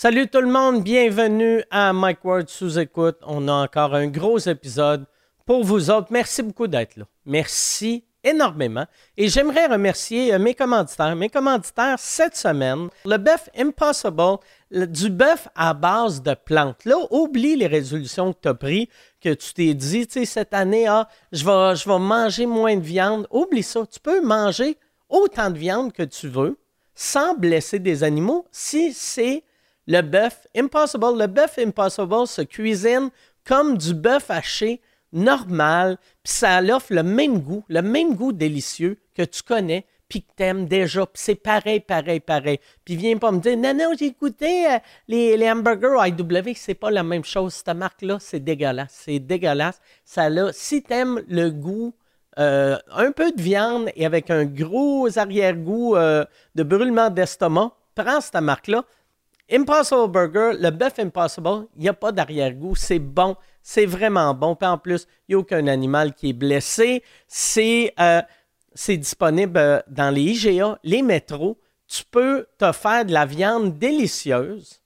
Salut tout le monde, bienvenue à Mike Ward sous écoute. On a encore un gros épisode pour vous autres. Merci beaucoup d'être là. Merci énormément. Et j'aimerais remercier euh, mes commanditaires. Mes commanditaires cette semaine, le bœuf Impossible, le- du bœuf à base de plantes. Là, oublie les résolutions que tu as prises, que tu t'es dit, cette année, ah, je vais, je manger moins de viande. Oublie ça. Tu peux manger autant de viande que tu veux sans blesser des animaux si c'est le bœuf Impossible. Le bœuf Impossible se cuisine comme du bœuf haché normal, puis ça offre le même goût, le même goût délicieux que tu connais, puis que t'aimes déjà, puis c'est pareil, pareil, pareil. Puis viens pas me dire, non, non, j'ai goûté euh, les, les hamburgers IW, c'est pas la même chose. Cette marque-là, c'est dégueulasse, c'est dégueulasse. Ça là, si t'aimes le goût euh, un peu de viande et avec un gros arrière-goût euh, de brûlement d'estomac, prends cette marque-là. Impossible Burger, le bœuf Impossible, il n'y a pas d'arrière-goût. C'est bon. C'est vraiment bon. Puis en plus, il n'y a aucun animal qui est blessé. C'est euh, disponible euh, dans les IGA, les métros. Tu peux te faire de la viande délicieuse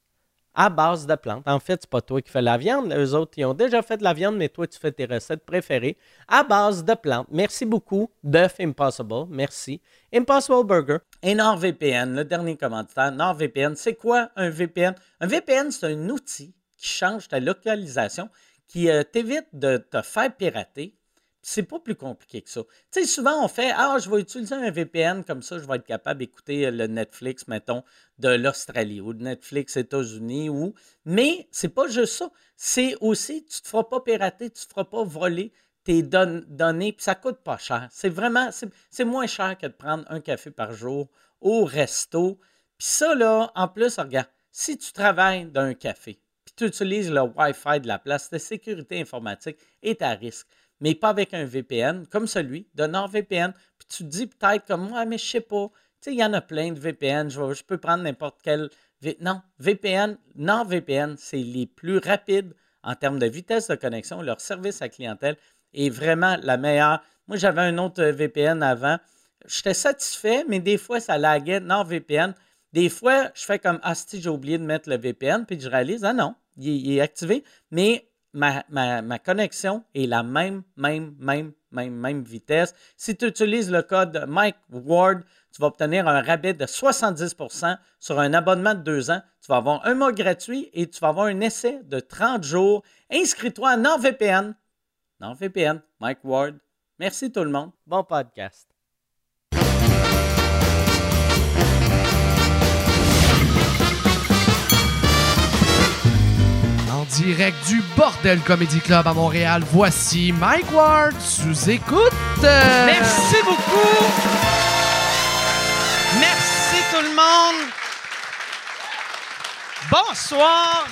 à base de plantes. En fait, c'est pas toi qui fais la viande. Eux autres, ils ont déjà fait de la viande, mais toi, tu fais tes recettes préférées à base de plantes. Merci beaucoup, Bœuf Impossible. Merci. Impossible Burger. Et NordVPN, le dernier commanditaire. NordVPN, c'est quoi un VPN? Un VPN, c'est un outil qui change ta localisation, qui euh, t'évite de te faire pirater. C'est pas plus compliqué que ça. Tu sais, souvent, on fait Ah, je vais utiliser un VPN, comme ça, je vais être capable d'écouter euh, le Netflix, mettons, de l'Australie ou de Netflix États-Unis. ou Mais c'est pas juste ça. C'est aussi, tu te feras pas pirater, tu te feras pas voler tes don- données, puis ça coûte pas cher. C'est vraiment, c'est moins cher que de prendre un café par jour au resto. Puis ça, là, en plus, regarde, si tu travailles dans un café, puis tu utilises le Wi-Fi de la place, ta sécurité informatique est à risque mais pas avec un VPN comme celui de NordVPN. Puis tu te dis peut-être comme moi, mais je sais pas. Tu sais, il y en a plein de VPN. Je, je peux prendre n'importe quel. Non, VPN, NordVPN, c'est les plus rapides en termes de vitesse de connexion. Leur service à clientèle est vraiment la meilleure. Moi, j'avais un autre VPN avant. J'étais satisfait, mais des fois, ça laguait. NordVPN. Des fois, je fais comme Ah, si j'ai oublié de mettre le VPN, puis je réalise Ah non, il il est activé. Mais ma, ma- ma connexion est la même, même, même, même, même vitesse. Si tu utilises le code Mike Ward, tu vas obtenir un rabais de 70% sur un abonnement de deux ans. Tu vas avoir un mois gratuit et tu vas avoir un essai de 30 jours. Inscris-toi à NordVPN. NordVPN, Mike Ward. Merci tout le monde. Bon podcast. Direct du Bordel Comedy Club à Montréal, voici Mike Ward sous écoute. Merci beaucoup. Merci tout le monde. Bonsoir.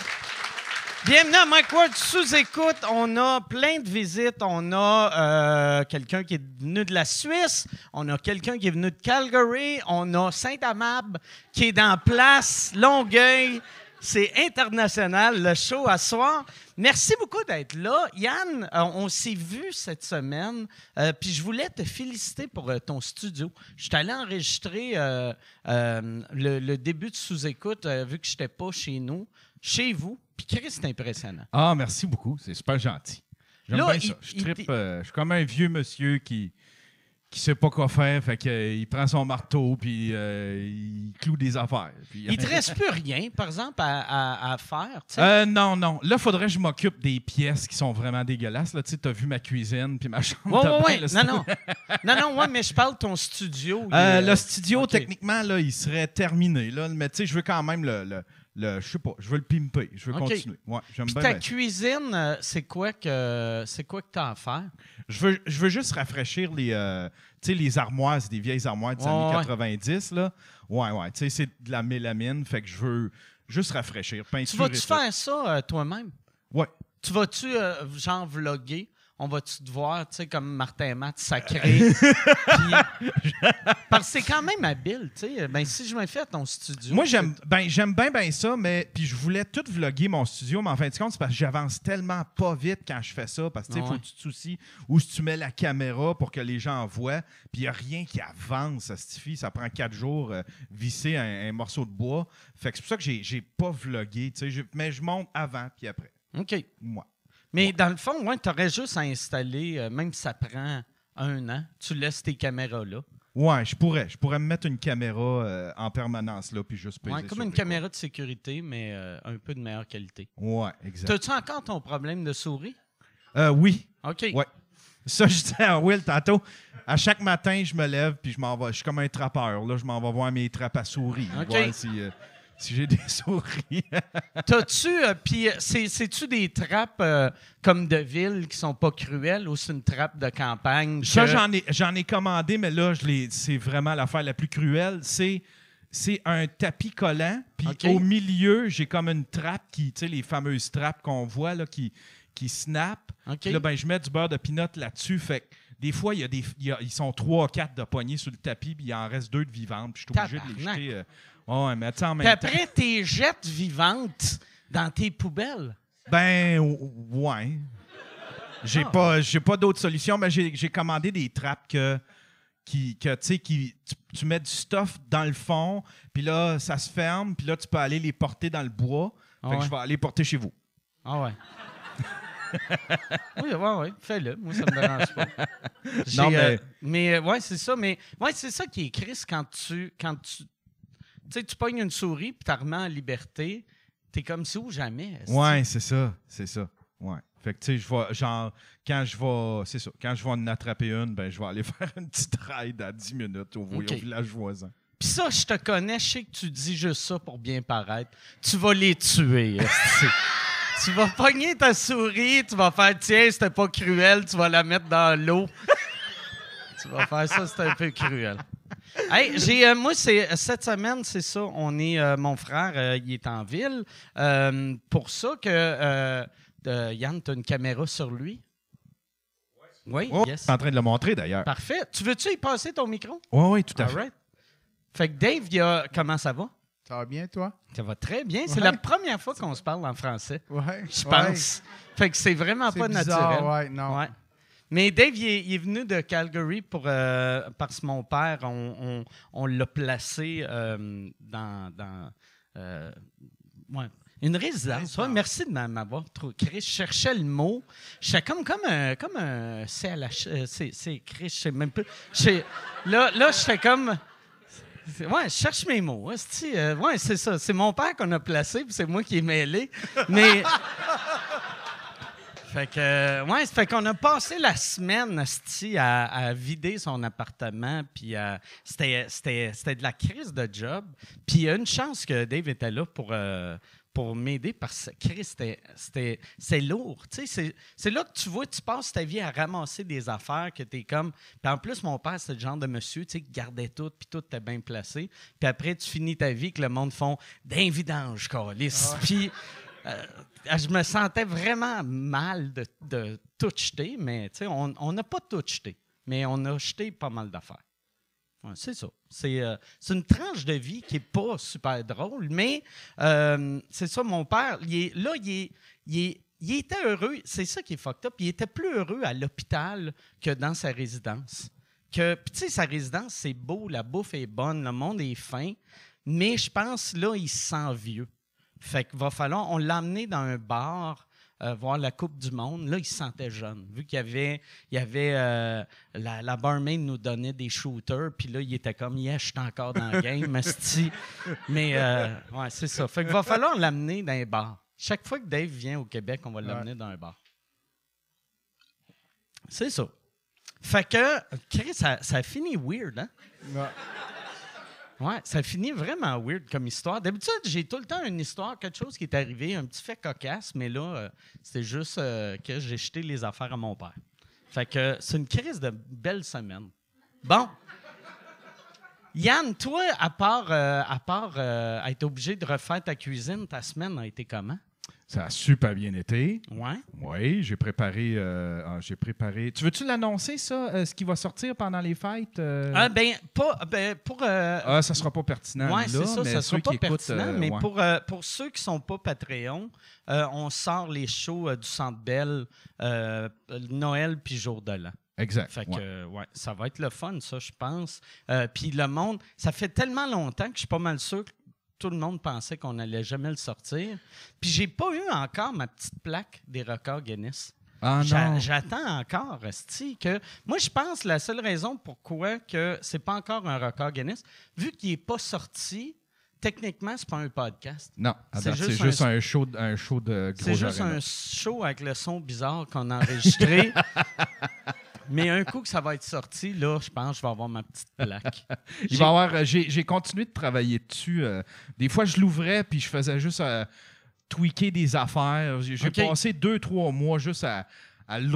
Bienvenue à Mike Ward sous écoute. On a plein de visites. On a euh, quelqu'un qui est venu de la Suisse. On a quelqu'un qui est venu de Calgary. On a Saint-Amab qui est dans place Longueuil. C'est international, le show à soir. Merci beaucoup d'être là. Yann, euh, on s'est vu cette semaine, euh, puis je voulais te féliciter pour euh, ton studio. Je suis allé enregistrer euh, le, le début de sous-écoute, vu que je n'étais pas chez nous, chez vous. Puis Chris, c'est impressionnant. Ah, merci beaucoup. C'est super gentil. J'aime bien il- ça. Je, trippe, je suis comme un vieux monsieur qui qui sait pas quoi faire. Fait que, euh, il prend son marteau puis euh, il cloue des affaires. Puis- Il te reste plus rien, par exemple, à, à- à faire. Euh, non, non. Là, faudrait que je m'occupe des pièces qui sont vraiment dégueulasses. Là, tu sais, t'as vu ma cuisine puis ma chambre. Ouais. le Non, non. Non, non, ouais, mais je parle de ton studio. Euh, le studio, techniquement, là, il serait terminé. Là, mais tu sais, je veux quand même le, le, le- je sais pas, je veux le pimper. Je veux continuer. Ouais, j'aime Puis bien. ta bien cuisine, euh, c'est quoi que c'est quoi que t'as à faire? Je veux, je veux juste rafraîchir les, euh, les armoires, des vieilles armoires des années ouais. 90. Là. Ouais, ouais. Tu sais, c'est de la mélamine. Fait que je veux juste rafraîchir, Tu vas-tu faire ça euh, toi-même? Ouais. Tu vas-tu, euh, genre, vlogger? On va-tu te voir, tu sais, comme Martin et Matt, sacré? Puis- parce que c'est quand même habile, tu sais. Ben, si je me fais à ton studio. Moi, j'aime ben, j'aime bien ben ça, mais puis je voulais tout vlogger mon studio, mais en fin de compte, c'est parce que j'avance tellement pas vite quand je fais ça, parce que tu sais, Ah faut ouais. que tu te soucies où si tu mets la caméra pour que les gens voient, puis il n'y a rien qui avance, ça suffit, ça prend quatre jours euh, visser un, un morceau de bois. Fait que c'est pour ça que j'ai pas vlogué, tu sais, mais je monte avant puis après. OK. Moi. Mais dans le fond, ouais, tu aurais juste à installer, euh, même si ça prend un an, tu laisses tes caméras là. Ouais, je pourrais. Je pourrais me mettre une caméra euh, en permanence là, puis juste peser Ouais, comme sur une caméra de sécurité, mais euh, un peu de meilleure qualité. Ouais, exact. T'as-tu encore ton problème de souris? Euh, oui, OK. Ouais. Ça, je disais à Will tantôt. À chaque matin, je me lève puis je m'en vais. Je suis comme un trappeur. Là, je m'en vais voir mes trappes à souris. OK. Voir si, si j'ai des souris. T'as-tu, euh, puis euh, c'est- c'est-tu des trappes euh, comme de ville qui sont pas cruelles ou c'est une trappe de campagne? Ça, j'en ai, j'en ai commandé, mais là, je c'est vraiment l'affaire la plus cruelle. C'est, c'est un tapis collant. Puis au milieu, j'ai comme une trappe qui, tu sais, les fameuses trappes qu'on voit là, qui, qui snap. Là, ben, je mets du beurre de pinot là-dessus. Fait que des fois, il y a des, il y a- ils sont trois, quatre de poignées sur le tapis, puis il en reste deux de vivantes. Puis je suis obligé de les jeter. euh, ouais, mais en même Puis après, t'es jettes vivantes dans tes poubelles. Ben, ou- ouais. J'ai Ah. pas, j'ai pas d'autre solution, mais j'ai commandé des trappes que, qui, que tu sais, qui, tu, tu mets du stuff dans le fond, puis là, ça se ferme, puis là, tu peux aller les porter dans le bois. Ah fait que je vais aller porter chez vous. Ah ouais. oui, ouais, ouais, fais-le. Moi, ça me dérange pas. Non, mais- euh, mais euh, ouais, c'est ça. Mais ouais, c'est ça qui est triste quand tu. Quand tu sais, tu pognes une souris puis tu remets en liberté. T'es comme si ou jamais. Ouais, c'est ça, c'est ça. Ouais. Fait que, tu sais, je vais, genre, quand je vais, c'est ça, quand je vais en attraper une, ben, je vais aller faire une petite ride à 10 minutes au, au village voisin. Puis ça, je te connais, je sais que tu dis juste ça pour bien paraître. Tu vas les tuer. tu vas pogner ta souris, tu vas faire tiens, c'était pas cruel, tu vas la mettre dans l'eau. tu vas faire ça, c'est un peu cruel. Hey, j'ai, euh, moi, c'est cette semaine, c'est ça. On est, euh, mon frère, euh, il est en ville. Euh, pour ça que euh, euh, Yann, tu as une caméra sur lui? Oui, Oh, yes. Je suis en train de le montrer d'ailleurs. Parfait. Tu veux-tu y passer ton micro? Oui, oui, tout à All fait. right. Fait que Dave, il a, comment ça va? Ça va bien, toi? Ça va très bien. C'est Ouais. la première fois qu'on se parle en français, Ouais. je ouais. pense. Fait que c'est vraiment pas bizarre, naturel. ouais, non. Ouais. Mais Dave, il est, venu de Calgary pour, euh, parce que mon père, on, l'a placé euh, dans, euh, une résidence. Merci de m'a- m'avoir trouvé. Chris, je cherchais le mot. J'étais comme, comme un, comme un CLH. c'est, Chris, je sais même plus. Là, là j'étais comme. Ouais, je cherche mes mots. ouais, c'est ça. C'est mon père qu'on a placé, puis c'est moi qui ai mêlé. Mais. Fait que, euh, ouais, fait qu'on a passé la semaine à, à vider son appartement, puis euh, c'était, c'était, c'était de la crise de job. Puis il y a une chance que Dave était là pour, euh, pour m'aider parce que Chris, c'était, c'était, c'est lourd. Tu sais, c'est, c'est là que tu vois, tu passes ta vie à ramasser des affaires que tu es comme. Puis en plus, mon père, c'est le genre de monsieur tu sais, qui gardait tout, puis tout était bien placé. Puis après, tu finis ta vie que le monde font d'un vidange, câlisse. Puis. euh, je me sentais vraiment mal de, tout jeter, mais on n'a pas tout jeté, mais on a jeté pas mal d'affaires. C'est ça. C'est euh, c'est une tranche de vie qui n'est pas super drôle, mais euh, c'est ça, mon père, là, il, est- il est- il était heureux, c'est ça qui est fucked up, il était plus heureux à l'hôpital que dans sa résidence. Que, tu sais, sa résidence, c'est beau, la bouffe est bonne, le monde est fin, mais je pense, là, il se sent vieux. Fait qu'il va falloir. On l'a amené dans un bar euh, voir la Coupe du Monde. Là, il se sentait jeune. Vu qu'il y avait. Il y avait euh, la, la barmaid nous donnait des shooters. Puis là, il était comme, yeah, je suis encore dans le game. Mais, euh, ouais, c'est ça. Fait qu'il va falloir l'amener dans un bar. Chaque fois que Dave vient au Québec, on va l'amener dans un bar. C'est ça. Fait que, Chris, ça, ça finit weird, hein? Ouais. Ouais, ça finit vraiment weird comme histoire. D'habitude, j'ai tout le temps une histoire, quelque chose qui est arrivé, un petit fait cocasse, mais là, euh, c'était juste euh, que j'ai jeté les affaires à mon père. Fait que c'est une crise de belle semaine. Bon. Yann, toi, à part, euh, à part euh, être obligé de refaire ta cuisine, ta semaine a été comment? Ça a super bien été. Ouais. Oui, j'ai préparé. euh, ah, j'ai préparé. Tu veux-tu l'annoncer, ça, euh, ce qui va sortir pendant les fêtes? euh? Ah, ben, pas, ben, pour. euh, Ah, ça sera pas pertinent. Là, c'est ça, mais ça sera pas écoutent, pertinent, mais ouais. pour, euh, pour ceux qui sont pas Patreon, on sort les shows du Centre Bell, Noël puis Jour de l'An. Exact. Fait que, ouais. euh, ouais, ça va être le fun, ça, je pense. Euh, puis le monde, ça fait tellement longtemps que je suis pas mal sûr que tout le monde pensait qu'on allait jamais le sortir. Puis j'ai pas eu encore ma petite plaque des records Guinness. Ah. J'attends encore, Esti, que moi je pense la seule raison pourquoi que c'est pas encore un record Guinness, vu qu'il est pas sorti, techniquement c'est pas un podcast. Non, à C'est c'est juste juste, un- show, de- un show de C'est juste arena. un show avec le son bizarre qu'on a enregistré. Mais un coup que ça va être sorti, là, je pense que je vais avoir ma petite plaque. Il va avoir. euh, J'ai continué de travailler dessus. euh, des fois, je l'ouvrais puis je faisais juste euh, tweaker des affaires. J'ai passé deux, trois mois juste à,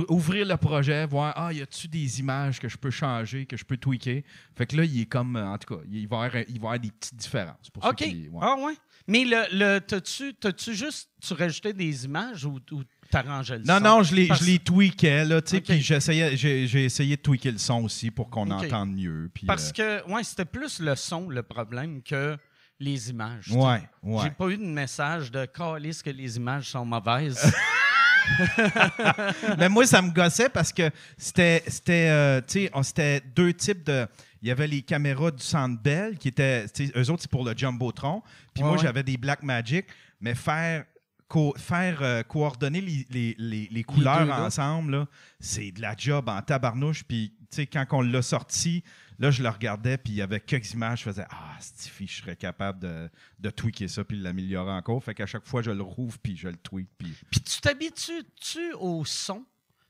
ouvrir le projet, voir ah, y a-tu des images que je peux changer, que je peux tweaker? Fait que là, il est comme. En tout cas, il va y avoir, il va y avoir des petites différences. Pour OK. ouais. Ah ouais. Mais le, le t'as-tu juste tu rajoutais des images ou, ou t'arrangeais le Non, son? non, je les, Parce- je les tweakais, là, tu sais, puis j'essayais- j'ai j'ai essayé de tweaker le son aussi pour qu'on entende mieux. puis, Parce euh, que, ouais, c'était plus le son le problème que les images. Ouais, ouais. J'ai pas eu de message de calice que les images sont mauvaises. Mais moi, ça me gossait parce que c'était, c'était, euh, tu sais, on- c'était deux types de. Il y avait les caméras du Centre Bell qui étaient, tu sais, eux autres, c'est pour le Jumbotron. Puis Ouais, moi, ouais. j'avais des Black Magic, mais faire, co- faire euh, coordonner les, les- les- les couleurs deux, ensemble, c'est de la job en tabarnouche. Puis, tu sais, quand on l'a sorti, là, je le regardais, puis il y avait quelques images, je faisais Ah, Stiffy, je serais capable de, de tweaker ça, puis de l'améliorer encore. Fait qu'à chaque fois, je le rouvre, puis je le tweak, puis. Puis tu t'habitues-tu au son?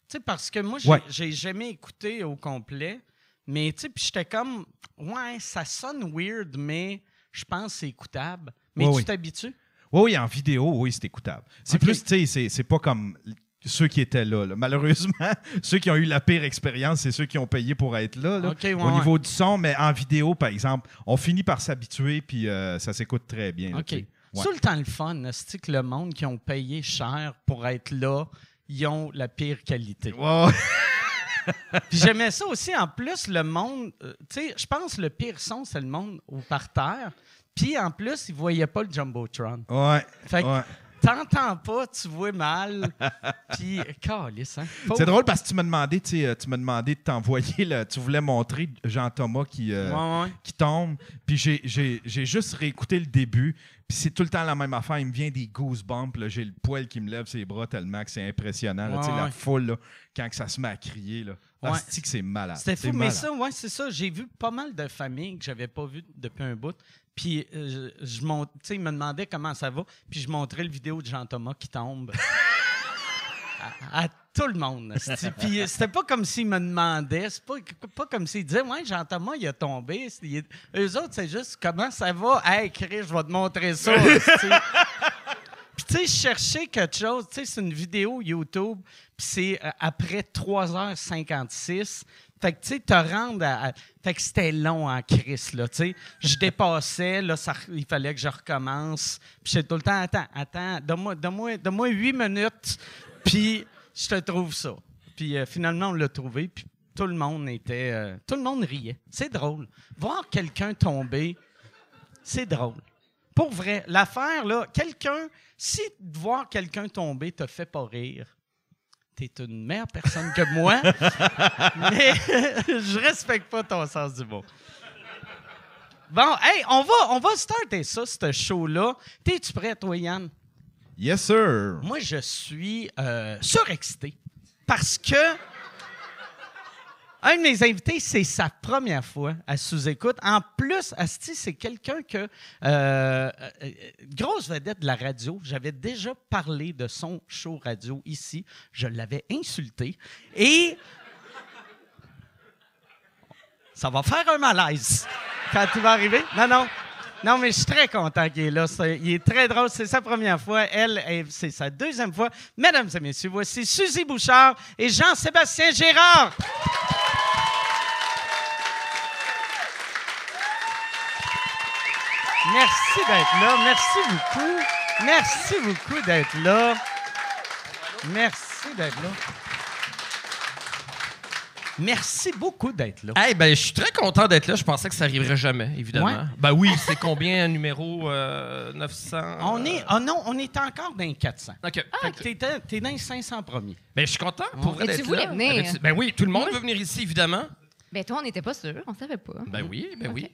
Tu sais, parce que moi, j'ai Ouais. jamais écouté au complet, mais tu sais, puis j'étais comme, ouais, ça sonne weird, mais je pense que c'est écoutable. Mais Ouais, tu oui. t'habitues? Oui, en vidéo, oui, c'est écoutable. C'est plus, tu sais, c'est- pas comme ceux qui étaient là. là. Malheureusement, ceux qui ont eu la pire expérience, c'est ceux qui ont payé pour être là, ouais, au niveau du son. Mais en vidéo, par exemple, on finit par s'habituer, puis euh, ça s'écoute très bien. là, OK. Ouais. Tout le temps le fun, c'est que le monde qui ont payé cher pour être là, ils ont la pire qualité? Puis j'aimais ça aussi. En plus, le monde, euh, tu sais, je pense que le pire son, c'est le monde au parterre. Puis en plus, ils voyaient pas le Jumbotron. Ouais, Fait que ouais. t'entends pas, tu vois mal. Puis, calice, hein? C'est drôle parce que tu m'as demandé, tu euh, tu m'as demandé de t'envoyer, le- tu voulais montrer Jean-Thomas qui, euh, Ouais, ouais. qui tombe. Puis j'ai- j'ai j'ai juste réécouté le début. Puis c'est tout le temps la même affaire. Il me vient des goosebumps. là. J'ai le poil qui me lève ses bras tellement que c'est impressionnant. là. Ouais, La foule, là, quand que ça se met à crier. Là. Ouais. Asti que c'est malade. C'était C'est fou, mais ça, ouais, c'est ça. J'ai vu pas mal de familles que j'avais pas vues depuis un bout. Puis, euh, je, je mon- tu sais, ils me demandaient comment ça va. Puis, je montrais le vidéo de Jean-Thomas qui tombe. à, à tout le monde. Puis, euh, c'était pas comme s'ils me demandaient. C'est pas, pas comme s'ils disaient, ouais, Jean-Thomas, il a tombé. Il est- Eux autres, c'est juste, comment ça va? Hey, Chris, je vais te montrer ça. Puis, tu sais, je cherchais quelque chose. Tu sais, c'est une vidéo YouTube. Puis, c'est euh, après 3h56. Fait que, tu sais, te rendre à, Fait que c'était long en crise, là, tu sais. Je dépassais, là, ça- il fallait que je recommence. Puis, j'étais tout le temps, attends, attends, donne-moi huit minutes, puis je te trouve ça. Puis, euh, finalement, on l'a trouvé, puis tout le monde était... euh, tout le monde riait. C'est drôle. Voir quelqu'un tomber, c'est drôle. Pour vrai, l'affaire, là, quelqu'un, si voir quelqu'un tomber te fait pas rire, t'es une meilleure personne que moi, mais je respecte pas ton sens du mot. Bon, hey, on va, on va starter ça, ce show-là. T'es-tu prêt, toi, Yann? Yes, sir. Moi, je suis euh, surexcité parce que un de mes invités, c'est sa première fois à sous-écoute. En plus, Asti, c'est quelqu'un que. euh, euh, grosse vedette de la radio. J'avais déjà parlé de son show radio ici. Je l'avais insulté. Et. Ça va faire un malaise quand il va arriver. Non, non. Non, mais je suis très content qu'il est là. Il est très drôle. C'est sa première fois. Elle, elle, c'est sa deuxième fois. Mesdames et messieurs, voici Suzy Bouchard et Jean-Sébastien Gérard. Merci d'être là. Merci beaucoup. Merci beaucoup d'être là. Merci d'être là. Merci beaucoup d'être là. Hey, ben, je suis très content d'être là. Je pensais que ça arriverait jamais, évidemment. Ouais. Ben oui, c'est combien un numéro euh, 900? On est, oh non, on est encore dans les 400. OK. Que t'es dans- t'es dans les 500 premiers. Ben, je suis content pour vrai Et tu voulais là. venir? Ben oui, tout le monde veut venir ici, évidemment. Ben, toi, on n'était pas sûr. On savait pas. Ben oui, ben oui.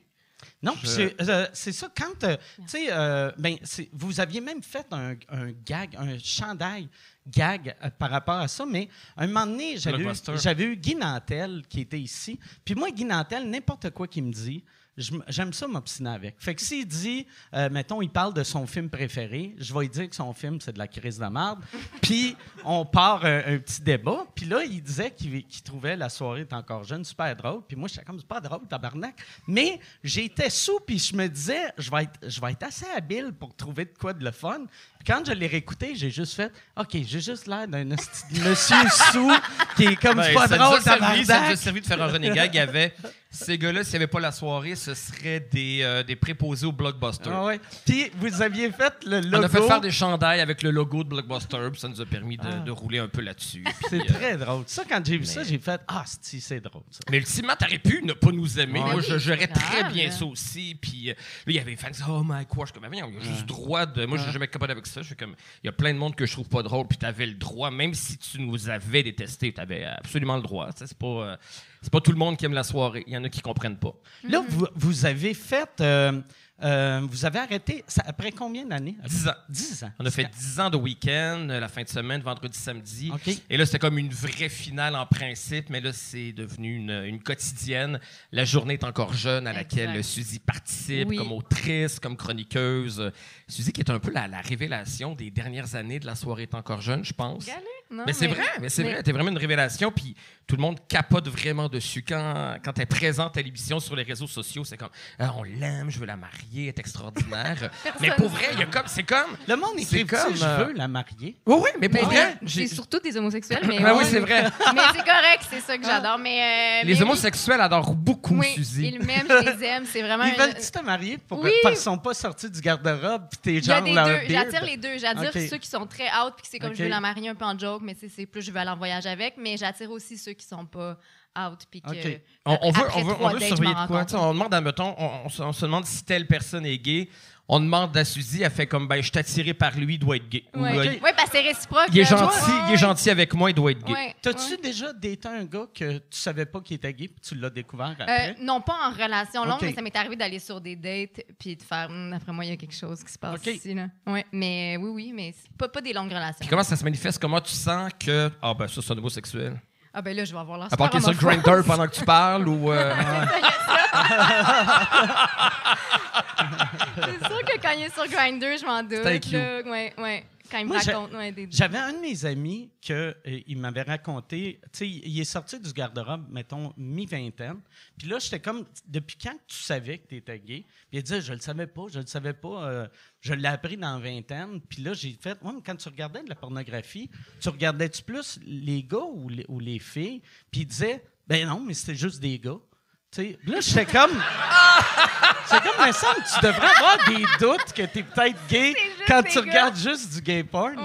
Non, c'est euh, c'est ça, quand, euh, tu sais, euh, ben, vous aviez même fait un, un gag, un chandail gag par rapport à ça, mais un moment donné, j'avais eu, eu Guy Nantel qui était ici, puis moi, Guy Nantel, n'importe quoi qu'il me dit, j'aime ça m'obstiner avec. Fait que s'il dit, euh, mettons, il parle de son film préféré, je vais lui dire que son film, c'est de la crise de merde, puis on part un, un petit débat, puis là, il disait qu'il trouvait la soirée est encore jeune super drôle, puis moi, j'étais comme, c'est pas drôle, tabarnak, mais j'étais sous, puis je me disais, je vais, être, je vais être assez habile pour trouver de quoi de le fun. Puis quand je l'ai réécouté, j'ai juste fait, OK, j'ai juste l'air d'un monsieur sous qui est comme, c'est Ben, pas ça drôle, servi, ça nous a tabarnak. servi de faire un gag. Il y avait ces gars-là, s'il n'y avait pas la soirée, ce serait des, euh, des préposés au Blockbuster. Ah ouais. Puis vous aviez fait le logo. On a fait faire des chandails avec le logo de Blockbuster, puis ça nous a permis de, Ah. de rouler un peu là-dessus. C'est Puis, euh, très drôle. Ça, quand j'ai vu ça, j'ai fait Ah, c'ti, c'est drôle. Ça. Mais ultimement, t'aurais pu ne pas nous aimer. Ouais. Moi, Oui, je gérais c'est très bien ça aussi. Puis euh, là, il y avait des fans qui disaient Oh my God, je suis comme, il y a juste droit de. Moi, je suis jamais capable avec ça. Je suis comme, il y a plein de monde que je trouve pas drôle, puis t'avais le droit, même si tu nous avais détestés, t'avais absolument le droit. C'est pas, euh, c'est pas tout le monde qui aime la soirée. Il y en a qui comprennent pas. Là, vous, vous avez fait. euh, euh, vous avez arrêté ça, après combien d'années? 10 ans. 10 ans. On a fait 10 ans de week-end, euh, la fin de semaine, vendredi, samedi. Et là, c'était comme une vraie finale en principe, mais là, c'est devenu une, une quotidienne. La journée est encore jeune à laquelle Exact. Suzy participe Oui. comme autrice, comme chroniqueuse. Suzy qui est un peu la, la révélation des dernières années de la soirée est encore jeune, je pense. Galé? Non, Mais c'est vrai, mais c'est vrai, t'es vraiment une révélation, puis tout le monde capote vraiment dessus. Quand, quand elle présente à l'émission sur les réseaux sociaux, c'est comme Ah, on l'aime, je veux la marier, elle est extraordinaire. mais pour vrai, il y a comme, c'est comme. Le monde C'est écrit comme, Je euh, veux la marier? Oui, oui, mais pour Mais vrai, c'est surtout des homosexuels, mais. Ben oui, c'est vrai. Mais c'est correct, c'est ça que j'adore. Mais, euh, Les mais homosexuels adorent beaucoup Oui, Suzy. ils m'aiment, je les aime. C'est vraiment. Ils une- veulent-tu te marier pour, Oui. parce qu'ils sont pas sortis du garde-robe puis t'es genre? J'attire les deux. J'attire ceux qui sont très out puis que c'est comme je veux la marier un peu en joke, mais c'est c'est plus je veux aller en voyage avec. Mais j'attire aussi ceux qui sont pas out puis que. On, on veut, après on veut, on veut surveiller de quoi? On demande à, mettons, on, on se, on se demande si telle personne est gay. On demande à Suzy, elle fait comme, ben, je suis attiré par lui, il doit être gay. Ou, Ouais, euh. Ouais, parce que c'est réciproque. il est gentil, Ouais, il est gentil avec moi, il doit être gay. ouais, T'as-tu ouais. déjà daté un gars que tu savais pas qu'il était gay puis tu l'as découvert Euh, après? non, pas en relation longue, mais ça m'est arrivé d'aller sur des dates puis de faire, Hum, après moi, il y a quelque chose qui se passe ici. Là. Ouais, mais oui, oui, mais c'est pas, pas des longues relations. Puis comment ça se manifeste? Comment tu sens que, ah ben ça, c'est un homosexuel? Ah ben là, je vais avoir l'air À part qu'il sur. Grindr pendant que tu parles ou... euh, C'est sûr que quand il est sur Grindr, je m'en doute. Thank you. là. Ouais, ouais. Quand il me raconte ouais, des... J'avais un de mes amis que euh, il m'avait raconté, tu sais, il est sorti du garde-robe, mettons, mi-vingtaine. Puis là, j'étais comme, depuis quand tu savais que tu étais gay? Puis il disait, je le savais pas, je le savais pas. euh, je l'ai appris dans la vingtaine. Puis là, j'ai fait, ouais, mais quand tu regardais de la pornographie, tu regardais-tu plus les gars ou les, ou les filles? Puis il disait, ben non, mais c'était juste des gars. Tu sais, Puis là, j'étais comme. C'est comme, me semble, tu devrais avoir des doutes que tu es peut-être gay quand tu gars. regardes juste du gay porn.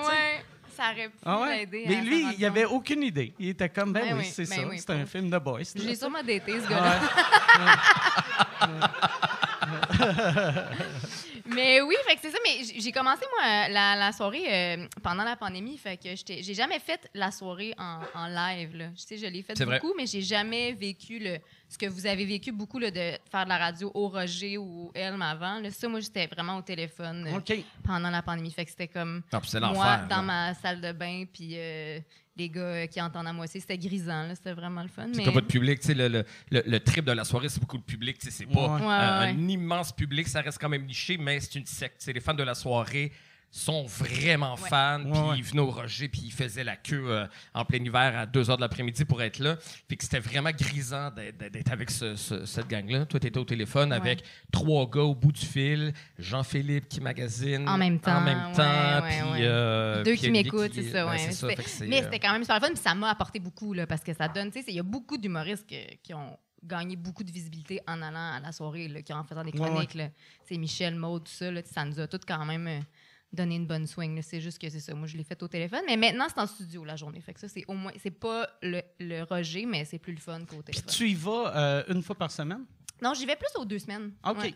ça aurait pu Ah ouais? Mais à lui, il avait aucune idée. Il était comme, ben, Ben oui, oui, c'est ben ça. oui, c'est un film de boys. Je l'ai sûrement daté, ce Ouais. gars-là. Mais oui, fait que c'est ça. Mais j'ai commencé, moi, la, la soirée euh, pendant la pandémie. Fait que j'ai jamais fait la soirée en, en live. Là. Je sais, je l'ai fait C'est vrai. beaucoup, mais j'ai jamais vécu le, ce que vous avez vécu beaucoup là, de faire de la radio au Roger ou au Elm avant. Là. Ça, moi, j'étais vraiment au téléphone euh, pendant la pandémie. Fait que c'était comme Non, moi dans là. ma salle de bain, puis euh, les gars euh, qui entendent à moitié. C'était grisant, là. C'était vraiment le fun. C'est Mais... comme votre public, tu sais, le, le, le, le trip de la soirée, c'est beaucoup le public, tu sais, c'est pas Ouais. Ouais, un, ouais, un immense public, ça reste quand même niché, mais c'est une secte. Tu sais, les fans de la soirée sont vraiment Ouais. fans, puis Ouais, ouais. ils venaient au Roger, puis ils faisaient la queue euh, en plein hiver à 2 h de l'après-midi pour être là. Puis que c'était vraiment grisant d'être avec ce- ce- cette gang-là. Toi, tu étais au téléphone Ouais. avec trois gars au bout du fil, Jean-Philippe qui magasine. En même temps, En même temps, puis, ouais. euh, Deux puis qui m'écoutent, c'est ça, ouais. c'est ça, Fait- fait que c'est, Mais euh, c'était quand même super fun, puis ça m'a apporté beaucoup, là, parce que ça donne, tu sais, il y a beaucoup d'humoristes que- qui ont gagné beaucoup de visibilité en allant à la soirée, là, qui en faisant des Ouais, chroniques, là. Tu sais, Michel, Maud, tout ça, là, ça nous a tous quand même euh, donner une bonne swing. C'est juste que c'est ça. Moi, je l'ai fait au téléphone. Mais maintenant, c'est en studio la journée. Fait que ça, c'est au moins. C'est pas le, le Roger, mais c'est plus le fun qu'au Puis téléphone. tu y vas euh, une fois par semaine? Non, j'y vais plus aux deux semaines. OK. Ouais.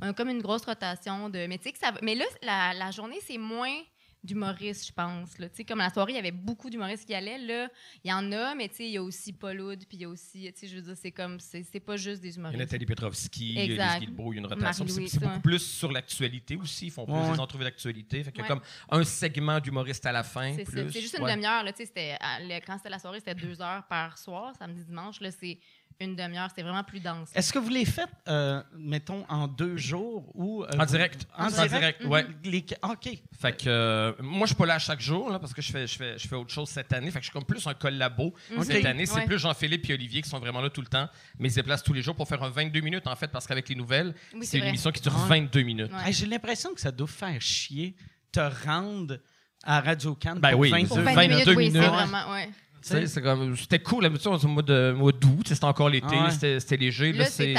A comme une grosse rotation de. Mais tu sais que ça va- Mais là, la, la journée, c'est moins d'humoristes, je pense. Là. Tu sais, Comme la soirée, il y avait beaucoup d'humoristes qui allaient. Là, il y en a, mais tu sais, il y a aussi Paul Oud, puis il y a aussi. Tu sais, je veux dire, c'est comme. C'est c'est pas juste des Il y a humoristes. Nathalie Petrovski, il y a Exact. Lise Guilbeault, il y a une rotation. C'est beaucoup plus sur l'actualité aussi. Ils font plus Ouais, des entrevues d'actualité. Fait qu'il y a comme un segment d'humoriste à la fin. C'est juste une Ouais. demi-heure. là, tu sais, c'était- à- le- Quand c'était la soirée, c'était deux heures par soir, samedi, dimanche. Là, c'est une demi-heure. C'était vraiment plus dense. Est-ce que vous les faites, euh, mettons, en deux jours ou... euh, En direct. En En direct? direct, ouais. Les- OK. Fait que euh, moi, je suis pas là à chaque jour là, parce que je fais, je, fais, je fais autre chose cette année. Fait que je suis comme plus un collabo Mhm. cette année. C'est Ouais. plus Jean-Philippe et Olivier qui sont vraiment là tout le temps. Mais ils se déplacent tous les jours pour faire un 22 minutes en fait, parce qu'avec les nouvelles, Oui, c'est c'est une émission qui dure Ouais. 22 minutes. Ouais. Hey, J'ai l'impression que ça doit faire chier te rendre à Radio Can Ben pour oui, 22 Pour de 22 22 minutes, oui, c'est minutes. vraiment. C'était cool, là, au mois de mois d'août, c'était encore l'été, Ah ouais. c'était léger. Là, c'est les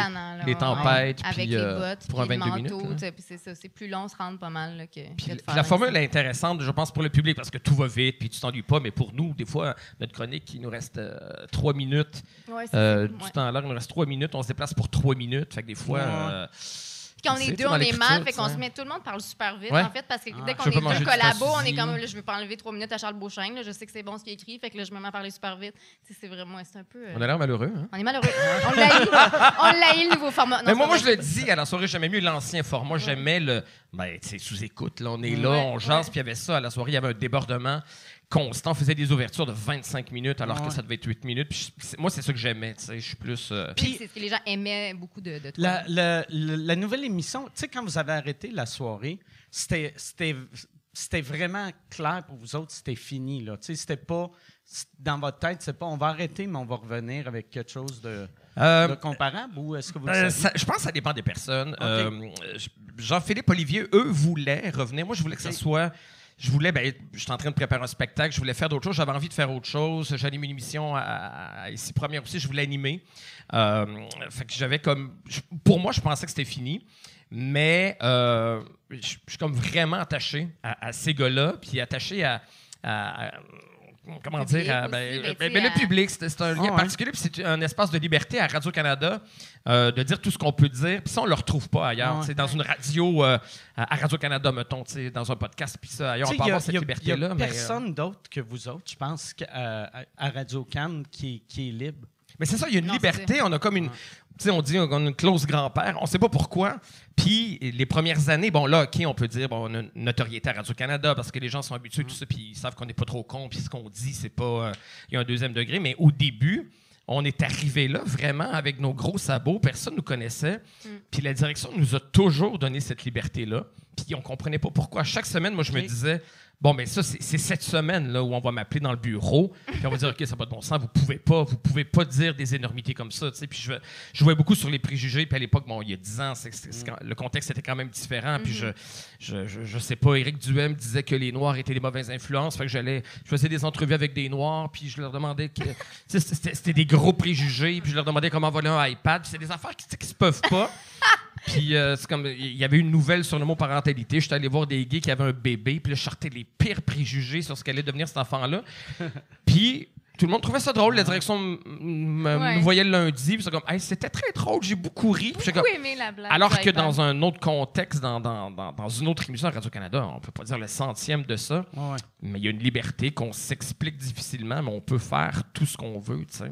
ouais. tempêtes, Avec puis, les euh, bottes, pour un puis le 22 minutes, c'est ça. C'est plus long, se rendre pas mal là, que, Puis que de la- faire la un formule est intéressante, je pense, pour le public, parce que tout va vite, puis tu t'ennuies pas. Mais pour nous, des fois, notre chronique, il nous reste euh, trois minutes. Ouais, c'est Euh. Du Ouais. temps à l'heure, il nous reste trois minutes. On se déplace pour trois minutes. Fait que des fois. Ouais. quand on C'est est deux, on est mal, fait qu'on se met, tout le monde parle super vite, Ouais. en fait, parce que Ah. dès Je qu'on est deux collabos, on est comme, là, je veux pas enlever trois minutes à Charles Beauchesne, là, je sais que c'est bon ce qu'il écrit, fait que là, je me mets à parler super vite. C'est vraiment, c'est un peu... euh, on a l'air malheureux. Hein? on est malheureux. on l'a eu, le nouveau format. Non, mais moi, c'est moi, je le dis, à la soirée, j'aimais mieux l'ancien format. J'aimais le. Ben, tu sais, sous-écoute. Là, on est là, Ouais, on jase, ouais. puis il y avait ça. À la soirée, il y avait un débordement constant. On faisait des ouvertures de 25 minutes alors Ouais. que ça devait être 8 minutes. Puis je- moi, c'est ça que j'aimais. tu sais, Je suis plus. euh, Puis c'est ce que les gens aimaient beaucoup de, de toi. La, la- la- la nouvelle émission, tu sais, quand vous avez arrêté la soirée, c'était c'était- c'était vraiment clair pour vous autres, c'était fini. Là. Tu sais, C'était pas, dans votre tête, c'est pas on va arrêter, mais on va revenir avec quelque chose de, euh, de comparable ou est-ce que vous le Euh, ça- je pense que ça dépend des personnes. Euh, je- Jean-Philippe Olivier, eux, voulaient revenir. Moi, je voulais que ça soit. Je voulais, ben, je suis en train de préparer un spectacle, je voulais faire d'autres choses, j'avais envie de faire autre chose. J'anime une émission à, ici première aussi, je voulais animer. Euh, fait que j'avais comme. pour moi, je pensais que c'était fini. Mais euh, je suis comme vraiment attaché à, ces gars-là, puis attaché à- comment Public dire? aussi, ben, ben, ben, ben, le public, c'est c'est un lien Ah ouais. particulier, puis c'est un espace de liberté à Radio-Canada euh, de dire tout ce qu'on peut dire. Puis ça, on le retrouve pas ailleurs. Ah. Tu sais, Dans une radio, euh, à Radio-Canada, mettons, dans un podcast, puis ça, ailleurs, on peut a- avoir cette liberté-là. Il n'y a euh, personne d'autre que vous autres, je pense, à, à Radio Cannes qui, qui est libre. Mais c'est ça, il y a une Non, liberté. On a comme une. Tu sais, on dit qu'on a une clause grand-père. On sait pas pourquoi. Puis les premières années, bon, là, OK, on peut dire, bon, on a une notoriété à Radio-Canada parce que les gens sont habitués, tout ça, puis ils savent qu'on n'est pas trop con, puis ce qu'on dit, c'est pas. euh, Il y a un deuxième degré. Mais au début, on est arrivé là vraiment avec nos gros sabots. Personne nous connaissait. Puis la direction nous a toujours donné cette liberté-là. Puis on comprenait pas pourquoi. Chaque semaine, moi, je me disais, bon, mais ça, c'est cette semaine là où on va m'appeler dans le bureau. Puis on va dire, OK, ça n'a pas de bon sens. Vous pouvez pas, vous pouvez pas dire des énormités comme ça. Puis je, je jouais beaucoup sur les préjugés. Puis à l'époque, bon, il y a 10 ans, le contexte était quand même différent. Puis je, je, je, sais pas, Éric Duhem disait que les Noirs étaient des mauvaises influences. Fait que j'allais, je faisais des entrevues avec des Noirs. Puis je leur demandais que. C'était des gros préjugés. Puis je leur demandais comment voler un iPad. C'est des affaires qui, qui se peuvent pas. Puis euh, c'est comme il y avait une nouvelle sur le mot parentalité. J'étais allé voir des gays qui avaient un bébé, puis là, je sortais les pires préjugés sur ce qu'allait devenir cet enfant-là. puis tout le monde trouvait ça drôle. La direction m- m- Ouais. nous voyait le lundi, puis comme Hey, c'était très drôle, j'ai beaucoup ri. Puis j'étais comme- Beaucoup aimé la blague. alors que dans un autre contexte, dans, dans, dans, dans une autre émission à Radio-Canada, on peut pas dire le centième de ça, Ouais. mais il y a une liberté qu'on s'explique difficilement, mais on peut faire tout ce qu'on veut, tu sais.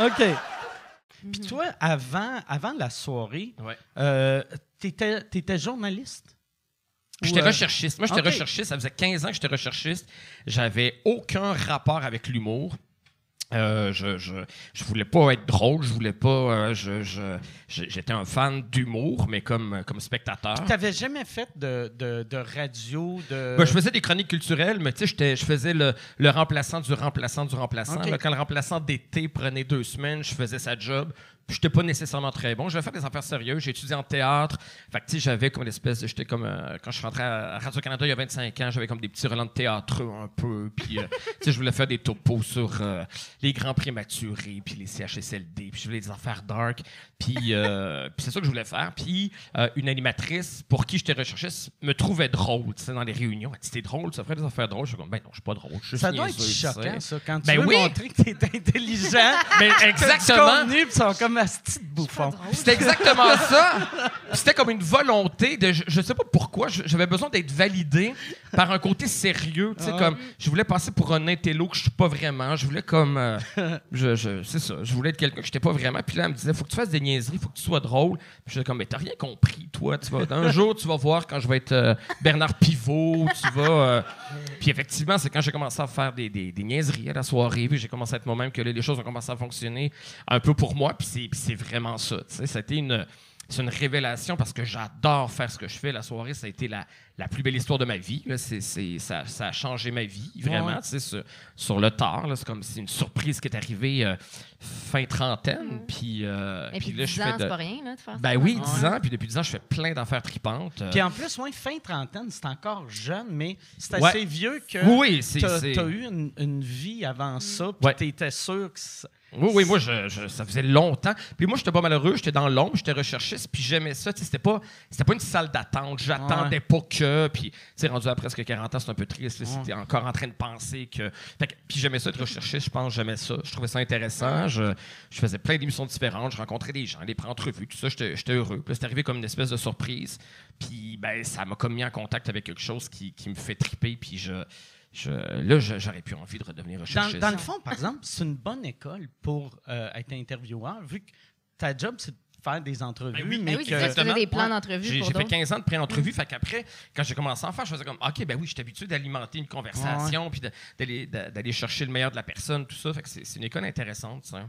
OK. Puis toi, avant, avant la soirée, Ouais. euh, t'étais, t'étais journaliste? J'étais euh, recherchiste. Moi, j'étais recherchiste. Ça faisait 15 ans que j'étais recherchiste. J'avais aucun rapport avec l'humour. Euh, je, je, je voulais pas être drôle, je voulais pas. euh, je, je- j'étais un fan d'humour, mais comme, comme spectateur. Tu n'avais jamais fait de, de, de radio, de. Ben, je faisais des chroniques culturelles, mais tu sais, je faisais le, le remplaçant du remplaçant du remplaçant. Ok. Là, quand le remplaçant d'été prenait deux semaines, je faisais sa job. J'étais pas nécessairement très bon. Je vais faire des affaires sérieuses. J'ai étudié en théâtre. Fait que, tu sais, j'avais comme l'espèce de. J'étais comme. euh, quand je suis rentré à Radio-Canada il y a 25 ans, j'avais comme des petits relents de théâtre un peu. Puis, euh, tu sais, je voulais faire des topos sur euh, les grands prématurés, puis les CHSLD, puis je voulais des affaires dark. Puis, euh, puis c'est ça que je voulais faire. Puis, une animatrice pour qui j'étais recherché me trouvait drôle, tu sais, dans les réunions. Elle dit T'es drôle, ça ferait des affaires drôles. Je suis comme Ben non, je suis pas drôle. Je suis ça doit être tu choquant, ça, quand tu Ben veux oui. montrer que tu es intelligent. Ben, T'as du exactement. sont comme bouffon. C'était exactement ça. C'était comme une volonté de. Je, je sais pas pourquoi, je- j'avais besoin d'être validé par un côté sérieux. Tu sais, Ah. comme. Je voulais passer pour un intello que je suis pas vraiment. Je voulais comme. euh, je, je- c'est ça. Je voulais être quelqu'un que j'étais pas vraiment. Puis là, elle me disait, faut que tu fasses des niaiseries, faut que tu sois drôle. Puis j'étais comme, mais t'as rien compris, toi. Tu vas, un jour, tu vas voir quand je vais être euh, Bernard Pivot. Tu vas. euh, Puis effectivement, c'est quand j'ai commencé à faire des, des, niaiseries à la soirée, puis j'ai commencé à être moi-même que là, les choses ont commencé à fonctionner un peu pour moi. Puis c'est, vraiment ça. Été une, c'est une révélation parce que j'adore faire ce que je fais. La soirée, ça a été la, la plus belle histoire de ma vie. Là. C'est, c'est- ça, ça a changé ma vie, vraiment. Ouais. Tu sais, sur, sur le tard, là, c'est comme c'est une surprise qui est arrivée euh, fin trentaine. Puis, euh, Et puis, là, 10 je ans, fais c'est pas rien, là, de faire ça. Ben oui, Ouais. 10 ans. Puis depuis 10 ans, je fais plein d'affaires tripantes. Euh, Puis en plus, ouais, fin trentaine, c'est encore jeune, mais c'est Ouais. assez vieux que oui, c'est. tu as, eu une, une vie avant ça, puis Ouais. tu étais sûr que ça- Oui, oui, moi, je, je- ça faisait longtemps. Puis moi, j'étais pas malheureux, j'étais dans l'ombre, j'étais recherchiste, puis j'aimais ça. C'était pas, c'était pas une salle d'attente, j'attendais pas que. Puis, tu sais, rendu à presque 40 ans, c'est un peu triste. Ouais. t'es encore en train de penser que. Fait que- puis j'aimais ça être recherchiste, je pense, j'aimais ça. Je trouvais ça intéressant. Je, je faisais plein d'émissions différentes, je rencontrais des gens, des entrevues, tout ça, j'étais heureux. Puis c'est arrivé comme une espèce de surprise. Puis, ben, ça m'a comme mis en contact avec quelque chose qui, qui me fait triper, puis je. Je- là, j'aurais plus envie de redevenir Dans, recherchiste. dans le fond, par exemple, c'est une bonne école pour euh, être intervieweur, vu que ta job, c'est de faire des entrevues. Ben oui, mais Ben oui, que- des plans Ouais. d'entrevue J'ai pour j'ai fait d'autres. 15 ans de pré-entrevue. Fait qu'après, quand j'ai commencé à en faire, je faisais comme, OK, ben oui, je suis habitué d'alimenter une conversation, puis de- d'aller d'a- d'aller chercher le meilleur de la personne, tout ça. Fait que c'est c'est une école intéressante, ça,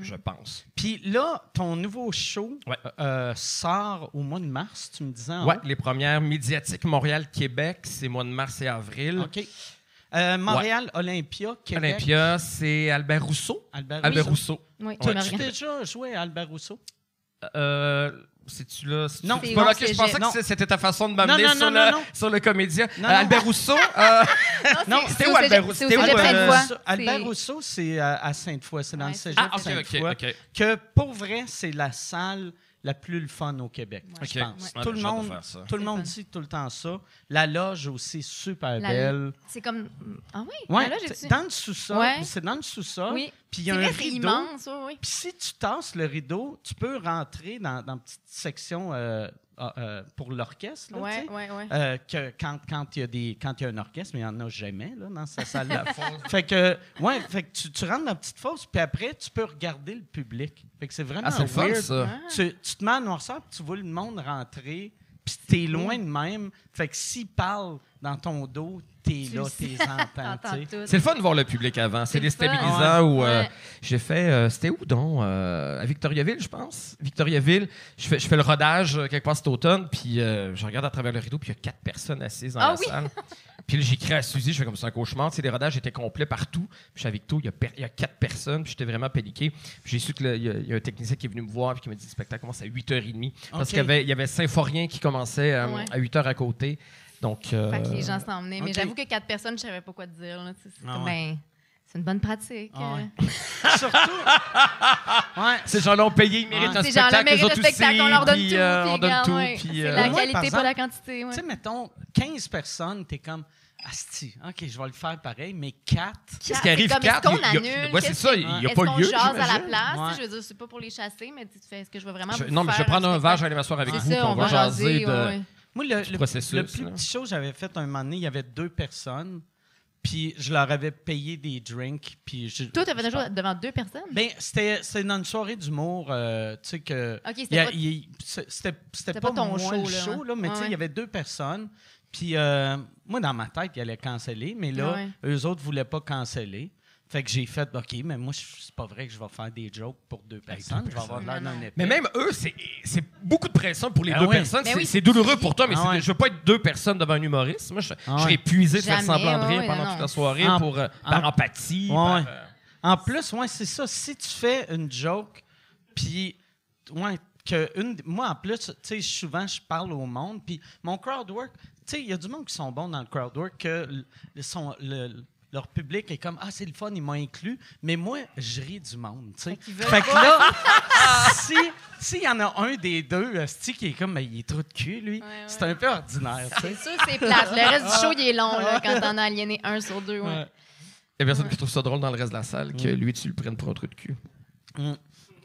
je pense. Puis là, ton nouveau show Ouais. euh, sort au mois de mars, tu me disais. Ouais, haut. les premières médiatiques Montréal-Québec, c'est mois de mars et avril. OK. Euh, Montréal, Olympia, Québec. Olympia, c'est Albert Rousseau. Albert Albert Rousseau. Rousseau. Oui, Tu tu as déjà joué à Albert Rousseau? Euh, C'est-tu là? Non. c'est C'est pas au là que je pensais que Non. c'était ta façon de m'amener sur, non, le, non, non. sur le comédien. Euh. Albert Rousseau, euh, Non, c'était c'est où au Albert Rousseau? C'était où, euh, Albert Rousseau, c'est euh, à Sainte-Foy, c'est dans Ouais, le cégep Ah, ok, ok, Sainte-Foy. ok. Que pour vrai, c'est la salle la plus le fun au Québec, Ouais. je pense. Ouais. Tout le monde, tout le monde dit tout le temps ça. La loge aussi, super La- belle. C'est comme. Ah oui? Ouais, là, c'est j'ai-tu- dans le sous-sol. Ouais. C'est dans le sous-sol. Oui. Puis il y a un vrai, rideau. immense, oui, oui. Puis si tu tasses le rideau, tu peux rentrer dans, dans une petite section euh, ah, euh, pour l'orchestre. ouais. Euh, que quand quand il y a des quand y a un orchestre, mais il n'y en a jamais là, dans cette salle-là. fait que ouais, fait que tu, tu rentres dans la petite fosse, puis après tu peux regarder le public. Fait que c'est vraiment Ah, c'est le fun, weird. ça. Ah. Tu, tu te mets en noirceur, puis tu vois le monde rentrer, puis t'es loin de même. Fait que s'ils parlent dans ton dos, t'es là, t'es entends. Tout. C'est le fun de voir le public avant. C'est C'est déstabilisant où euh, Ouais. j'ai fait. euh, C'était où donc Euh, À Victoriaville, je pense? Victoriaville. Je fais, je fais le rodage quelque part cet automne, puis euh, je regarde à travers le rideau, puis il y a quatre personnes assises dans Ah la oui? salle. Puis là, j'écris à Suzy, je fais comme ça un cauchemar. Tu sais, les rodages étaient complets partout. Puis je suis à Victo, il y a, per- il y a quatre personnes, puis j'étais vraiment paniqué. Puis j'ai su qu'il y, y a un technicien qui est venu me voir, puis qui m'a dit le spectacle commence à 8h30. Parce qu'il y avait, il y avait Symphorien qui commençait euh, Ouais. à 8h à côté. Donc. euh, Fait que les gens s'emmenaient. Mais ok. j'avoue que quatre personnes, je savais pas quoi te dire. là. C'est c'est Ah comme, ouais. ben, c'est une bonne pratique. Ah ouais. euh. Surtout. ouais. Ces gens-là ont payé, ils méritent Ouais. un Ces gens-là spectacle. les méritent autres le spectacle, aussi, on leur donne puis, tout. euh, puis on donne tout. ouais. puis, C'est euh, la Moi, par qualité, pas la quantité. ouais. Tu sais, mettons, 15 personnes, t'es comme, Asti, OK, je vais le faire pareil, mais 4. Qu'est-ce qui arrive C'est comme, quatre? Est-ce qu'on Il y a- annule? Ouais, c'est Qu'est-ce ça, il y a Est-ce pas qu'on lieu, jase à la place? Ouais. Je veux dire, c'est pas pour les chasser, mais tu fais, est-ce que je vais vraiment Je- vous non, mais je vais prendre un verre, je vais aller m'asseoir avec C'est vous, on va jaser de. ouais, ouais. Moi, le, le- processus, le plus là. petit show que j'avais fait un moment donné, il y avait deux personnes, puis je leur avais payé des drinks, puis je... Toi, t'avais déjà devant deux personnes? Ben, c'était c'était dans une soirée d'humour, euh, tu sais que... OK, c'était pas... pas, pas ton show, le show, ouais. là, mais tu sais, il y avait deux personnes. Puis euh, moi, dans ma tête, il allait canceller, mais là, Ouais. eux autres voulaient pas canceller. Fait que j'ai fait, OK, mais moi, c'est pas vrai que je vais faire des jokes pour deux personnes. Je vais avoir l'air d'un. Mais même eux, c'est c'est beaucoup de pression pour les Ah deux oui. personnes. C'est oui, c'est douloureux pour toi, mais Ah ouais. je veux pas être deux personnes devant un humoriste. Moi, je, Ah je serais épuisé de faire semblant de rire ouais, pendant non, toute la soirée En- pour, euh, en- par empathie. Ouais. par, euh, En plus, ouais, c'est ça. Si tu fais une joke, puis, ouais, que une, moi, en plus, tu sais, souvent, je parle au monde, puis mon crowd work, tu sais, il y a du monde qui sont bons dans le crowd work, que le- le- son- le- leur public est comme, ah, c'est le fun, ils m'ont inclus, mais moi, je ris du monde, tu sais. Fait que là, si s'il y en a un des deux, esti, qui est comme, Ben, il est trop de cul, lui, ouais. c'est un peu ordinaire, tu sais. C'est sûr, c'est plate. Le reste du show, il est long, là, quand t'en as aliéné un sur deux. ouais. Ouais. Il y a personne qui trouve ça drôle dans le reste de la salle que Mm. lui, tu le prennes pour un truc de cul.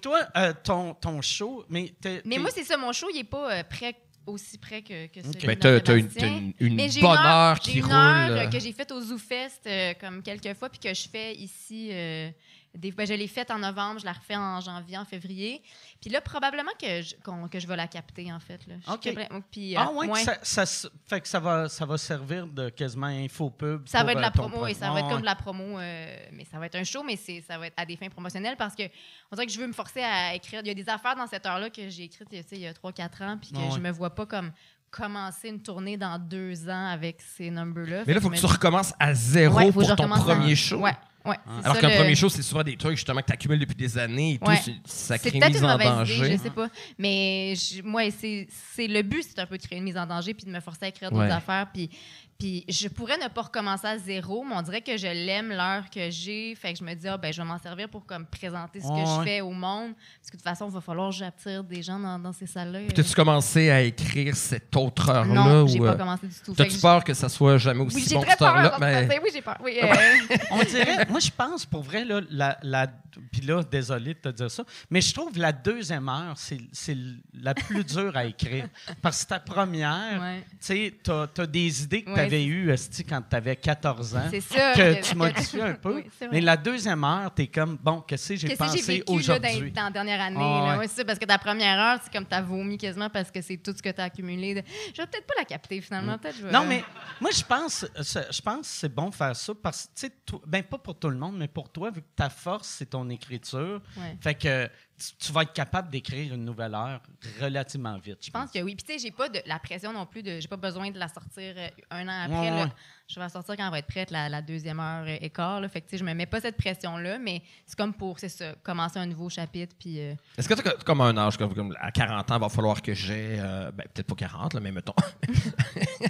Toi, euh, ton, ton show, mais t'es- Mais t'es- moi, c'est ça, mon show, il est pas euh, prêt, aussi près que, que celui Ben, de t'as t'as une, t'as une, une Mais bonne heure, qui une roule. heure que j'ai faite au ZooFest euh, comme quelques fois, puis que je fais ici. euh, des, ben, je l'ai faite en novembre, je la refais en janvier, en février. Puis là, probablement que je, que je vais la capter, en fait. Là. OK. Puis, euh, Ah ouais, que ouais. Ça, ça fait que ça va, ça va servir de quasiment infopub. Ça pour, va être de euh, la promo, pro- et ça va être comme de la promo, euh, mais ça va être un show, mais c'est, ça va être à des fins promotionnelles parce que on dirait que je veux me forcer à écrire. Il y a des affaires dans cette heure-là que j'ai écrites tu sais, il y a 3-4 ans, puis que ouais. je me vois pas comme commencer une tournée dans deux ans avec ces numbers-là. Mais là, il faut que tu recommences à zéro Ouais, faut que je pour ton premier show. Ouais, ouais. c'est Alors qu'un le- premier show, c'est souvent des trucs justement que tu accumules depuis des années et tout. Ouais. Ça crée une mise une en danger. idée, je sais pas. Mais moi, c'est c'est le but, c'est un peu de créer une mise en danger puis de me forcer à écrire d'autres affaires. Puis, puis je pourrais ne pas recommencer à zéro, mais on dirait que je l'aime l'heure que j'ai. Fait que je me dis, ah, ben, je vais m'en servir pour comme, présenter ce que Ouais, je fais au monde. Parce que de toute façon, il va falloir que j'attire des gens dans, dans ces salles-là. Puis T'as-tu commencé à écrire cette autre heure-là? non, j'ai ou, pas euh, commencé du tout. Fait T'as-tu que peur que ça soit jamais aussi Oui, j'ai bon très cette heure-là? Mais... Oui, j'ai peur. Oui, euh, On dirait, moi, je pense, pour vrai, là, la, la- puis là, désolé de te dire ça, mais je trouve la deuxième heure, c'est c'est la plus dure à écrire. Parce que ta première, ouais. tu sais, t'as as des idées que Ouais, avais esti, quand tu avais 14 ans. Ça. que tu modifies un peu. Oui, mais la deuxième heure, tu es comme, bon, qu'est-ce que j'ai pensé aujourd'hui? dans la dernière année? Ah, là? ouais. Ça, parce que ta première heure, c'est comme t'as vomi quasiment parce que c'est tout ce que t'as accumulé. de- Je vais peut-être pas la capter finalement. Peut-être je vais- Mm. Non, mais moi, je pense, je pense que c'est bon de faire ça parce que, tu sais, ben, pas pour tout le monde, mais pour toi, vu que ta force, c'est ton écriture, Ouais. fait que tu, tu vas être capable d'écrire une nouvelle heure relativement vite. Je pense que oui. Puis tu sais, j'ai pas de la pression non plus de. J'ai pas besoin de la sortir euh, un an après. Ouais, là. ouais. Je vais la sortir quand elle va être prête, la, la deuxième heure et quart. Là. Fait que tu sais, je me mets pas cette pression-là, mais c'est comme pour, c'est ça, commencer un nouveau chapitre. Puis. euh, Est-ce que t'as comme un âge, comme, comme à 40 ans, il va falloir que j'ai, euh, ben, peut-être pas 40, là, mais mettons.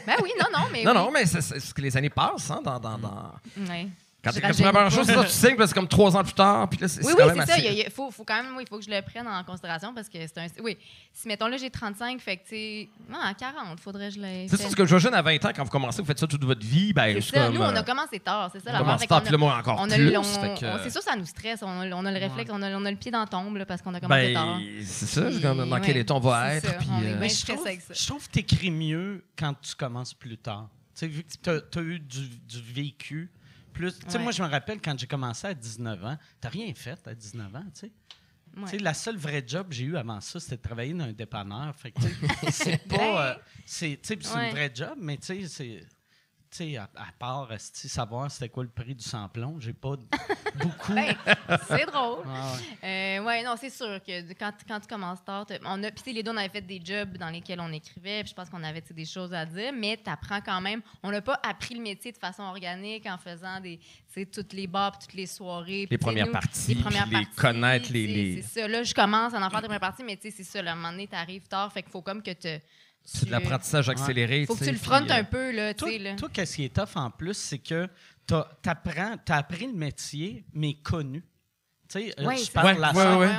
Ben oui, non, non, mais. non, oui. non, mais c'est c'est ce que les années passent, hein, dans, dans, dans... Ouais. Quand tu la première chose, c'est ça, tu signes, là, c'est comme trois ans plus tard, puis là, c'est Oui, c'est oui, quand même c'est ça. assez- Il faut, faut quand même, oui, il faut que je le prenne en considération parce que c'est un. Oui, si mettons là, j'ai 35, fait que tu sais. Non, à 40, faudrait que je l'aie. C'est ça, ce que je jeune à 20 ans, quand vous commencez, vous faites ça toute votre vie, ben, C'est ça. comme. Nous, on euh, a commencé tard, c'est ça on la commence tard, puis là, moi, encore on a plus. le- que- C'est sûr, ça nous stresse. On a, on a le réflexe, on, a, on a le pied dans la tombe là, parce qu'on a commencé tard. Ben, c'est ça, Puis, dans quel état on va être. euh, je trouve, avec ça. je trouve que tu écris mieux quand tu commences plus tard. Tu sais, vu que tu as, eu du, du vécu. Plus, tu sais, Ouais. moi, je me rappelle quand j'ai commencé à 19 ans, tu rien fait à 19 ans, tu sais. Ouais. Tu sais, la seule vraie job que j'ai eu avant ça, c'était de travailler dans un dépanneur. C'est pas. euh, c'est, tu sais, puis c'est Ouais. une vraie job, mais tu sais, c'est. Sais, à, à part savoir c'était quoi le prix du samplon, j'ai pas beaucoup. Ben, c'est drôle. Ah ouais. Euh, ouais, non, c'est sûr que quand, quand tu commences tard, on a, puis tu sais, les deux, on avait fait des jobs dans lesquels on écrivait, puis je pense qu'on avait tu des choses à dire, mais tu apprends quand même. On n'a pas appris le métier de façon organique en faisant des, tu sais, toutes les bars, puis toutes les soirées. Les tu premières nous, parties, les premières puis les parties, connaître, les- tu les- C'est ça. Là, je commence à en faire des premières parties, mais tu sais, c'est ça. Là, à un moment donné, tu arrives tard, fait qu'il faut comme que te- C'est de l'apprentissage accéléré. faut que tu le frontes euh, un peu, là, tu Toi, sais. là. toi, qu'est-ce qui est tough en plus, c'est que tu as appris le métier, mais connu. Tu sais, je parle ça. la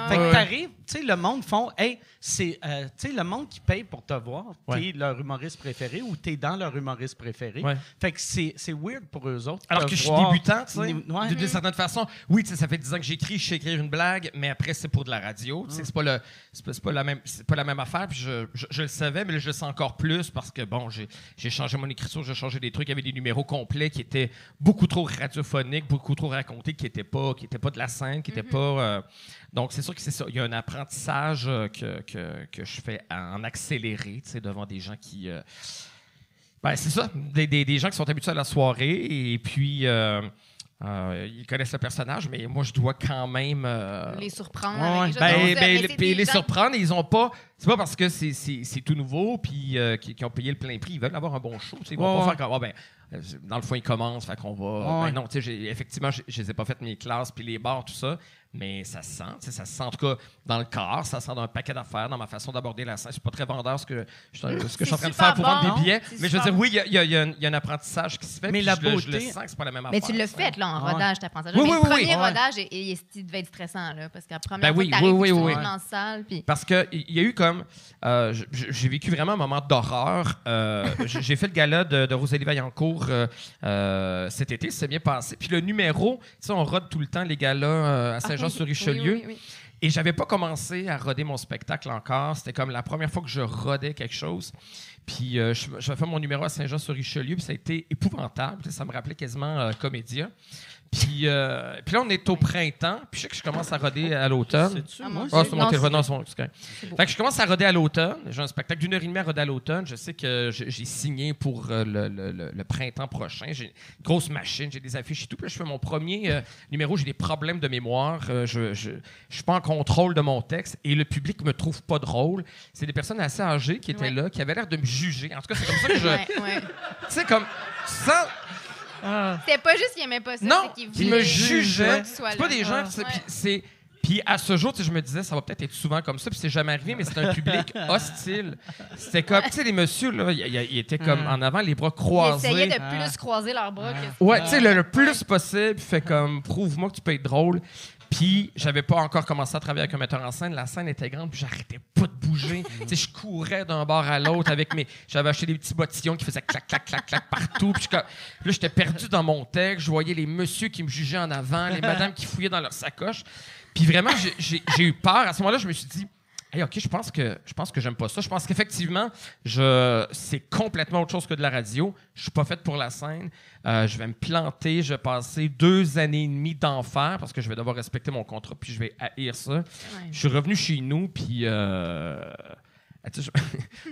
Fait que t'arrives, tu sais, le monde font, hey, c'est, euh, tu sais, le monde qui paye pour te voir, t'es leur humoriste préféré ou t'es dans leur humoriste préféré. Fait que c'est, c'est weird pour eux autres. Alors de que je suis débutant, tu sais, Ouais. de- d'une certaine façon. Oui, tu sais, ça fait 10 ans que j'écris, je sais écrire une blague, mais après, c'est pour de la radio. tu sais, C'est pas, le, c'est pas, c'est pas la même, c'est pas la même affaire. Puis je, je- je le savais, mais là, je le sais encore plus parce que, bon, j'ai, j'ai changé mon écriture, j'ai changé des trucs. Il y avait des numéros complets qui étaient beaucoup trop radiophoniques, beaucoup trop racontés, qui n'étaient pas, qui étaient pas de la scène, qui n'étaient pas... euh, donc, c'est sûr que c'est ça. Il y a un apprentissage euh, que, que, que je fais en accéléré, tu sais, devant des gens qui... euh, ben, c'est ça, des, des- des gens qui sont habitués à la soirée et puis euh, euh, ils connaissent le personnage, mais moi, je dois quand même. euh, Les surprendre. Ouais, avec les ben, ben, puis les gens- surprendre, ils ont pas. C'est pas parce que c'est- c'est c'est tout nouveau puis euh, qu'ils ont payé le plein prix. Ils veulent avoir un bon show. tu sais, Ils vont Ouais, pas faire comme. Ah, ben, dans le fond, ils commencent. Fait qu'on va. Ouais. Ben non, tu sais, effectivement, je je les ai pas fait mes classes puis les bars, tout ça. Mais ça se sent. tu Ça se sent en tout cas dans le corps. Ça se sent dans un paquet d'affaires, dans ma façon d'aborder la scène. C'est pas très vendeur ce que je, ce que je suis en train de faire pour vendre des billets. C'est Mais je veux dire, oui, il y a- y, y un- il y a un apprentissage qui se fait. Mais la je, le- je le beauté- sens que c'est pas la même Mais affaire. tu l'as ça. fait, là, en Ouais. rodage, pensée. Oui, mais oui, le oui, premier oui. rodage, il, il, il devait être stressant, là, parce la première Ben fois oui, oui, oui, tu oui, oui. dans la salle, puis... Parce que il y a eu comme. euh, j'ai vécu vraiment un moment d'horreur. Euh, j'ai fait le gala de, de Rosalie Vaillancourt euh, euh, cet été, ça s'est bien passé. Puis le numéro, tu sais, on rode tout le temps les galas à Saint-Jean-sur-Richelieu. Oui, oui, oui. Et j'avais pas commencé à roder mon spectacle encore. C'était comme la première fois que je rodais quelque chose. Puis euh, je- j'avais fait mon numéro à Saint-Jean-sur-Richelieu, puis ça a été épouvantable. Ça me rappelait quasiment euh, Comédia. Puis, euh, puis là, on est au printemps. Puis je sais que je commence à roder à l'automne. C'est-tu, Ah, moi? Ah, Dieu. c'est mon Non, téléphone. c'est- Non, c'est mon-. C'est beau. Fait que je commence à roder à l'automne. J'ai un spectacle d'une heure et demie à roder à l'automne. Je sais que j'ai j'ai signé pour euh, le, le- le- le printemps prochain. J'ai une grosse machine, j'ai des affiches et tout. Puis là, je fais mon premier euh, numéro. J'ai des problèmes de mémoire. Euh, je, je, je suis pas en contrôle de mon texte et le public me trouve pas drôle. C'est des personnes assez âgées qui étaient Ouais. là, qui avaient l'air de me juger. En tout cas, c'est comme ça que je. Ouais, ouais. Tu sais, comme. Sans, C'était pas juste qu'il aimait pas ça, non, c'est qu'il qui voulait me jugeaient. C'est pas des gens. Ah. Ouais. c'est. Puis à ce jour, tu sais, je me disais, ça va peut-être être souvent comme ça, puis c'est jamais arrivé, mais c'est un public hostile. C'était comme, tu sais, les messieurs, là, ils étaient comme en avant, les bras Ils essayaient croisés. de plus croiser leurs bras que Ouais, tu sais, le, le plus possible, fait comme, prouve-moi que tu peux être drôle. Puis, j'avais pas encore commencé à travailler avec un metteur en scène. La scène était grande, puis j'arrêtais pas de bouger. tu sais, je courais d'un bord à l'autre avec mes. J'avais acheté des petits bottillons qui faisaient clac, clac, clac, clac partout. Puis, là, j'étais perdu dans mon texte. Je voyais les messieurs qui me jugeaient en avant, les madames qui fouillaient dans leur sacoche. Puis, vraiment, j'ai eu peur. À ce moment-là, je me suis dit, Hey, OK, je pense que je pense que j'aime pas ça. Je pense qu'effectivement, je c'est complètement autre chose que de la radio. Je suis pas faite pour la scène. Euh, je vais me planter. Je vais passer deux années et demie d'enfer parce que je vais devoir respecter mon contrat puis je vais haïr ça. Je suis revenu chez nous puis euh, je,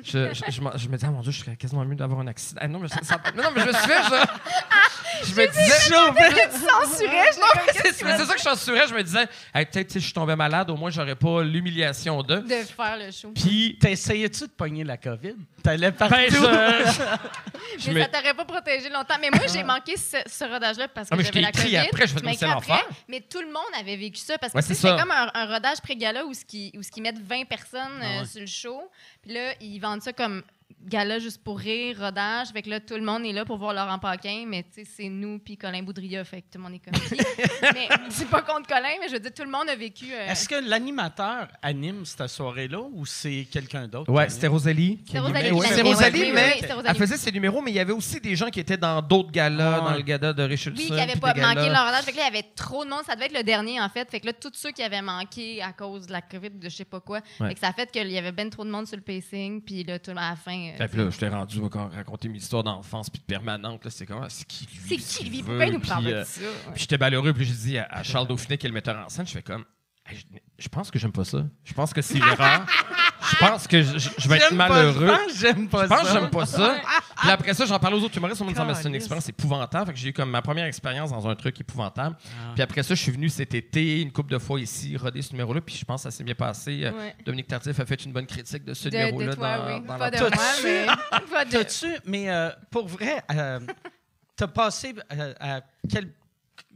je, je- je je me disais, ah, mon Dieu, je serais quasiment mieux d'avoir un accident. Ah, non, mais ça- ça- non, mais je me suis fait, je, je me disais, censurais, je non, mais c'est mais c'est ça que je censurais. Je me disais, Hey, peut-être si je suis tombé malade, au moins, j'aurais pas l'humiliation de. de faire le show. Puis, T'essayais-tu de pogner la COVID? T'allais partout? ben, je, mais me- ça t'aurait pas protégé longtemps. Mais moi, j'ai manqué ce, ce rodage-là parce que Ah, mais je j'avais t'ai la écrit COVID. après, je après, l'enfer. Mais tout le monde avait vécu ça parce que Ouais, c'était comme un, un rodage pré-gala où ce qui, où ce qui mettent 20 personnes euh, Ah ouais. sur le show. Là, ils vendent ça comme gala juste pour rire, rodage. Fait que là, tout le monde est là pour voir Laurent Paquin, mais tu sais, c'est nous puis Colin Boudria, fait que tout le monde est comme mais c'est pas contre Colin, mais je veux dire, tout le monde a vécu. euh, Est-ce que l'animateur anime cette soirée-là ou c'est quelqu'un d'autre? Ouais, c'était? Rosalie. C'était. Rosalie oui, oui, mais oui, c'était Rosalie. elle faisait ses numéros, mais il y avait aussi des gens qui étaient dans d'autres galas, Ah, dans le gala de Richard Oui, qui n'avaient pas manqué leur rodage. Fait que là, il y avait trop de monde. Ça devait être le dernier, en fait. Fait que là, tous ceux qui avaient manqué à cause de la COVID ou de je sais pas quoi. Ouais. Fait que ça a fait qu'il y avait ben trop de monde sur le pacing. Puis là, tout, à la fin. Euh, Puis là, je t'ai rendu encore raconter mes histoires d'enfance puis de permanente. C'est comment? C'est qui lui? c'est ce qui, lui? Pourquoi il nous parle euh, de ça? Ouais. Puis j'étais malheureux, puis j'ai dit à, à Charles Dauphiné, qui est le metteur en scène, je fais comme, Hey, je, je pense que j'aime pas ça. Je pense que c'est l'erreur. je pense que je, je- je vais être J'aime pas- malheureux. Je pense que j'aime pas Je pense ça. que j'aime pas ça. Puis après ça, j'en parlais aux autres humoristes. On me disait, Ah, mais c'est une expérience épouvantable. Fait que j'ai eu comme ma première expérience dans un truc épouvantable. Ah. Puis après ça, je suis venu cet été, une couple de fois ici, roder ce numéro-là. Puis je pense que ça s'est bien passé. Euh, Ouais. Dominique Tardif a fait une bonne critique de ce numéro-là de toi, dans, oui. dans pas la de moi, T'as-tu- mais. pas de. T'as-tu, mais euh, pour vrai, euh, t'as passé euh, à quel,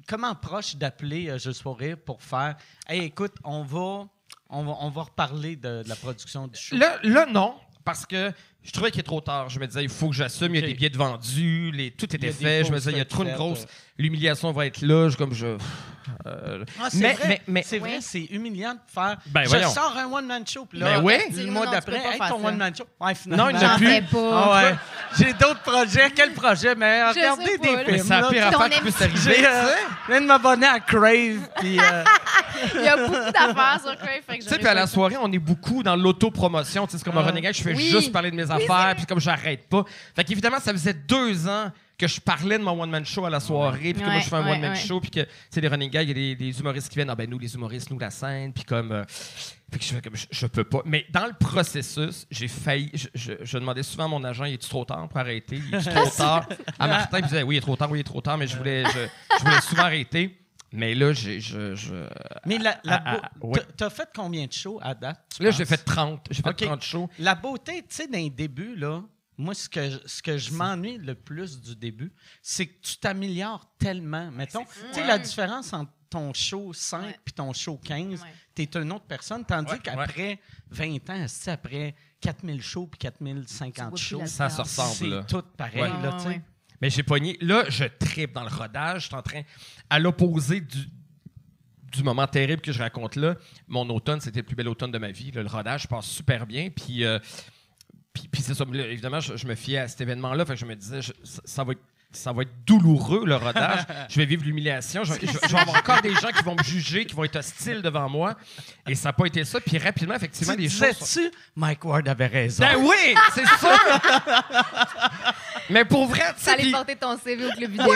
comment proche d'appeler euh, Juste pour rire pour faire Hey, écoute, on va, on va, on va reparler de, la production du show. Là, là, non, parce que je trouvais qu'il est trop tard. Je me disais, il faut que j'assume, il y a des billets de vendus, les, tout était fait. Je me disais, il y a trop une grosse. euh. L'humiliation va être là. Je, comme je. euh, Ah, c'est mais, vrai, mais, mais- c'est vrai, Ouais. c'est humiliant de faire. Ben, je voyons. sors un one-man show, puis là, Ben ouais. le mois d'après, hey, ton one-man show. Ouais, finalement. Non, il n'y en a J'en plus. Ah ouais. J'ai d'autres projets. Quel projet? Mais Je regardez des films. c'est la pire affaire qui s'arriver. J'ai, euh, je viens de m'abonner à Crave, puis euh, Il y a beaucoup d'affaires sur Crave. Tu sais, puis à la soirée, on est beaucoup dans l'autopromotion. Tu sais, c'est comme un Ah. renegade, je fais juste parler de mes affaires, puis comme j'arrête pas. Fait qu'évidemment, ça faisait deux ans que je parlais de mon one-man show à la soirée, puis que moi, je fais un ouais, one-man ouais. show, puis que, sais, les running guys, il y a des, des humoristes qui viennent, ah ben nous, les humoristes, nous, la scène, puis comme. euh, fait que je fais comme, je, je peux pas. Mais dans le processus, j'ai failli. Je, je- je demandais souvent à mon agent, il est trop tard pour arrêter? Il est trop tard? À Martin, il disait, oui, il est trop tard, oui, il est trop tard, mais je voulais, je voulais souvent arrêter. Mais là, j'ai, je, je- Mais la, la Ah, beau- ah, ouais. t'as- fait combien de shows à date? tu Là, j'ai fait 30. J'ai fait OK. 30 shows. La beauté, tu sais, d'un début, là, moi, ce que, je- ce que je m'ennuie le plus du début, c'est que tu t'améliores tellement. Mettons, tu sais, la différence entre ton show 5 Ouais. puis ton show 15, Ouais. tu es une autre personne. Tandis Ouais, qu'après 20 ans, c'est après 4000 shows puis 4050 plus shows, Ça se ressemble, c'est tout pareil, Ouais. là, tu sais. Mais j'ai pogné. Là, je tripe dans le rodage. Je suis en train. À l'opposé du, du moment terrible que je raconte là, mon automne, c'était le plus bel automne de ma vie. là. le rodage passe super bien. Puis. euh, puis, puis c'est ça. Là, évidemment, je, je me fiais à cet événement-là. Fait que je me disais, je- ça, ça va être. Ça va être douloureux, le rodage. je vais vivre l'humiliation. Je, vais avoir encore des gens qui vont me juger, qui vont être hostiles devant moi. Et ça n'a pas été ça. Puis rapidement, effectivement, Tu les choses. sont- disais-tu, Mike Ward avait raison? Ben oui, c'est sûr! Mais pour vrai, tu sais. porter ton CV au club vidéo.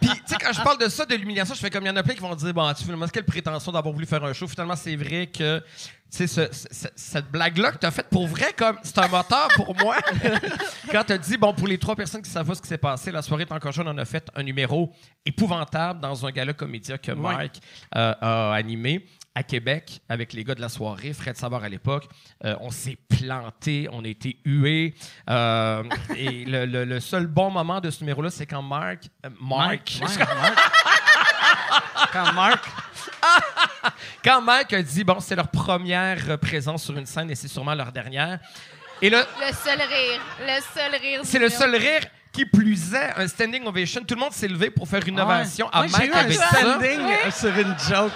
puis, tu sais, quand je parle de ça, de l'humiliation, je fais comme il y en a plein qui vont dire Bon, tu finalement, quelle prétention d'avoir voulu faire un show? Finalement, c'est vrai que, tu sais, ce- ce- cette blague-là que tu as faite pour vrai, comme c'est un moteur pour moi. quand tu as dit Bon, pour les trois personnes qui savent pas ce qui s'est passé, la soirée est encore jeune, on a fait un numéro épouvantable dans un gala comédia que Mike euh, a animé à Québec avec les gars de la soirée, Fred Savard à l'époque. Euh, on s'est planté, on a été hués. Euh, et le, le- le seul bon moment de ce numéro-là, c'est quand Mark. euh, Mike. Quand Mark, Quand Mike a dit, bon, c'est leur première présence sur une scène et c'est sûrement leur dernière. Et là, Le seul rire. Le seul rire. c'est le seul rire qui plus est, un standing ovation. Tout le monde s'est levé pour faire une ovation à Ouais, j'ai Mike avec ça. standing euh, sur une joke.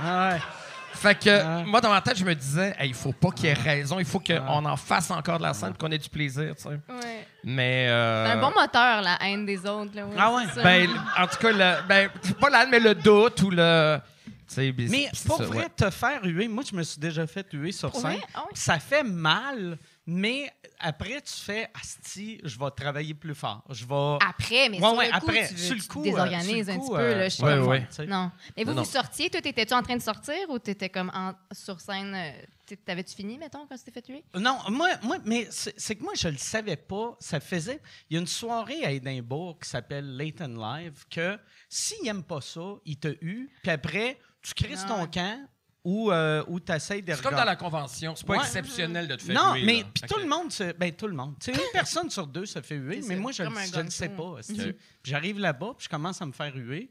Ah ouais. Fait que Ouais. moi, dans ma tête, je me disais, Hey, il faut pas qu'il ait raison, il faut qu'on en fasse encore de la scène, qu'on ait du plaisir, tu sais. Ouais. Mais. euh, C'est un bon moteur, la haine des autres. Là, Ah ouais? Ben, en tout cas, le, ben, pas la haine, mais le doute ou le. tu sais, Mais pour ça, vrai, ouais. te faire huer, moi, je me suis déjà fait huer sur scène. Ah oui? Ça fait mal, mais après, tu fais Asti, je vais travailler plus fort. Je vais. Après, mais Ouais, sur ouais, le coup, après, tu, sur tu le coup, désorganises euh, le un coup, petit peu. euh, Là, je ouais, ouais. Non. Mais vous, Non, vous sortiez, toi, t'étais-tu en train de sortir ou t'étais comme en- sur scène? euh, T'avais-tu fini, mettons, quand tu t'es fait tuer? Non, moi, moi mais c'est que moi, je le savais pas. Ça faisait. Il y a une soirée à Édimbourg qui s'appelle Leighton Live que s'il n'aime pas ça, il te eu, puis après, tu crises ton camp ou, euh, ou tu essayes de C'est comme dans la convention, c'est pas Ouais. exceptionnel de te faire Non, huer, mais puis tout le monde se. Ben, tout le monde. Tu sais, une personne sur deux se fait huer, mais moi, je, le sais pas. Puis J'arrive là-bas, puis je commence à me faire huer.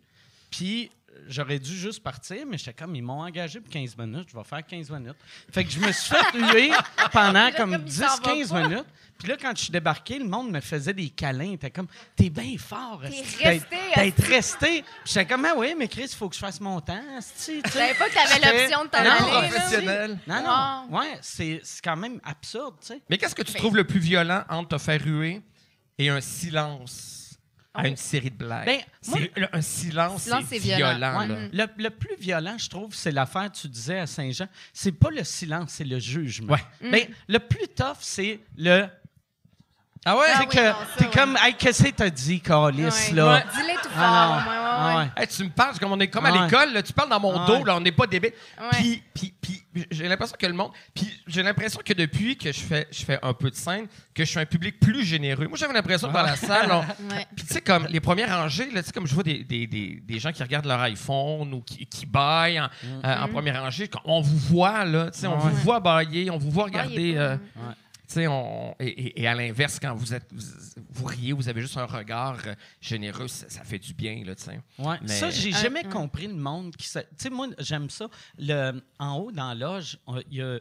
Puis j'aurais dû juste partir, mais j'étais comme, ils m'ont engagé pour 15 minutes, je vais faire 15 minutes. Fait que je me suis fait huer pendant Là, comme comme il s'en va 10-15 pas. minutes. Puis là, quand je suis débarqué, le monde me faisait des câlins. T'es comme, t'es bien fort. T'es resté, D'être resté. Puis j'étais comme, ah oui, mais Chris, il faut que je fasse mon temps. tu savais pas que t'avais l'option de t'en Non, aller, là? professionnel. Non, non. Ouais, c'est c'est quand même absurde, tu sais. Mais qu'est-ce que tu trouves le plus violent entre te faire huer et un silence? À une série de blagues? Ben, moi- C'est- le- un silence, Silence, c'est violent. violent. Ouais. Mm. Le, le plus violent, je trouve, c'est l'affaire, tu disais à Saint-Jean, c'est pas le silence, c'est le jugement. Ouais. Ben, le plus tough, c'est le. Ah ouais? Ah c'est oui, que t'es ouais. comme, hey, qu'est-ce que t'as dit, Calis, Ouais. là? Ouais. Dis-le tout fort. Ah, ouais, ouais, ouais. Ouais. Hey, tu me parles comme on est comme à Ouais. l'école, là, tu parles dans mon Ouais. dos, là, on n'est pas débile. Ouais. Puis, puis, puis j'ai l'impression que le monde. Puis j'ai l'impression que depuis que je fais, je fais un peu de scène, que je suis un public plus généreux. Moi, j'avais l'impression que dans la salle, on- Ouais. Puis tu sais, comme les premières rangées, là, tu sais, comme je vois des, des, des, des gens qui regardent leur iPhone ou qui, qui baillent en, euh, en première rangée, quand on vous voit, là, tu sais, on Ouais. vous voit bailler, on vous voit Baillez regarder. pas, euh. On, et, et- et à l'inverse, quand vous êtes, vous, vous riez, vous avez juste un regard euh, généreux, ça, ça fait du bien, là. Ouais. Mais- Ça, j'ai Ah, jamais ouais. compris le monde qui. Tu sais, moi, j'aime ça. Le, en haut, dans la loge, on, a-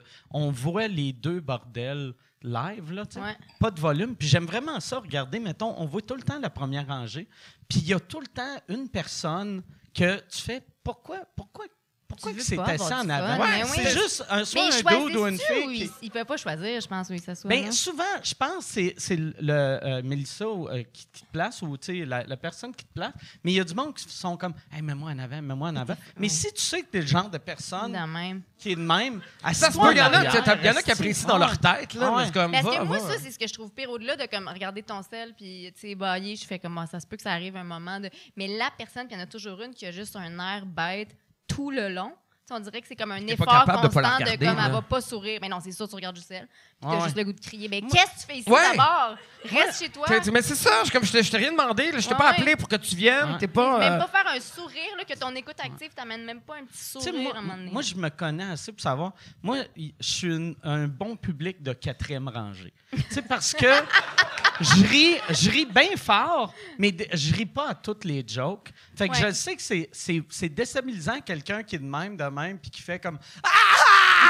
voit les deux bordels live, là. Ouais. Pas de volume. Puis j'aime vraiment ça, regarder, mettons, on voit tout le temps la première rangée. Puis il y a tout le temps une personne que tu fais pourquoi, pourquoi, pourquoi que ça avoir en avant? mais c'est oui. juste un, soit Mais un dude ou une fille. ou qui- ils peuvent pas choisir, je pense, oui, ça soit. Ben, non? souvent, je pense que c'est- c'est le euh, Mélissa euh, qui, qui te place ou tu sais, la, la personne qui te place. Mais il y a du monde qui sont comme hey, mets-moi en avant, mets-moi en avant. Mais si tu sais que tu es le genre de personne De même. qui est de même, Ça se assis-toi peut, il y en a, arrière, t'as- il y en a qui apprécient dans leur tête, là. Mais ouais. c'est comme, Parce va, que moi, va. ça, c'est ce que je trouve pire au-delà de comme regarder ton sel puis tu sais bailler, je fais comme Ah, ça se peut que ça arrive un moment de mais la personne, puis il y en a toujours une qui a juste un air bête tout le long. On dirait que c'est comme un effort capable de pas la constant de, regarder, comme là. elle va pas sourire. Mais non, c'est sûr, tu regardes du sel. Puis Ouais, t'as juste ouais. le goût de crier. Mais qu'est-ce que tu fais ici Ouais. d'abord? Reste chez toi. T'as dit, mais c'est ça, je, comme je t'ai je t'ai rien demandé, là, je t'ai Ouais, pas appelé pour que tu viennes, Ouais. t'es pas. Même euh, pas faire un sourire, là, que ton écoute active t'amène même pas un petit sourire moi, à un moment donné. moi, je me connais assez pour savoir. Moi, je suis un bon public de quatrième rangée. tu sais, parce que je ris, je ris bien fort, mais je ris pas à toutes les jokes. Fait que Ouais. je sais que c'est- c'est c'est déstabilisant quelqu'un qui est de même, de même, puis qui fait comme Ah!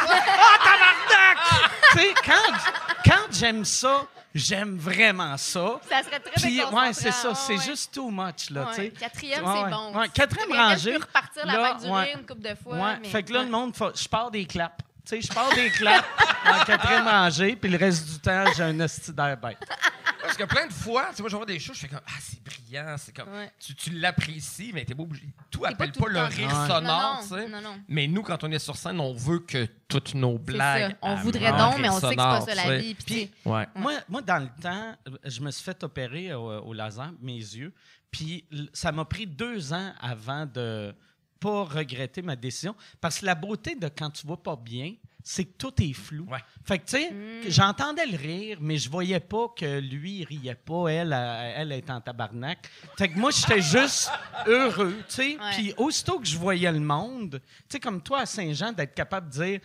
Ah, tabarnak! tu sais, quand, quand j'aime ça, j'aime vraiment ça. ça serait très Puis, ouais, c'est ça, c'est Ouais, juste too much, là, ouais. tu sais. Quatrième, Ouais, c'est bon. Quatrième rangée, peut repartir la vague du rire une couple de fois. Mais- Fait que là, le monde, faut- je pars des claps. Tu sais, je pars des claps en quatrième rangée, puis le reste du temps, j'ai un hostie d'air bête. Parce que plein de fois, tu sais, moi, je vois des choses, je fais comme, ah, c'est brillant, c'est comme, Ouais. tu, tu l'apprécies, mais t'es pas obligé. Tout pas appelle tout pas le rire Ouais. sonore, tu sais. non, non. Mais nous, quand on est sur scène, on veut que toutes nos blagues. ça. On voudrait donc, mais on sait que c'est pas ça la vie. Puis, Ouais. Moi, moi, dans le temps, je me suis fait opérer au, au laser, mes yeux, puis ça m'a pris deux ans avant de pas regretter ma décision. Parce que la beauté de quand tu vois pas bien, c'est que tout est flou. Ouais. Fait que, tu sais, Mm. j'entendais le rire, mais je voyais pas que lui, il riait pas, elle, elle, elle est en tabarnak. Fait que moi, j'étais juste heureux, tu sais. Puis aussitôt que je voyais le monde, tu sais, comme toi à Saint-Jean, d'être capable de dire,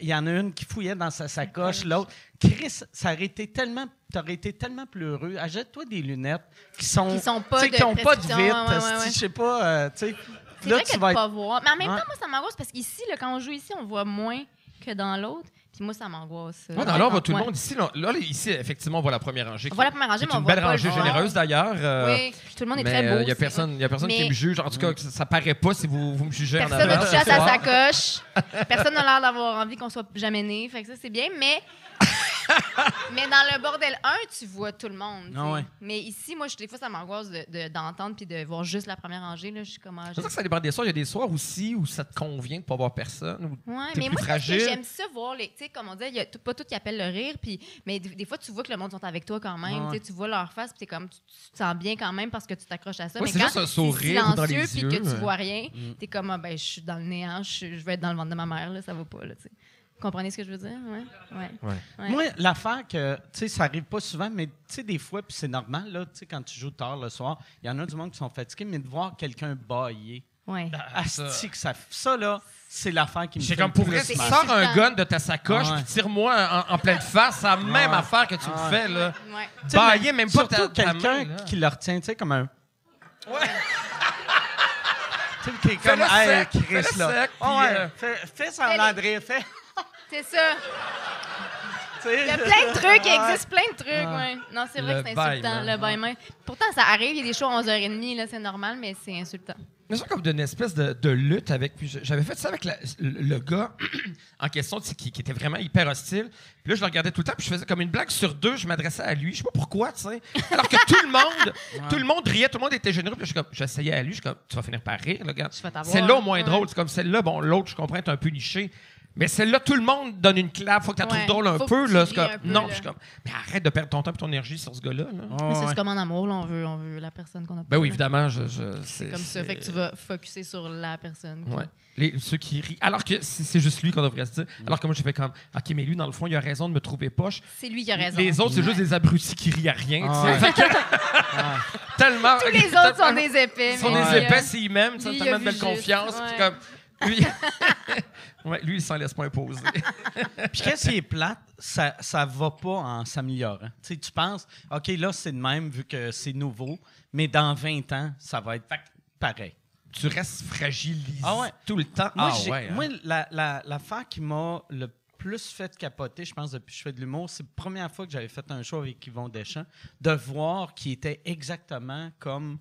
il y en a une qui fouillait dans sa sacoche, l'autre. Chris, ça aurait été tellement, t'aurais été tellement plus heureux. Achète-toi des lunettes qui sont, Qui sont pas tu sais, de qui ont pas de vitre, ouais, ouais, je sais pas, euh, tu sais. C'est vrai que de vas pas voir. Mais en même Ouais. temps, moi, ça m'angoisse parce qu'ici, là, quand on joue ici, on voit moins que dans l'autre. Puis moi, ça m'angoisse. Ouais, dans l'ordre, tout le monde ici. Là, là, ici, effectivement, on voit la première rangée. On voit la première rangée, C'est mais on une voit belle pas rangée généreuse, d'ailleurs. euh, Oui, puis tout le monde est mais très beau. il n'y a personne, y a personne qui me juge. En tout cas, ça, ça paraît pas si vous, vous me jugez en Personne n'a touché à sa sacoche. Personne n'a l'air d'avoir envie qu'on soit jamais né. Fait que ça, c'est bien. Mais, mais dans le bordel 1, tu vois tout le monde. tu. Ah ouais. Mais ici, moi, je- des fois, ça m'angoisse de- de- d'entendre puis de voir juste la première rangée. Là, je suis comme. ah, C'est sûr que ça dépend des soirs. Il y a des soirs aussi où ça te convient de pas voir personne. ou Ouais, mais plus moi, fragile. j'aime ça voir les. Tu sais, comme on dit, il y a tout- pas tout qui appelle le rire, puis, mais des, des fois, tu vois que le monde sont avec toi quand même. Ouais. Tu Tu vois leur face, puis comme, tu, tu te sens bien quand même parce que tu t'accroches à ça. Ouais, mais c'est quand juste un sourire dans les silencieux, puis que yeux, tu euh. vois rien, t'es comme, ah, ben, je suis dans le néant, je, vais être dans le ventre de ma mère, là, ça va pas, là, tu comprenez ce que je veux dire? Ouais. ouais. Ouais. Ouais. Moi, l'affaire que, tu sais, ça arrive pas souvent, mais tu sais, des fois, puis c'est normal, là, tu sais, quand tu joues tard le soir, il y en a du monde qui sont fatigués, mais de voir quelqu'un bailler, Ouais. asti que ça, ça, là, c'est l'affaire qui me J'ai fait comme pour vrai, sors un gun de ta sacoche Ah ouais. puis tire-moi en, en pleine face. C'est la même ouais. affaire que tu Ah me fais, là. Bailler mais même pas ta, Surtout ta quelqu'un qui le retient, tu sais, comme un... Ouais. Tu sais, qui est comme, hey, sec, Chris, là. Ah euh, fais, fais semblant de rire, fais... C'est ça. Il y a plein de trucs, il existe plein de trucs, ouais. Non, c'est vrai Le que c'est insultant, le bâillement. Pourtant, ça arrive, il y a des shows à 11h30, là, c'est normal, mais c'est insultant. Mais c'est comme d'une espèce de, de lutte avec. J'avais fait ça avec la- le, le gars en question, qui, qui était vraiment hyper hostile. Puis là, je le regardais tout le temps, puis je faisais comme une blague sur deux, je m'adressais à lui. Je sais pas pourquoi, tu sais. Alors que tout le monde, tout le monde riait, tout le monde était généreux. Puis là, je suis comme, j'essayais à lui, je suis comme, tu vas finir par rire, le gars. Celle-là, au moins ouais. drôle. C'est comme celle-là, bon, l'autre, je comprends, est un peu niché. Mais celle-là, tout le monde donne une clap. Faut que tu la Ouais, trouves drôle un faut peu. que Là, c'est un peu, non, là. je suis comme, mais arrête de perdre ton temps et ton énergie sur ce gars-là. là. Ouais, Mais ça, ouais. c'est comme en amour, là, on veut, on veut la personne qu'on a Ben oui, évidemment, je, je- C'est comme ça, fait que tu vas focuser sur la personne. qui- Ouais. Les, ceux qui rient. Alors que c'est c'est juste lui qu'on devrait se dire. Alors que moi, j'ai fait comme, OK, mais lui, dans le fond, il a raison de me trouver poche. C'est lui qui a raison. Les autres, c'est juste des abrutis qui rient à rien. tu sais. Ah. Fait que- tellement. Tous les autres sont des épais. Ils sont mais des lui, épais euh, s'ils m'aiment, tu sais, lui, il a tellement de vu belle juste, confiance. ouais. puis comme, lui, ouais, lui, il s'en laisse pas imposer. Puis quand c'est plate, ça, ça va pas en s'améliorant. Tu sais, tu penses, OK, là, c'est de même vu que c'est nouveau, mais dans 20 ans, ça va être pareil. tu restes fragilisé Ah ouais. tout le temps. Moi, ah ouais. hein. moi la, la, l'affaire qui m'a le plus fait capoter, je pense, depuis que je fais de l'humour, c'est la première fois que j'avais fait un show avec Yvon Deschamps, de voir qu'il était exactement comme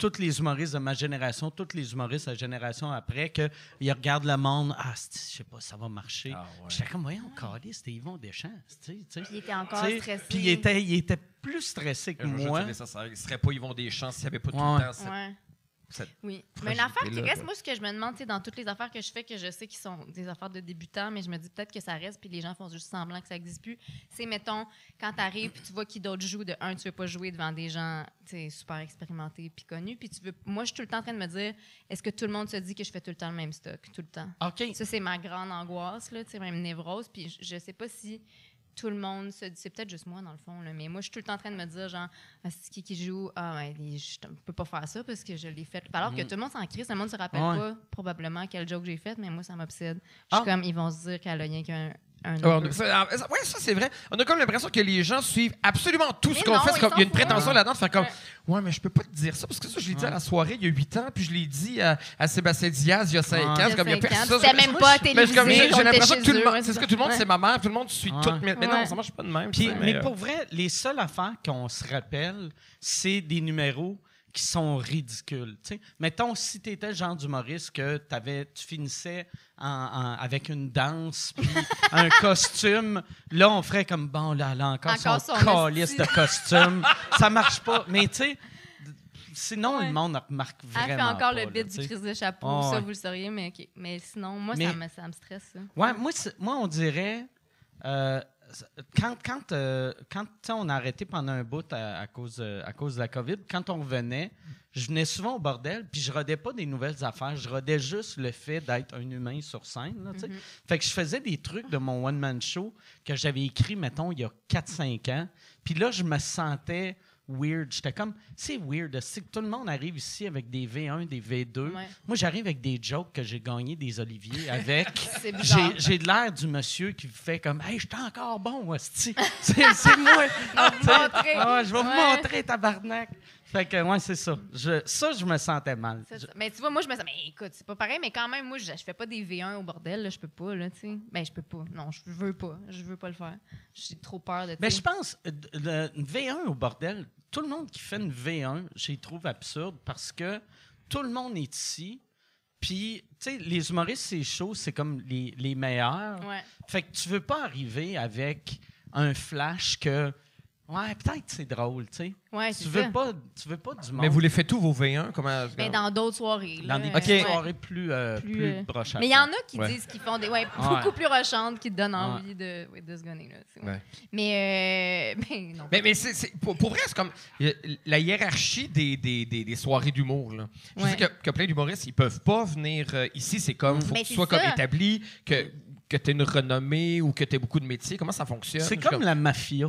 tous les humoristes de ma génération, tous les humoristes de la génération après, qu'ils regardent le monde, ah, je sais pas, ça va marcher. Ah, ouais. Puis J'étais comme, voyons, Carlis, c'était Yvon Deschamps. il était encore stressé. Puis il était, il était plus stressé que Je moi. dire ça, ça- Il serait pas Yvon Deschamps s'il n'y avait pas tout Ouais. le temps cette- Ouais. Cette- Oui. Mais une affaire qui reste, moi, ce que je me demande, dans toutes les affaires que je fais, que je sais qui sont des affaires de débutants, mais je me dis peut-être que ça reste, puis les gens font juste semblant que ça n'existe plus. C'est, mettons, quand tu arrives, puis tu vois qui d'autres jouent, de un, tu veux pas jouer devant des gens, super expérimentés puis connus, puis tu veux. Moi, je suis tout le temps en train de me dire, est-ce que tout le monde se dit que je fais tout le temps le même stock, tout le temps? OK. Ça, c'est ma grande angoisse, là, tu sais, même névrose. Puis je, je sais pas si tout le monde se dit, c'est peut-être juste moi, dans le fond, là, mais moi, je suis tout le temps en train de me dire, genre, Ah, c'est qui qui joue? Ah, ouais, je ne peux pas faire ça parce que je l'ai fait. Alors que tout le monde s'en crie, tout le monde se rappelle Ouais. pas probablement quel joke j'ai fait, mais moi, ça m'obsède. Je Ah. suis comme, ils vont se dire qu'elle a rien qu'un. Ah, ça, ah, ouais, ça c'est vrai. On a comme l'impression que les gens suivent absolument tout ce qu'on fait. Comme- Il y a une prétention là-dedans de faire comme Ouais. Mais je peux pas te dire ça parce que ça, je l'ai dit à la soirée il y a 8 ans, puis je l'ai dit à, à Sébastien Diaz il y a 5 Ouais. ans. Il y a C'est comme il y a personne. C'était même pas télévisé, j'ai l'impression que tout le monde, c'est ce que tout le monde, c'est ma mère, tout le monde suit tout. Mais, mais non, ça marche pas de même. Mais euh, pour vrai, les seules affaires qu'on se rappelle, c'est des numéros qui sont ridicules. tu sais. Mettons, si tu étais le genre d'humoriste que t'avais- tu finissais en- en- avec une danse puis un costume, là, on ferait comme, bon, là, là encore, Encore son calice de costume. ça marche pas. Mais tu sais, sinon, Ouais. le monde remarque Elle vraiment fait encore pas, le bit du crise de chapeau, ça, vous le sauriez, mais. Mais sinon, moi, Mais- ça, me, ça me stresse, ça. Ouais, moi, moi, on dirait. euh, quand quand, euh, quand on a arrêté pendant un bout à, à cause, euh, à cause de la COVID, quand on revenait, je venais souvent au bordel, puis je rodais pas des nouvelles affaires, je rodais juste le fait d'être un humain sur scène. là, sais. Fait que je faisais des trucs de mon one-man show que j'avais écrit, mettons, il y a 4-5 ans. Puis là, je me sentais weird. J'étais comme, c'est weird. Tout le monde arrive ici avec des V1, des V2. Ouais. Moi, j'arrive avec des jokes que j'ai gagné des Oliviers avec. J'ai de l'air du monsieur qui fait comme Hey, je suis encore bon. C'est c'est moi. Ah, ah je vais vous Ouais. montrer, tabarnak. Fait que, ouais, c'est ça. Je, ça, je me sentais mal. Je-. Mais tu vois, moi, je me sens, mais écoute, c'est pas pareil, mais quand même, moi, je, je fais pas des V1 au bordel, là, je peux pas, là, tu sais. Ben, je peux pas. Non, je veux pas. Je veux pas le faire. J'ai trop peur de, Mais sais. je pense, euh, le- une V1 au bordel, tout le monde qui fait une V1, j'y trouve absurde parce que tout le monde est ici. Puis, tu sais, les humoristes, c'est chaud, c'est comme les, les meilleurs. Ouais. Fait que tu veux pas arriver avec un flash que, ouais, peut-être c'est drôle, tu sais. Ouais, Tu veux ça. pas, tu veux pas du monde. Mais vous les faites tous vos V1 comment Mais dans d'autres soirées. dans là, des soirées plus, euh, Plus, plus, euh, brochantes. Mais il y en a qui Ouais. disent qu'ils font des. Ouais, Ouais. beaucoup plus rochantes, qui te donnent Ouais. envie de, ouais, de se gonner, là. Mais, euh, mais non. Mais, mais c'est, c'est- pour, pour vrai, c'est comme la hiérarchie des, des, des, des soirées d'humour. Là. Je Ouais. sais que, que plein d'humoristes, ils peuvent pas venir euh, ici. C'est comme, faut Mais que tu sois comme établi, que, que tu une renommée ou que tu aies beaucoup de métiers. Comment ça fonctionne? C'est comme la mafia.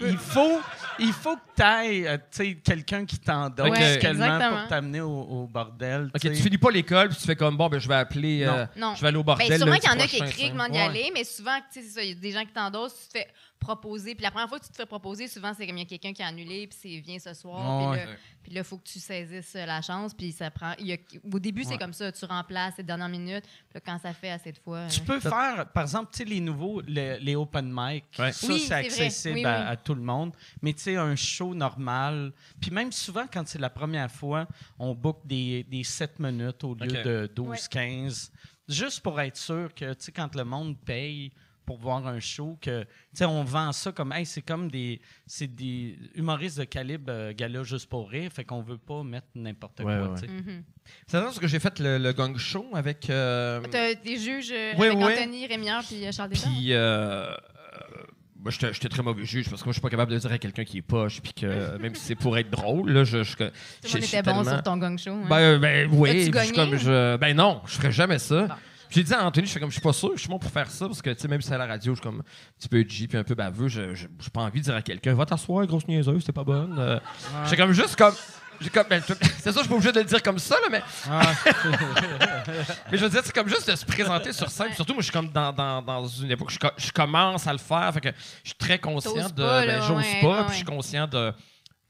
Il faut, il faut que tu ailles quelqu'un qui t'endosse Ouais, exactement. pour t'amener au, au bordel. OK, tu finis pas l'école, puis tu fais comme, bon, ben, je vais appeler... euh, Non. Je vais aller au bordel. Ben, sûrement qu'il y en a qui écrivent comment y Ouais. aller, mais souvent, c'est ça, il y a des gens qui t'endossent, tu fais proposer. Puis la première fois que tu te fais proposer, souvent, c'est comme il y a quelqu'un qui a annulé, puis c'est viens ce soir. Ouais. Puis là, puis là, il faut que tu saisisses euh, la chance, puis ça prend. il y a- au début, c'est comme ça, tu remplaces les dernières minutes. Puis là, quand ça fait assez de fois. Tu euh, peux faire, par exemple, tu sais, les nouveaux, le- les open mic, Ouais. ça, Oui, c'est accessible Oui, à, oui. à tout le monde. Mais tu sais, un show normal, puis même souvent, quand c'est la première fois, on book des, des 7 minutes au lieu de 12-15, juste pour être sûr que, tu sais, quand le monde paye pour voir un show, que, tu sais, on vend ça comme, hey, c'est comme des, c'est des humoristes de calibre euh, gala juste pour rire, fait qu'on veut pas mettre n'importe Ouais, quoi, ouais. tu sais. mhm. C'est parce que j'ai fait le, le gang show avec... euh, T'as des juges euh, Oui, avec oui. Anthony Rémière puis euh, Charles Deschamps? Puis, euh, moi, j'étais j'étais très mauvais juge parce que moi, je suis pas capable de dire à quelqu'un qui est poche, puis que même si c'est pour être drôle, là, je. je, je, Tout le je monde suis était bon tellement- sur ton gang show. hein? Ben, euh, ben oui. Comme, je- ben non, je ferais jamais ça. Bon. J'ai dit à Anthony, je fais comme, je suis pas sûr, je suis bon pour faire ça, parce que, tu sais, même si c'est à la radio, je suis comme un petit peu G puis un peu baveux, je j'ai pas envie de dire à quelqu'un, va t'asseoir, grosse niaiseuse, c'est pas bonne. Euh, J'ai comme juste comme. j'ai comme ben, c'est ça, je suis pas obligé de le dire comme ça, là, mais, Ah, mais je veux dire, c'est comme juste de se présenter sur scène. Surtout, moi, je suis comme dans, dans, dans une époque, je, co- je commence à le faire, fait que je suis très conscient de. pas, ben, là, j'ose ouais, pas, ouais, puis je suis conscient de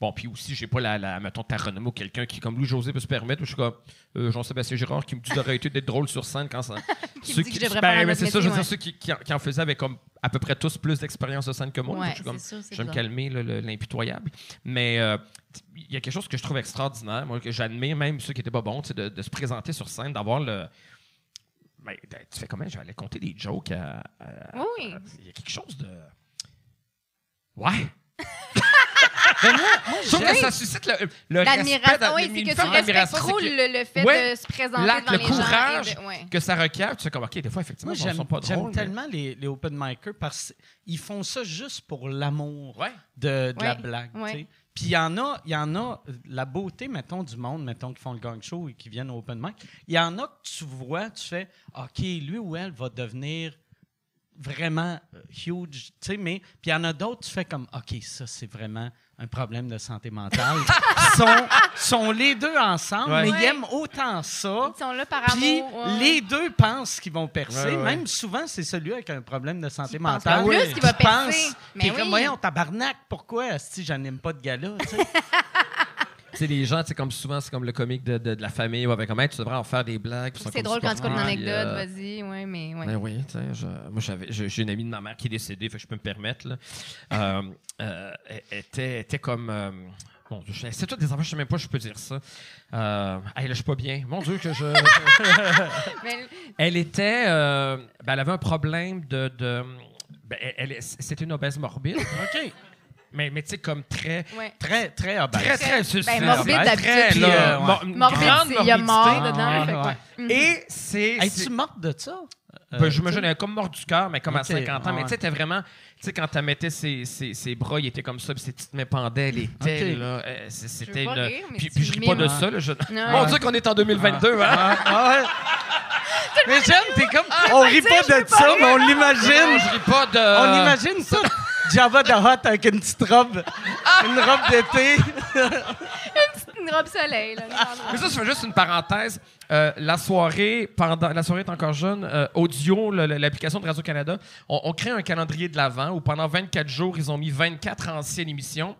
Bon, puis aussi, j'ai pas la, la mettons, ta renommée ou quelqu'un qui, comme Louis-José, peut se permettre. Je suis comme euh, Jean-Sébastien Girard qui me dit d'arrêter d'être drôle sur scène quand ça. Qui ceux dit que je devrais ben, c'est ça, je veux métier, dire, ceux qui, qui en, qui en faisaient avec comme à peu près tous plus d'expérience de scène que moi. Ouais, je suis comme, c'est sûr, c'est je vais me calmer, l'impitoyable. Mais euh, il y a quelque chose que je trouve extraordinaire, moi, que j'admire, même ceux qui n'étaient pas bons, de, de se présenter sur scène, d'avoir le. Ben, tu fais comment? J'allais compter des jokes à. à- oui. Il y a quelque chose de. Ouais. Ben, moi, moi, Je trouve que ça suscite le, le respect. L'admiration, oui, c'est que tu respectes trop le, le fait Ouais, de se présenter l'acte, devant le les gens. et courage de- ouais. que ça requiert. Tu sais comme, OK, des fois, effectivement, Moi, ils j'aime sont pas j'aime drôles. mais- tellement les, les open micers parce qu'ils font ça juste pour l'amour Ouais. de, de la Ouais, blague. ouais. tu sais. Puis il y en a, il y en a, la beauté, mettons, du monde, mettons, qui font le gang show et qui viennent au open mic. Il y en a que tu vois, tu fais, OK, lui ou elle va devenir vraiment euh, huge, tu sais, mais puis il y en a d'autres, tu fais comme, OK, ça, c'est vraiment un problème de santé mentale. Ils sont, sont les deux ensemble, Ouais. mais Ouais. ils aiment autant ça. Ils sont là par Puis ouais. les deux pensent qu'ils vont percer. Ouais, ouais. Même souvent, c'est celui avec un problème de santé Qui pense mentale. en plus qu'il va qui percer. pense. Mais oui. comme, voyons, tabarnak, pourquoi si j'anime pas de gala? sais? Les gens, tu sais, comme souvent, c'est comme le comique de, de- de la famille ou avec comment tu devrais en faire des blagues? C'est drôle quand tu comptes une anecdote, euh, vas-y, ouais, mais ouais. Ben oui, tu sais, je- moi j'avais, j'ai une amie de ma mère qui est décédée, fait que je peux me permettre. Là. Euh, euh, elle était, était comme. Mon Dieu, c'est tout des enfants, je sais même pas si je peux dire ça. Euh, hey, là, je suis pas bien. Mon Dieu, que je. Elle était. euh, ben, elle avait un problème de. de ben, elle, elle- c'était une obèse morbide. OK? Mais, mais tu sais, comme très. ouais. Très, très obèse. Très, très. c'est- Ben, c'est- morbide très, d'habitude, très, là, euh, ouais. Morbide, il y a mort morbidité. dedans. Ah, ouais. Mhm. Et c'est. Es-tu morte de ça? Euh, Ben, elle est comme mort du cœur, mais comme à Ok, 50 ans. Mais tu sais, t'es vraiment. Tu sais, quand tu mettais ses, ses, ses bras, il était comme ça, puis ses petites mains pendaient, elle était, Ok. là. euh, C'était puis, puis je ris pas de ça, là. Je... Mon Dieu, qu'on est en 2022, hein? Ah, ah. Mais j'aime, t'es comme. on rit pas de ça, mais on l'imagine. Je ris pas de. On imagine ça. Java de Hot avec une petite robe. Une robe d'été. Une robe soleil, là. Mais ça, je fais juste une parenthèse. Euh, la soirée, pendant la soirée est encore jeune, euh, audio, l'application de Radio-Canada, on, on crée un calendrier de l'Avent où pendant 24 jours, ils ont mis 24 anciennes émissions.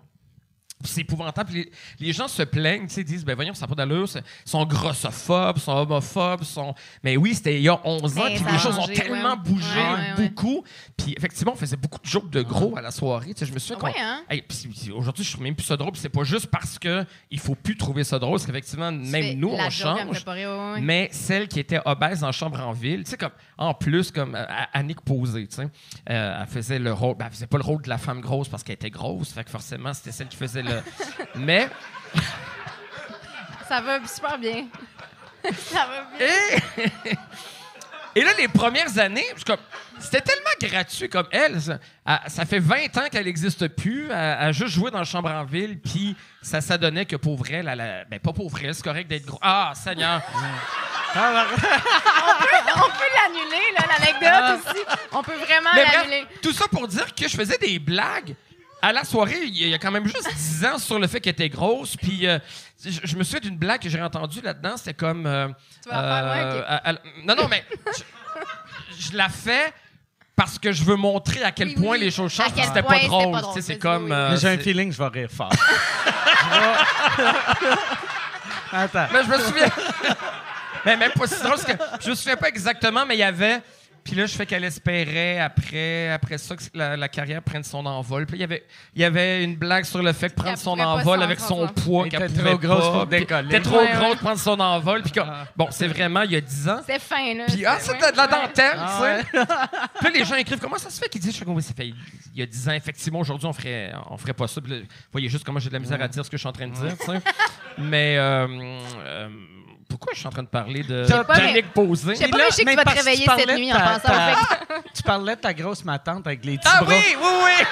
C'est épouvantable. Les, les gens se plaignent, ils disent, ben voyons, ça n'a pas d'allure. Ils sont grossophobes, sont homophobes, sont... Mais oui, c'était il y a 11 ans, puis les choses ont tellement ouais. bougé, Ouais, ouais, ouais. beaucoup. Puis effectivement, on faisait beaucoup de jokes de gros à la soirée. Je me suis Ah ouais, hein? Hey, Aujourd'hui, je trouve même plus ça drôle. C'est pas juste parce que il faut plus trouver ça drôle, parce qu'effectivement, même nous, on change. Mais celle qui était obèse en chambre en ville, tu sais, comme, en plus, comme euh, Annick Posé, tu sais, euh, elle faisait le rôle, ben, elle faisait pas le rôle de la femme grosse parce qu'elle était grosse, fait que forcément, c'était celle qui faisait le. Mais, Ça va super bien. ça va bien. et, et là, les premières années, c'était tellement gratuit comme elle. Ça, fait 20 ans qu'elle n'existe plus. Elle, a juste joué dans le chambre en ville, puis ça s'adonnait que pauvre elle, elle a- ben pas pauvre elle, c'est correct d'être gros. Ah, Seigneur! On peut l'annuler, là, l'anecdote aussi. On peut vraiment l'annuler. tout ça pour dire que je faisais des blagues. À la soirée, il y a quand même juste 10 ans sur le fait qu'elle était grosse. Puis euh, je, je me souviens d'une blague que j'ai entendue là-dedans. C'était comme. euh, Tu vas en faire, ouais, non, non, mais je, je la fais parce que je veux montrer à quel Oui, point oui. les choses changent. C'était pas drôle. pas tu sais, drôle. C'est comme. oui. euh, Mais j'ai un feeling que je vais rire fort. Je vais- Attends. Mais je me souviens. mais même pas si drôle, parce que je me souviens pas exactement, mais il y avait. Puis là, je fais qu'elle espérait après, après ça que la, la carrière prenne son envol. Puis il y avait, il y avait une blague sur le fait que prendre son envol avec son poids, Elle qu'elle était pouvait trop grosse pas. pour Puis décoller. Était trop Ouais, grosse ouais. pour prendre son envol. Puis comme- Ah. bon, c'est vraiment il y a 10 ans. C'est fin, là. Puis ah, C'est- c'est de la dentelle, Ah tu sais. Puis là, les gens écrivent comment ça se fait qu'ils disent, je fais comme, Oui, ça fait il y a 10 ans, effectivement, aujourd'hui, on ferait, on ferait pas ça. Puis là, vous voyez juste comment j'ai de la misère à dire ce que je suis en train de dire, tu sais. Mais euh, euh, pourquoi je suis en train de parler de Yannick Posé? Je sais pas, mais je sais que tu vas te réveiller cette nuit en pensant que- Tu parlais de ta grosse matante avec les petits Ah bras. oui, oui, oui!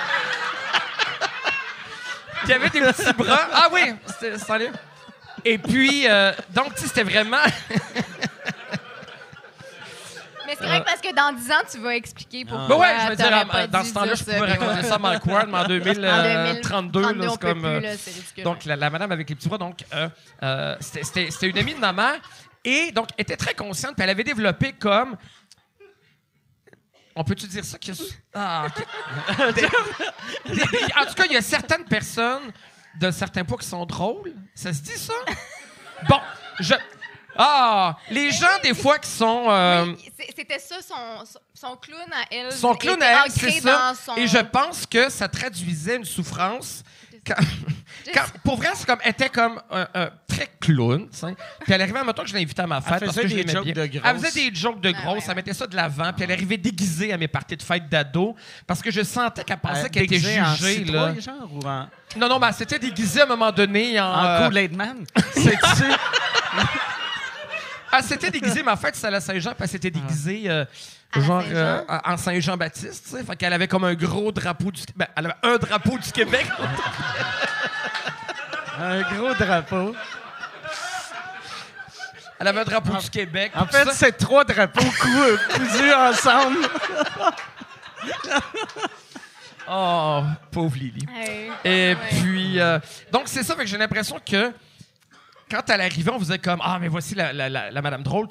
Qui avait des petits bras. Ah oui, allait. Et puis, euh, donc, tu sais, c'était vraiment. Mais c'est correct parce que dans 10 ans, tu vas expliquer pourquoi. Ben ouais, je veux dire, dans ce temps-là, je pouvais raconter ça à Mike Ward, mais en En 2032, là, 2032, on c'est comme. euh. Donc, la, madame avec les petits bras, donc, euh, euh, c'était- une amie de ma mère. Et donc, elle était très consciente, puis elle avait développé comme. On peut-tu dire ça? Ah, ok. en tout cas, il y a certaines personnes d'un certain poids qui sont drôles. Ça se dit, ça? bon, je... Ah, les gens, des fois, qui sont... euh, Oui, C'était ça, son, son- clown à elle. son clown à elle, c'est ça. dans son- Et je pense que ça traduisait une souffrance. Quand- quand- pour vrai, c'est comme, elle était comme un, un très clown. tu sais. Puis elle arrivait, mettons que je l'ai invitée à ma fête. Elle parce faisait que je des l'aimais jokes bien. de grosses. Elle faisait des jokes de Ah grosses. ouais, Elle ouais. mettait ça de l'avant. Puis elle arrivait déguisée à mes parties de fête d'ado. Parce que je sentais qu'elle pensait Euh, qu'elle était déguisé en jugée. Là. genre, ou en, Non, non, mais elle s'était déguisée à un moment donné en. en euh, Kool-Aid Man. C'est-tu? Elle s'était déguisée, mais en fait, c'est à la Saint-Jean, puis elle s'était déguisée euh, genre Saint-Jean? euh, en en Saint-Jean-Baptiste, tu sais. Fait qu'elle avait comme un gros drapeau du ben, elle avait un drapeau du Québec. un gros drapeau. Elle avait un drapeau du Québec. En puis fait, ça- c'est trois drapeaux cou- cousus ensemble. Oh, pauvre Lily. Hey. Et Ouais. puis, euh, donc c'est ça, fait que j'ai l'impression que quand elle arrivait, on faisait comme Ah, mais voici la, la- la- la Madame Drôle.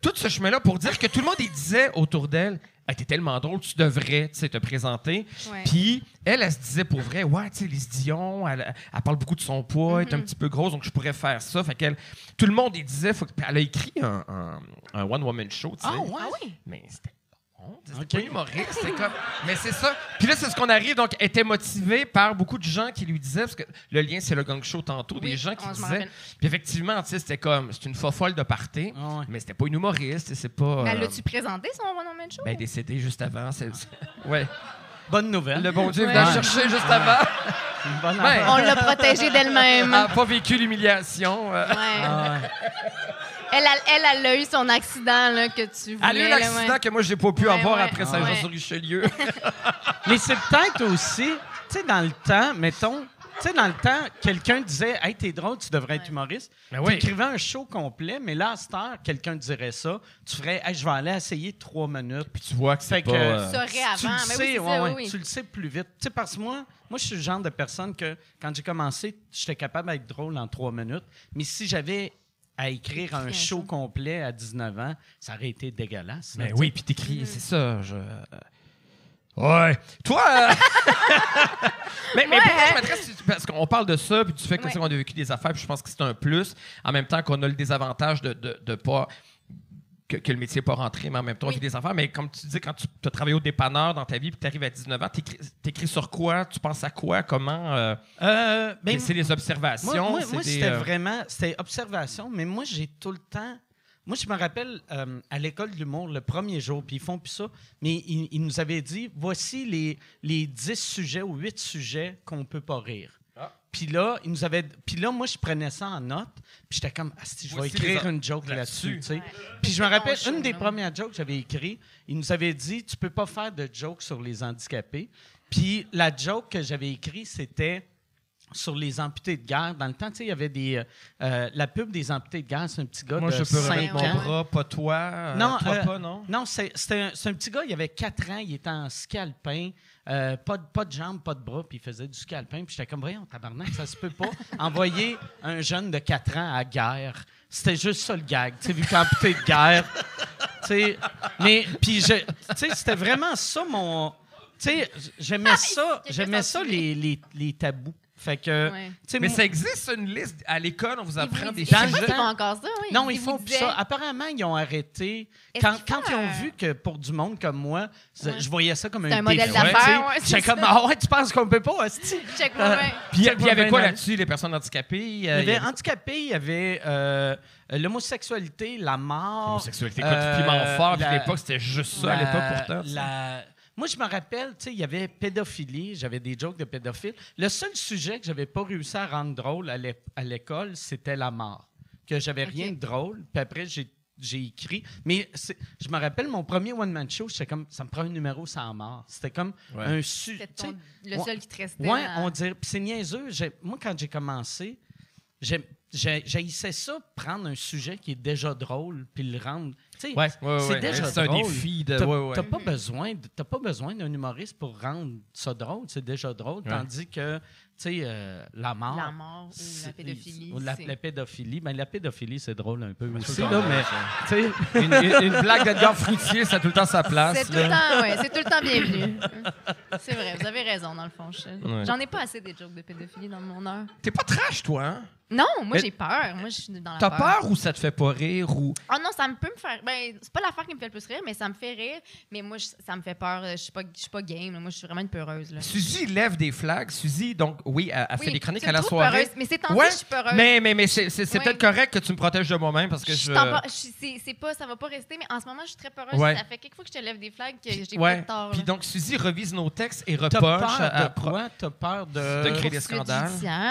Tout ce chemin-là pour dire que tout le monde il disait autour d'elle Hey, T'es tellement drôle, tu devrais tu sais, te présenter. Ouais. Puis elle, elle se disait pour vrai Ouais, tu sais, Lise Dion, elle, elle parle beaucoup de son poids, elle est un petit peu grosse, donc je pourrais faire ça. Fait qu'elle, tout le monde il disait faut que- Elle a écrit un, un- un one-woman show, tu sais. Ah, ouais? Ah oui? Mais c'était c'était Ok. pas humoriste, c'est comme... Mais c'est ça. Puis là, c'est ce qu'on arrive, donc, elle était motivée par beaucoup de gens qui lui disaient, parce que le lien, c'est le gang show tantôt, Oui, des gens qui disaient... Puis effectivement, tu sais, c'était comme, c'est une folle de party, Ah ouais. mais c'était pas une humoriste, c'est pas... Mais euh, l'as-tu présenté, son One Woman Show? ben, décédé juste avant, c'est... c'est- Ouais. Bonne nouvelle. Le bon Dieu Ouais. venait la chercher juste avant. Une bonne Ben. On l'a protégée d'elle-même. Elle n'a pas vécu l'humiliation. euh. Ouais. Ah ouais. Elle, a- elle, elle a eu son accident là, que tu voulais. Elle a eu l'accident ouais. que moi, j'ai pas pu Ouais, avoir ouais. après Saint-Jean-sur-Richelieu. Mais c'est peut-être aussi, tu sais, dans le temps, mettons, tu sais, dans le temps, quelqu'un disait Hey, t'es drôle, tu devrais être humoriste. Ben tu oui. écrivais un show complet, mais là, à cette heure, quelqu'un dirait ça. Tu ferais Hey, je vais aller essayer trois minutes. Puis tu vois que c'est pas... que- euh, Tu le Mais sais, oui, ça, oui. tu le sais plus vite. Tu sais, parce que moi, moi, je suis le genre de personne que, quand j'ai commencé, j'étais capable d'être drôle en trois minutes. Mais si j'avais à écrire un show complet à 19 ans, ça aurait été dégueulasse. là, sais. oui, puis t'écris, c'est ça. Je... Ouais. Toi. euh, mais, mais Ouais, pourquoi je m'adresse parce qu'on parle de ça, puis du fait Ouais. qu'on a vécu des affaires, puis je pense que c'est un plus. En même temps qu'on a le désavantage de, de, de pas. Que, que le métier n'est pas rentré, mais en même temps, on Oui. vit des affaires. Mais comme tu dis, quand tu as travaillé au dépanneur dans ta vie, puis tu arrives à 19 ans, t'écris écris sur quoi? Tu penses à quoi? Comment euh, Euh, ben, C'est des observations Moi, c'était euh, vraiment. C'était observation, mais moi, j'ai tout le temps. Moi, je me rappelle euh, à l'école de l'humour, le premier jour, puis ils font plus ça, mais ils, ils nous avaient dit voici les, les 10 sujets ou 8 sujets qu'on peut pas rire. Ah. Puis là, ils nous avaient, puis là, moi, je prenais ça en note, puis j'étais comme, Asti, je vais Voici écrire une joke là-dessus. sais. Ouais. Puis je me rappelle, show, une des là. premières jokes que j'avais écrit, ils nous avaient dit, tu peux pas faire de joke sur les handicapés. Puis la joke que j'avais écrite, c'était sur les amputés de guerre. Dans le temps, tu sais, il y avait des. euh, euh, la pub des amputés de guerre, c'est un petit gars Moi, de je peux 5 remettre Ouais, mon ouais. bras, pas toi. euh, Non, toi euh, pas, non? Non, c'est c'était un, c'est un petit gars, il avait 4 ans, il était en scalpin, euh, pas, de, pas de jambes, pas de bras, puis il faisait du scalpin. Puis j'étais comme, voyons, tabarnak, ça se peut pas envoyer un jeune de 4 ans à la guerre. C'était juste ça le gag, tu sais, vu qu'amputé de guerre. Tu sais, mais, puis je, tu sais, c'était vraiment ça mon. Tu sais, j'aimais ça, Quelqu'un j'aimais ça, les, les, les tabous. Fait que, Ouais. tu Mais moi- ça existe une liste? À l'école, on vous Ils apprend vous des font encore ça. Oui. Non, ils vous font plus ça. Apparemment, ils ont arrêté. Quand, quand ils ont vu que pour du monde comme moi, je- Ouais. je voyais ça comme un, C'est un modèle d'affaires, tu ouais, J'étais comme, ah ouais, tu penses qu'on peut pas, hostie? Euh. Puis il y avait quoi là-dessus, les personnes handicapées? Il y Euh, avait handicapé, il y avait euh, l'homosexualité, la mort. L'homosexualité, euh, écoute, piment fort, à l'époque, c'était juste ça, à l'époque, pourtant. tu la- Moi, je me rappelle, tu sais, il y avait pédophilie, j'avais des jokes de pédophile. Le seul sujet que j'avais pas réussi à rendre drôle à l'é- à l'école, c'était la mort. Que j'avais rien de drôle. Puis après, j'ai écrit. Mais je me rappelle, mon premier one-man show, j'étais comme, ça me prend un numéro sans mort. C'était comme Ouais. un su. C'était tu sais, ton- le seul qui te restait. Ouais, on dirait. Puis c'est niaiseux. Moi, quand j'ai commencé, j'ai- j'ai- j'haïssais ça, prendre un sujet qui est déjà drôle, puis le rendre. Ouais, ouais, c'est ouais. déjà C'est un drôle. défi de. T'as ouais, ouais. t'as pas besoin, pas besoin d'un humoriste pour rendre ça drôle. C'est déjà drôle. Ouais. Tandis que, tu sais, euh, la mort. La mort ou la pédophilie. ou la, pédophilie. Ben, la pédophilie, c'est drôle un peu aussi. Là, mais, une, une- une blague d'Edgar Fruitier, ça a tout le temps sa place. C'est tout, le là. temps, ouais, c'est tout le temps bienvenu. C'est vrai, vous avez raison, dans le fond. je- Ouais. J'en ai pas assez des jokes de pédophilie dans mon heure. T'es pas trash, toi, hein? Non, moi, j'ai peur. Moi, je suis dans la T'as peur ou ça te fait pas rire ou. Ah non, ça me peut me faire. Ben, c'est pas l'affaire qui me fait le plus rire, mais ça me fait rire. Mais moi, je- ça me fait peur. Je suis pas, je suis pas game. là. Moi, je suis vraiment une peureuse. Là. Suzy lève des flags. Suzy, donc, oui, elle, elle fait Oui, des chroniques tu à me la trouves soirée. peureuse, Mais c'est temps Ouais, je suis peureuse. Mais, mais, mais c'est c'est- c'est Oui. peut-être correct que tu me protèges de moi-même parce que Je je. t'en par- je suis- c'est c'est pas, ça va pas rester, mais en ce moment, je suis très peureuse. Ouais. Ça fait quelques fois que je te lève des flags que j'ai Ouais. pas tort. Puis là. donc, Suzy revise nos textes et t'as reproche peur à- de quoi? T'as peur de... De créer des scandales?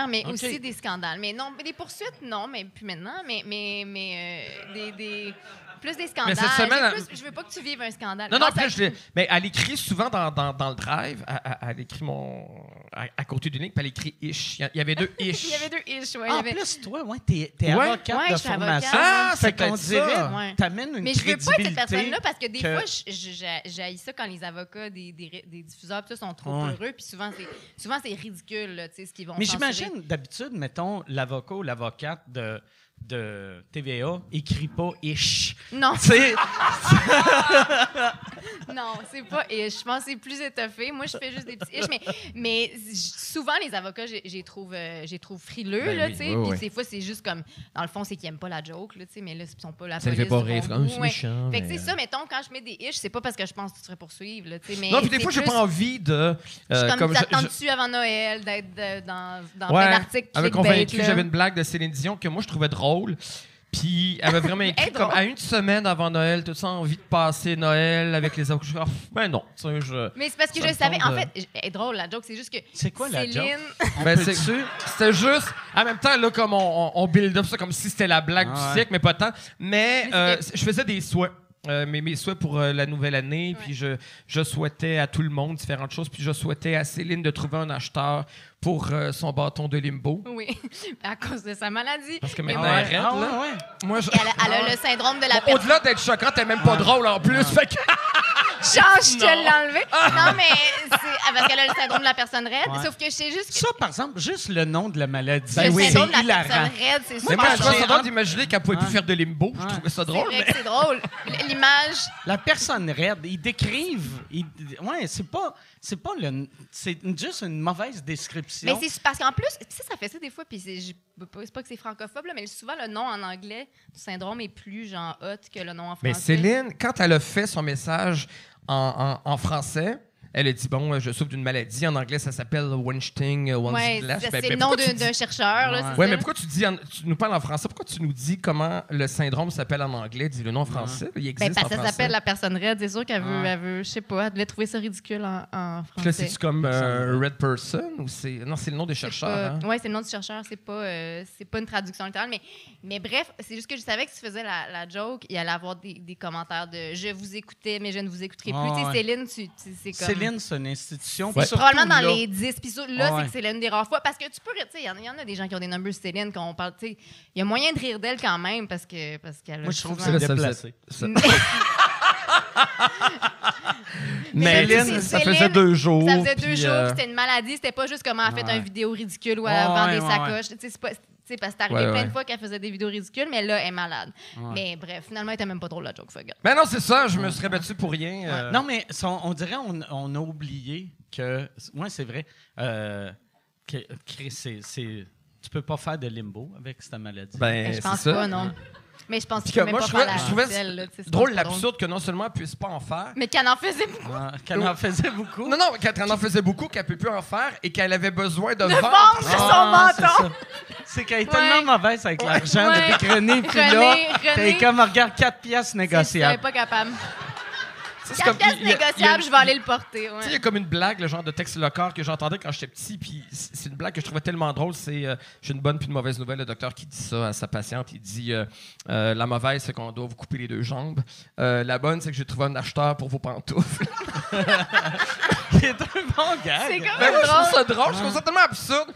mais Ok. aussi des scandales. Mais non, mais des poursuites, non, mais plus maintenant, mais, mais, mais euh, des, des- plus des scandales. cette semaine, plus- je veux pas que tu vives un scandale. Non, non, je l'ai- mais elle écrit souvent dans, dans, dans le drive. Elle, écrit mon. À, à côté du link, puis elle écrit ish. Il y avait deux ish. Il y avait deux ish, Ah, en avait- plus, toi, ouais, t'es, t'es Ouais. avocate Ouais, de formation. Ah, c'est fait qu'on dirait, t'amènes une Mais je veux pas être cette personne-là parce que des que- fois, j'haïs ça quand les avocats des, des, des diffuseurs ça, sont trop Ouais. heureux. Puis souvent, c'est souvent c'est ridicule, là, tu sais, ce qu'ils vont Mais j'imagine, d'habitude, mettons, l'avocat ou l'avocate de, de TVA écrit pas « ish Non, ». Non, c'est pas ish. Je pense que c'est plus étoffé. Moi, je fais juste des petits ish. Mais, mais souvent, les avocats, j'ai trouve, euh, trouve frileux, Ben là, oui, tu sais. oui, Puis des fois, c'est juste comme, dans le fond, c'est qu'ils aiment pas la joke, là, tu sais. Mais là, ils sont pas la Ça ne fait pas rire. bon Ah, c'est ouais. méchant. Fait que mais- c'est ça, mettons, quand je mets des ish, c'est pas parce que je pense que tu te ferais poursuivre, là, tu sais. Mais Non, puis des fois, j'ai plus- pas envie de. Je suis euh, comme, comme je- je- t'attends-tu avant Noël d'être dans, dans Ouais, plein d'articles là? J'avais une blague de Céline Dion que moi, je trouvais drôle. Puis elle m'a vraiment écrit comme drôle. à une semaine avant Noël, tu as envie de passer Noël avec les suis comme, Ah, Ben non, tu sais, je. Mais c'est parce que Ça je savais. En fait, est drôle, la joke. C'est juste que. C'est quoi la Céline, Ben, peut-tu- c'est- C'était juste. En même temps, là, comme on, build up ça comme si c'était la blague Ah du ouais. siècle, mais pas tant. Mais Mais euh, je faisais des souhaits. Euh, mes, mes souhaits pour euh, la nouvelle année, puis je, je souhaitais à tout le monde différentes choses, puis je souhaitais à Céline de trouver un acheteur pour euh, son bâton de limbo. oui, à cause de sa maladie. Parce que maintenant, moi, elle arrête, Ah, là. ouais. Moi, je... elle, a, elle a le syndrome de la Bon, personne. Au-delà d'être choquante, t'es même pas drôle en plus. Fait que... Change, je te Non. l'ai enlevé. Non, mais c'est ah, parce qu'elle a le syndrome de la personne raide. Ouais. Sauf que je sais juste que. Ça, par exemple, juste le nom de la maladie, Ben le oui. syndrome de c'est la hilarant. personne raide, c'est Mais super moi, je trouve ça drôle. d'imaginer qu'elle pouvait plus faire de limbo. Je trouvais ça C'est drôle. vrai mais- que c'est drôle. L'image. La personne raide, ils décrivent. ils- ouais, c'est pas, c'est pas le, c'est juste une mauvaise description. Mais c'est parce qu'en plus, tu sais, ça fait ça des fois, puis c'est pas que c'est francophobe, là, mais souvent le nom en anglais du syndrome est plus genre hot que le nom en français. Mais Céline, quand elle a fait son message en, en- en français, elle a dit Bon, euh, je souffre d'une maladie. En anglais, ça s'appelle Weinstein, euh, Ouais, c'est Ben, c'est ben, le nom d'un chercheur. là, Ouais. c'est Ouais, mais pourquoi tu dis, en- tu nous parles en français, pourquoi tu nous dis comment le syndrome s'appelle en anglais? Dis le nom en français. Il existe Ben, parce en que ça français. s'appelle la personne raide. C'est sûr qu'elle veut, Ouais. elle veut, je sais pas, elle devait trouver ça ridicule en, en Puis là, français. c'est-tu comme euh, Red Person ou c'est. Non, c'est le nom des C'est chercheurs. hein? Ouais, c'est le nom du chercheur, c'est pas, euh, c'est pas une traduction littérale. Mais, mais bref, c'est juste que je savais que tu faisais la, la joke, il allait avoir des, des commentaires de je vous écoutais, mais je ne vous écouterai plus. Ah, Tu sais, ouais. Céline, tu, tu- c'est comme. Céline, c'est une institution. C'est probablement dans là- les 10. Puis là, ouais. c'est que c'est l'une des rares fois. Parce que tu peux, tu sais, il y en a- il y, en a des gens qui ont des numbers Céline quand on parle, tu sais, il y a moyen de rire d'elle quand même parce que parce qu'elle a Moi, je trouve que c'est déplacé. Mais Céline, ça faisait deux jours. Ça faisait deux jours, euh, c'était une maladie. C'était pas juste comment elle a fait Ouais. une vidéo ridicule ou Ouais, elle vend ouais, des ouais, sacoches. Sais, parce que c'est arrivé Ouais, plein ouais. de fois qu'elle faisait des vidéos ridicules, mais là, elle est malade. Ouais. Mais bref, finalement, elle était même pas drôle, la joke. Fuck it. Ben non, c'est ça, je me serais battu pour rien. euh. Non, mais son- on dirait on, on a oublié que. Oui, c'est vrai. Euh, que, Chris, c'est, c'est- tu peux pas faire de limbo avec cette maladie. Ben, Mais je c'est pense ça. pas, non. Mais je pense que que même moi, pas je trouvais, je là, drôle l'absurde que non seulement elle puisse pas en faire, Mais qu'elle en faisait beaucoup. Ah, Qu'elle en faisait beaucoup. non, non, qu'elle en faisait beaucoup, qu'elle peut plus en faire et qu'elle avait besoin de, De vendre. sur son Ah, c'est menton. C'est qu'elle est Ouais. tellement mauvaise avec l'argent Ouais. depuis que René, puis là, René, t'es René. comme, regarde, 4 pièces négociables. pas capable. C'est comme- pièces négociables, je vais aller le porter. ouais. Il y a comme une blague, le genre de texte local que j'entendais quand j'étais petit, puis c'est une blague que je trouvais tellement drôle. C'est euh, j'ai une bonne puis une mauvaise nouvelle. Le docteur qui dit ça à sa patiente, il dit euh, euh, la mauvaise c'est qu'on doit vous couper les deux jambes. La bonne c'est que j'ai trouvé un acheteur pour vos pantoufles. C'est un bon. C'est quand Ben, je trouve ça drôle, je trouve ça tellement absurde.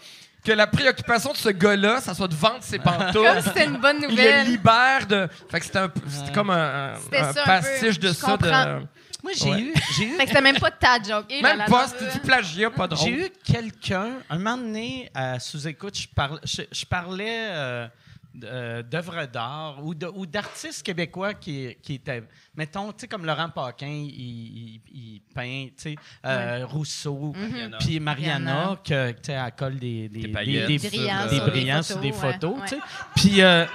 que la préoccupation de ce gars-là, ça soit de vendre ses pantoufles. Comme c'était une bonne Il le nouvelle. libère de. Fait que c'était un c'était comme un, un- un pastiche de ça. De... Moi, j'ai Ouais. eu, j'ai eu Fait que c'était même pas ta joke. Et là, Même là, pas, c'était du plagiat, pas drôle. J'ai eu quelqu'un, un moment donné, à sous-écoute, je, parle- je, je parlais euh, d- euh, d'œuvres d'art ou de- ou d'artistes québécois qui, qui étaient, mettons, tu sais, comme Laurent Paquin, il, il- il peint, tu sais, euh, Rousseau, Mhm. puis Mariana, Mariana. que, tu sais, elle colle des, des, Des Brillants euh, des sur des brillants photos, sur des ouais, photos, ouais. tu sais. Puis, euh,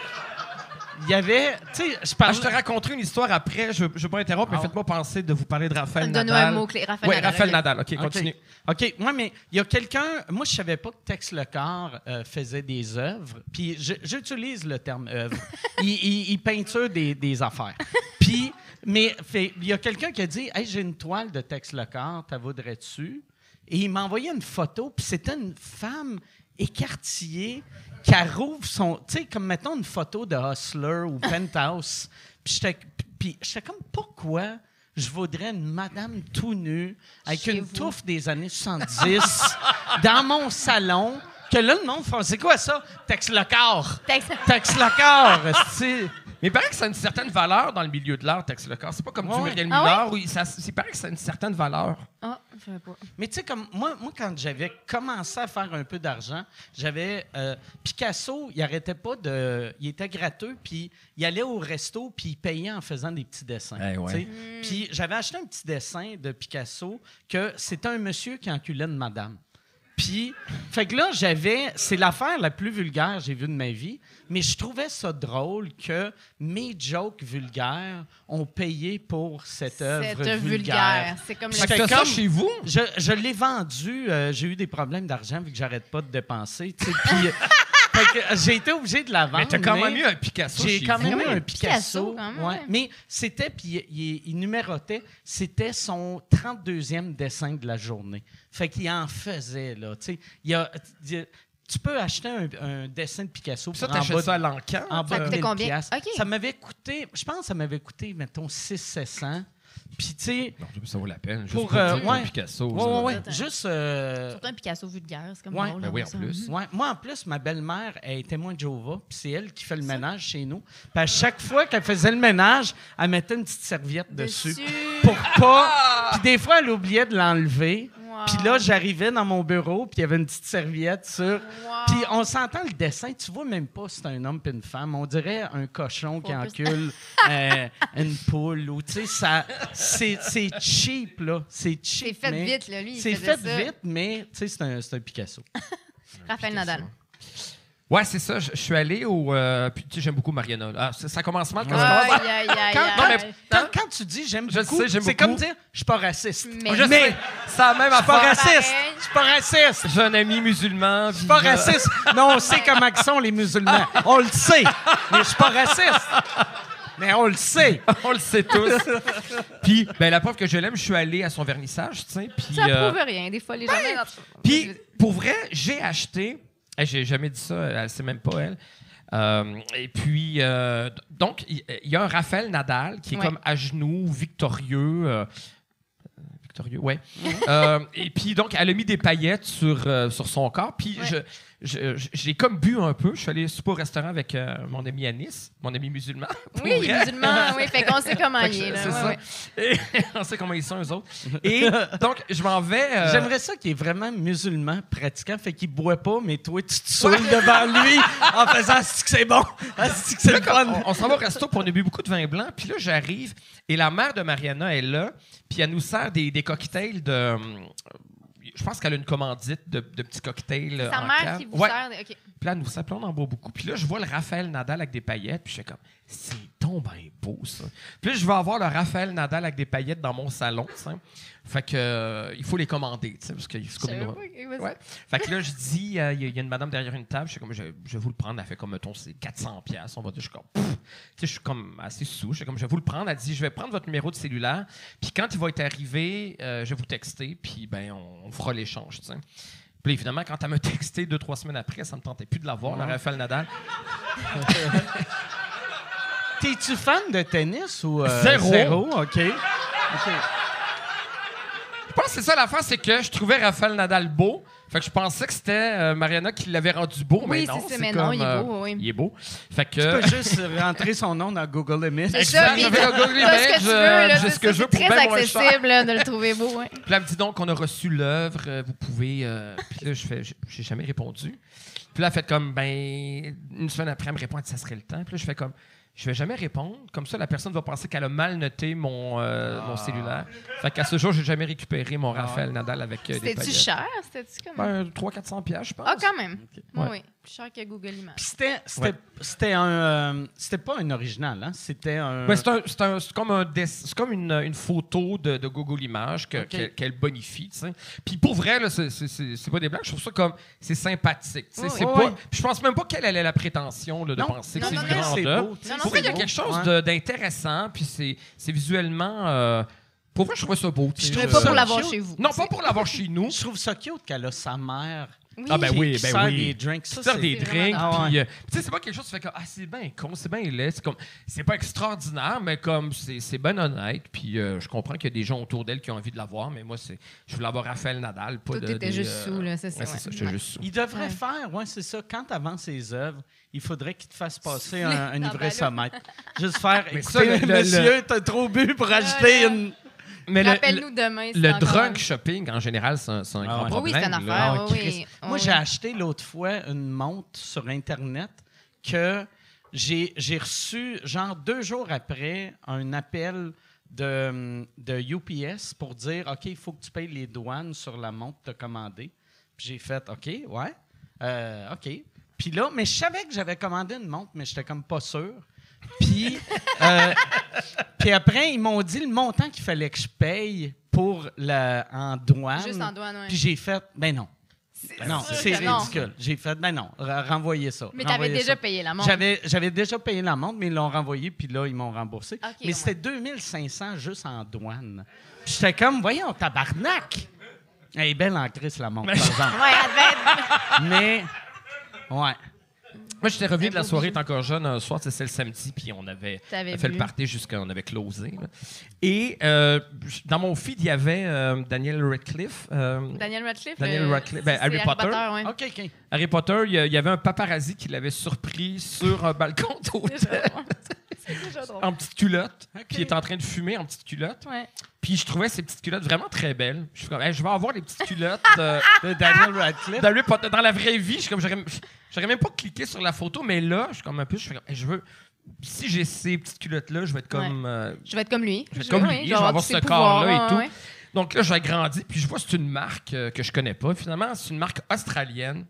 il y avait, tu sais, je Ah, parlais... je te raconterai une histoire après. Je ne veux pas interrompre, mais Ah. faites-moi penser de vous parler de Raphaël Donne-nous Nadal. un mot-clé. Raphaël Oui, Nadal, Raphaël. Nadal. OK, continue. OK. Moi, mais il y a quelqu'un. Moi, je savais pas que Tex Lecor euh, faisait des œuvres. Puis j'utilise le terme œuvre. il, il- il peinture des, des affaires. Puis, mais il y a quelqu'un qui a dit Hey, j'ai une toile de Tex Lecor, t'as vaudrais-tu Et il m'a envoyé une photo. Puis c'était une femme écartillée qui rouvre son. Tu sais, comme mettons une photo de Hustler ou Penthouse. Puis j'étais comme Pourquoi je voudrais une madame tout nue avec Chez une vous. touffe des années 70 dans mon salon. Que là, le monde fait C'est quoi ça? Tex le corps. Tex- Tex le corps. Mais il paraît que ça a une certaine valeur dans le milieu de l'art, Tex Lecor. C'est pas comme Ouais, du. Muriel Ah Miller. où il, ça, il paraît que ça a une certaine valeur. Ah, je savais pas. Mais tu sais, comme moi, moi, quand j'avais commencé à faire un peu d'argent, j'avais. euh, Picasso, il arrêtait pas de. Il était gratteux, puis il allait au resto, puis il payait en faisant des petits dessins. Eh ouais. tu sais. Puis j'avais acheté un petit dessin de Picasso que c'était un monsieur qui enculait une madame. Puis, fait que là, j'avais. C'est l'affaire la plus vulgaire que j'ai vue de ma vie, mais je trouvais ça drôle que mes jokes vulgaires ont payé pour cette œuvre Cette vulgaire. vulgaire. C'est comme le que Fait que t'as ça comme- chez vous? Je, je l'ai vendu. euh, j'ai eu des problèmes d'argent vu que j'arrête pas de dépenser. tu sais, Puis, j'ai été obligé de la vendre. Mais t'as quand même eu un Picasso J'ai quand même vous. eu un Picasso, ouais. Mais c'était, puis il, il- il numérotait, c'était son 32e dessin de la journée. Fait qu'il en faisait, là. Tu sais, il y a- il y a- tu peux acheter un, un dessin de Picasso Ça, t'achètes bas ça à l'encan? en bas coûtait 1000 combien? Ça m'avait coûté, je pense que ça m'avait coûté, mettons, 600-700. Puis, tu sais, ça vaut la peine. Juste Pour, pour, euh, ouais. Picasso. ouais, ouais, ouais, Attends. juste... euh, Surtout un Picasso vulgaire, c'est comme Ouais. drôle. Ben oui, en ça. plus. Ouais, moi, en plus, ma belle-mère elle est témoin de Jéhovah, puis c'est elle qui fait le ménage chez nous. Puis à chaque fois qu'elle faisait le ménage, elle mettait une petite serviette dessus. Dessus. Pour pas. Puis des fois, elle oubliait de l'enlever. Wow. Puis là, j'arrivais dans mon bureau, puis il y avait une petite serviette sur. Wow. Puis on s'entend le dessin, tu vois même pas si c'est un homme puis une femme. On dirait un cochon qui Faut encule euh, une poule ou tu sais ça c'est c'est cheap là, c'est cheap. C'est fait mais- vite, là, lui. C'est fait ça. vite, mais tu sais c'est un, c'est un Picasso. Raphaël Nadal. Ouais, c'est ça. Je je suis allé au. euh, puis, tu sais, j'aime beaucoup Mariana. Ah, ça, ça commence mal quand je commence. aïe, aïe, Quand, aïe. quand- mais- quand- quand tu dis j'aime Je beaucoup, sais, j'aime c'est beaucoup. comme dire je suis pas raciste. Mais- Je sais. C'est la même Je suis pas affaire. raciste. Pareil. Je suis pas raciste. J'ai un ami musulman. Je suis pas raciste. Non, on sait comment ils sont les musulmans. On le sait. Mais je suis pas raciste. Mais on le sait. On le sait tous. puis, ben, la preuve que je l'aime, je suis allé à son vernissage, tu sais. Puis, Ça euh, prouve rien. Des fois, les gens. Puis, pour vrai, j'ai acheté. Eh, J'ai jamais dit ça, elle sait même pas, elle. Euh, et puis, euh, donc, il y, a un Raphaël Nadal qui est Ouais. comme à genoux, victorieux. euh, victorieux, ouais. Euh, et puis, donc, elle a mis des paillettes sur, euh, sur son corps. Puis, Ouais. je- j'ai comme bu un peu. Je suis allé souper au restaurant avec euh, mon ami Anis, mon ami musulman. pour Oui, il est vrai. musulman. Oui, fait qu'on sait comment il est. là. c'est Ouais, ça. ouais. Et on sait comment ils sont, eux autres. Et donc, je m'en vais. euh, J'aimerais ça qu'il est vraiment musulman, pratiquant, fait qu'il boit pas, mais toi, tu te saoules devant lui en faisant que c'est bon, que c'est fun. on, on s'en va au resto, puis on a bu beaucoup de vin blanc. Puis là, j'arrive, et la mère de Mariana est là, puis elle nous sert des, des cocktails de... Je pense qu'elle a une commandite de, de petits cocktails. euh, Sa en mère cave. qui vous Ouais. sert. Puis là, elle nous là, on en boit beaucoup. Puis là, je vois le Raphaël Nadal avec des paillettes, puis je fais comme, c'est donc bien beau, ça. Puis là, je vais avoir le Raphaël Nadal avec des paillettes dans mon salon. Fait que, euh, il faut les commander, tu sais, parce que c'est comme une... pas. Ouais. Fait que là, je dis, euh, il y, a- il y a une madame derrière une table, je suis comme, je, je vais vous le prendre. Elle fait comme, mettons, c'est 400 pièces On va dire, je suis comme, pff. je suis comme assez sous. Je suis comme, je vais vous le prendre. Elle dit, je vais prendre votre numéro de cellulaire. Puis quand il va être arrivé, euh, je vais vous texter. Puis ben, on, on fera l'échange, tu sais. Puis évidemment, quand elle m'a texté deux, trois semaines après, ça me tentait plus de l'avoir, le Raphaël Nadal. T'es-tu fan de tennis ou. euh, Zéro. OK. OK. Je pense que c'est ça l'affaire, c'est que je trouvais Raphaël Nadal beau. Fait que je pensais que c'était euh, Mariana qui l'avait rendu beau, mais Oui, non. c'est mais non, comme, il est euh, beau, oui. Il est beau. Fait que. Tu peux juste rentrer son nom dans Google Images. C'est puis J'avais Google t'as ce que Image, tu veux, euh, j'ai c'est ce que ça, je veux c'est pour très bien moins cher. accessible là, de le trouver beau. Ouais. Puis là, elle me dit donc qu'on a reçu l'œuvre, euh, vous pouvez. euh, Puis là, je fais, j'ai- jamais répondu. Puis là, elle fait comme, ben, une semaine après, elle me répond, ça serait le temps. Puis là, je fais comme, je vais jamais répondre. Comme ça, la personne va penser qu'elle a mal noté mon, euh, mon cellulaire. Fait qu'à ce jour, j'ai jamais récupéré mon Raphaël Nadal avec euh, des C'était-tu paillettes. cher? C'était-tu comme. Ben, 300-400 piastres, je pense. ah, quand même. Oui, Ouais. oui. Plus cher que Google Images. Puis c'était, c'était, c'était un. euh, c'était pas un original, hein? C'était un. Ben, c'est, un- c'est un- c'est comme, un dess- c'est comme une, une photo de, de Google Images qu'elle, qu'elle bonifie. tu sais. Puis pour vrai, là, c'est, c'est- c'est- c'est pas des blagues. Je trouve ça comme. C'est sympathique. tu sais. Oui, c'est oui. pas, Oui. je pense même pas qu'elle ait la prétention là, de Non. penser que Non, c'est une non, grande œuvre. Pour c'est vrai, il y a quelque chose Ouais. de- d'intéressant. Puis c'est, c'est visuellement. euh, pour vrai, je trouvais ça beau. Je trouve pas pour l'avoir cute. chez vous. Non, pas pour l'avoir chez nous. Je trouve ça cute qu'elle a sa mère. Oui. Ah, ben oui, ben oui. des drinks. Ça, des drinks. Ah ouais. euh, tu sais, c'est pas quelque chose qui fait que ah, c'est bien con, c'est bien laid. C'est comme, c'est pas extraordinaire, mais comme c'est, c'est bien honnête. Puis euh, je comprends qu'il y a des gens autour d'elle qui ont envie de la voir, mais moi, c'est, je voulais avoir Raphaël Nadal, pas Tout de. était des, juste euh, sous, là, c'est ça, ouais, c'est ouais. ça, j'étais Ouais. juste sous. Il devrait Ouais. faire, ouais, c'est ça. Quand tu vends ses œuvres, il faudrait qu'il te fasse passer un, un livret sommaire. Juste faire. Mais écoutez, ça, le- monsieur, t'as trop bu pour acheter là. une. Mais le, Rappelle-nous demain. le, drunk shopping, en général, c'est un, un Ah grand ouais. problème. Oui, c'est une affaire. Ah, oui. Moi, j'ai acheté l'autre fois une montre sur Internet que j'ai j'ai reçu, genre deux jours après, un appel de, de UPS pour dire OK, il faut que tu payes les douanes sur la montre que tu as commandée. Puis j'ai fait OK, ouais. Euh, OK. Puis là, mais je savais que j'avais commandé une montre, mais j'étais comme pas sûr. Puis, euh, puis après, ils m'ont dit le montant qu'il fallait que je paye pour la, en douane. Juste en douane, oui. Puis j'ai fait, ben non. C'est Non, c'est ridicule. J'ai fait, ben non, re- renvoyez ça. Mais t'avais renvoyez déjà ça. payé la montre. J'avais, j'avais déjà payé la montre, mais ils l'ont renvoyé, puis là, ils m'ont remboursé. Mais c'était 2500 juste en douane. Puis j'étais comme, voyons, tabarnak! Elle est belle en crise, la montre, par exemple. Ouais, elle mais, ouais. Moi, j'étais revenu de la soirée, étant encore jeune, un soir, c'était le samedi, puis on avait fait le party jusqu'à on avait closé. là. Et euh, dans mon feed, il y avait euh, Daniel Radcliffe. euh, Daniel Radcliffe. Daniel euh, Radcliffe, ben, c'est Harry Potter. ouais. OK, OK. Harry Potter, il y, a- il y avait un paparazzi qui l'avait surpris sur un balcon d'hôtel. En petite culotte, puis il était en train de fumer en petite culotte. Ouais. Puis je trouvais ces petites culottes vraiment très belles. Je suis comme, Hey, je vais avoir les petites culottes euh, De Daniel Radcliffe. Dans la vraie vie, je suis comme, j'aurais, même pas cliqué sur la photo, mais là, je suis comme un peu, je fais comme, Hey, je veux, si j'ai ces petites culottes-là, je vais être comme, euh, Je vais être comme lui. je vais être comme lui, oui, je vais avoir ce corps-là et tout. ouais. Donc là, j'ai grandi, puis je vois c'est une marque euh, que je connais pas. Finalement, c'est une marque australienne.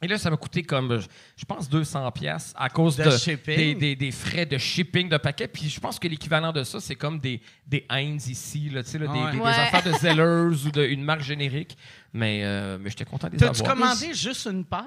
Et là, ça m'a coûté comme, je pense, 200 pièces à cause De des, des- des frais de shipping de paquets. Puis je pense que l'équivalent de ça, c'est comme des, des Heinz ici, là, des, Ouais. des- des Ouais. affaires de Zellers ou d'une marque générique. Mais, euh, mais j'étais content de les T'as-tu avoir. commandé juste une paire?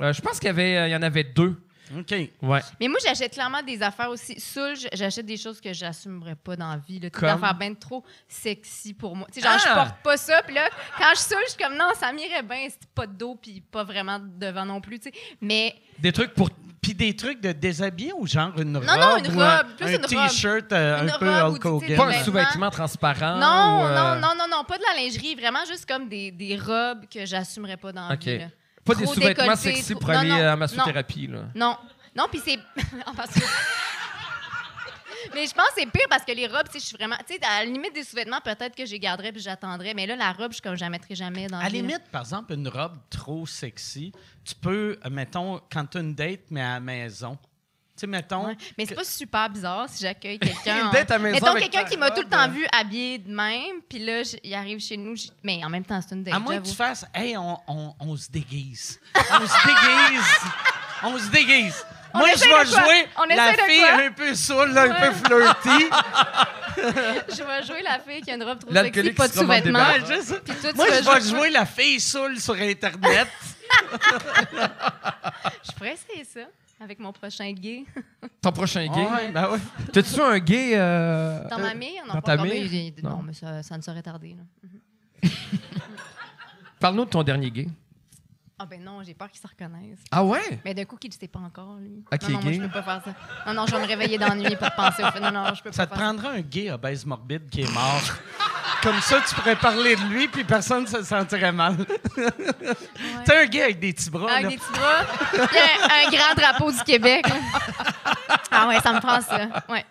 Euh, je pense qu'il y, avait, euh, il y en avait deux. OK. Ouais. Mais moi, j'achète clairement des affaires aussi. Soul, j'achète des choses que j'assumerais pas dans la vie. Là, des Comme? affaires bien trop sexy pour moi. Tu sais, genre, Ah! je porte pas ça. Puis là, quand je soul, je suis comme, non, ça m'irait bien. C'est pas de dos, puis pas vraiment devant non plus. tu sais. Mais Des trucs pour. Puis des trucs de déshabiller ou genre une robe? non, une ou un- robe, plus un une t-shirt euh, Une un peu Hulk Hogan. Pas un sous-vêtement transparent. non, ou, euh, non, non, non, non, pas de la lingerie. Vraiment juste comme des, des robes que j'assumerais pas dans la OK. vie. là. Pas des sous-vêtements sexy trop- pour non, aller non, à non. massothérapie. Là. Non. Non, puis c'est. Mais je pense que c'est pire parce que les robes, tu sais, je suis vraiment. Tu sais, à la limite des sous-vêtements, peut-être que j'ai garderais puis j'attendrais. Mais là, la robe, je je la mettrai jamais dans À la limite, par exemple, une robe trop sexy, tu peux, euh, mettons, quand tu as une date, mais à la maison. Tu sais, mettons. Ouais. Mais c'est pas super bizarre si j'accueille quelqu'un. En- Mettons quelqu'un qui m'a tout le temps vu habillé de même, puis là, il arrive chez nous. j- Mais en même temps, c'est une date. À moins que tu fasses, hey, on, on- on se déguise. On se déguise. on se déguise. On Moi, je vais jouer On la fille un peu saoule, un peu flirty. Je vais jouer la fille qui a une robe trop sexy, pas qui de sous-vêtements. Moi, je vais jouer- jouer la fille saoule sur Internet. Je pourrais essayer ça avec mon prochain gay. Ton prochain gay? Ouais, ben ouais. T'as-tu un gay. euh, Dans ma mire, non, dans pas ta mais- Non, Non. mais ça, ça ne saurait tarder. là. Parle-nous de ton dernier gay. Ah ben non, j'ai peur qu'il se reconnaisse. Ah ouais? Mais d'un coup, qu'il ne sait pas encore, lui. Ah, qui non, non, moi, gay? je peux pas faire ça. Non, non, je vais me réveiller nuit pour penser au fait. Non, non, je peux Ça pas te faire prendra un gay obèse morbide qui est mort. Comme ça, tu pourrais parler de lui, puis personne ne se sentirait mal. T'es un gars avec des petits bras, Avec là. des petits bras. Puis un, un grand drapeau du Québec. là. Ah ouais, ça me prend ça. Ouais.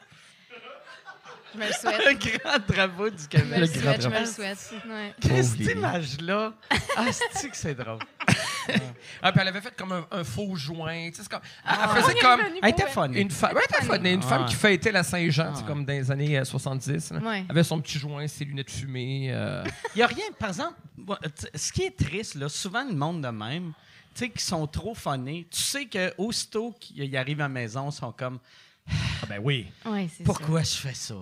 Je me le souhaite. Grand drapeau du Québec. le souhaite, je me le souhaite. Ouais. Qu'est-ce cette image-là? Ah, c'est que c'est drôle? Ah, puis elle avait fait comme un, un faux joint. tu sais, c'est comme- elle, Ah. elle faisait comme Elle était fun. une femme. Ouais, elle était fun, Une femme Ouais. qui fêtait la Saint-Jean, tu sais, Ouais. comme dans les années euh, 70. là. Ouais. Elle avait son petit joint, ses lunettes fumées. euh. Il n'y a rien, par exemple, ce qui est triste, là, souvent le monde de même, tu sais, qui sont trop funnés, tu sais qu'aussitôt qu'ils arrivent à la maison, ils sont comme Ah ben oui. Ouais, Pourquoi je fais ça?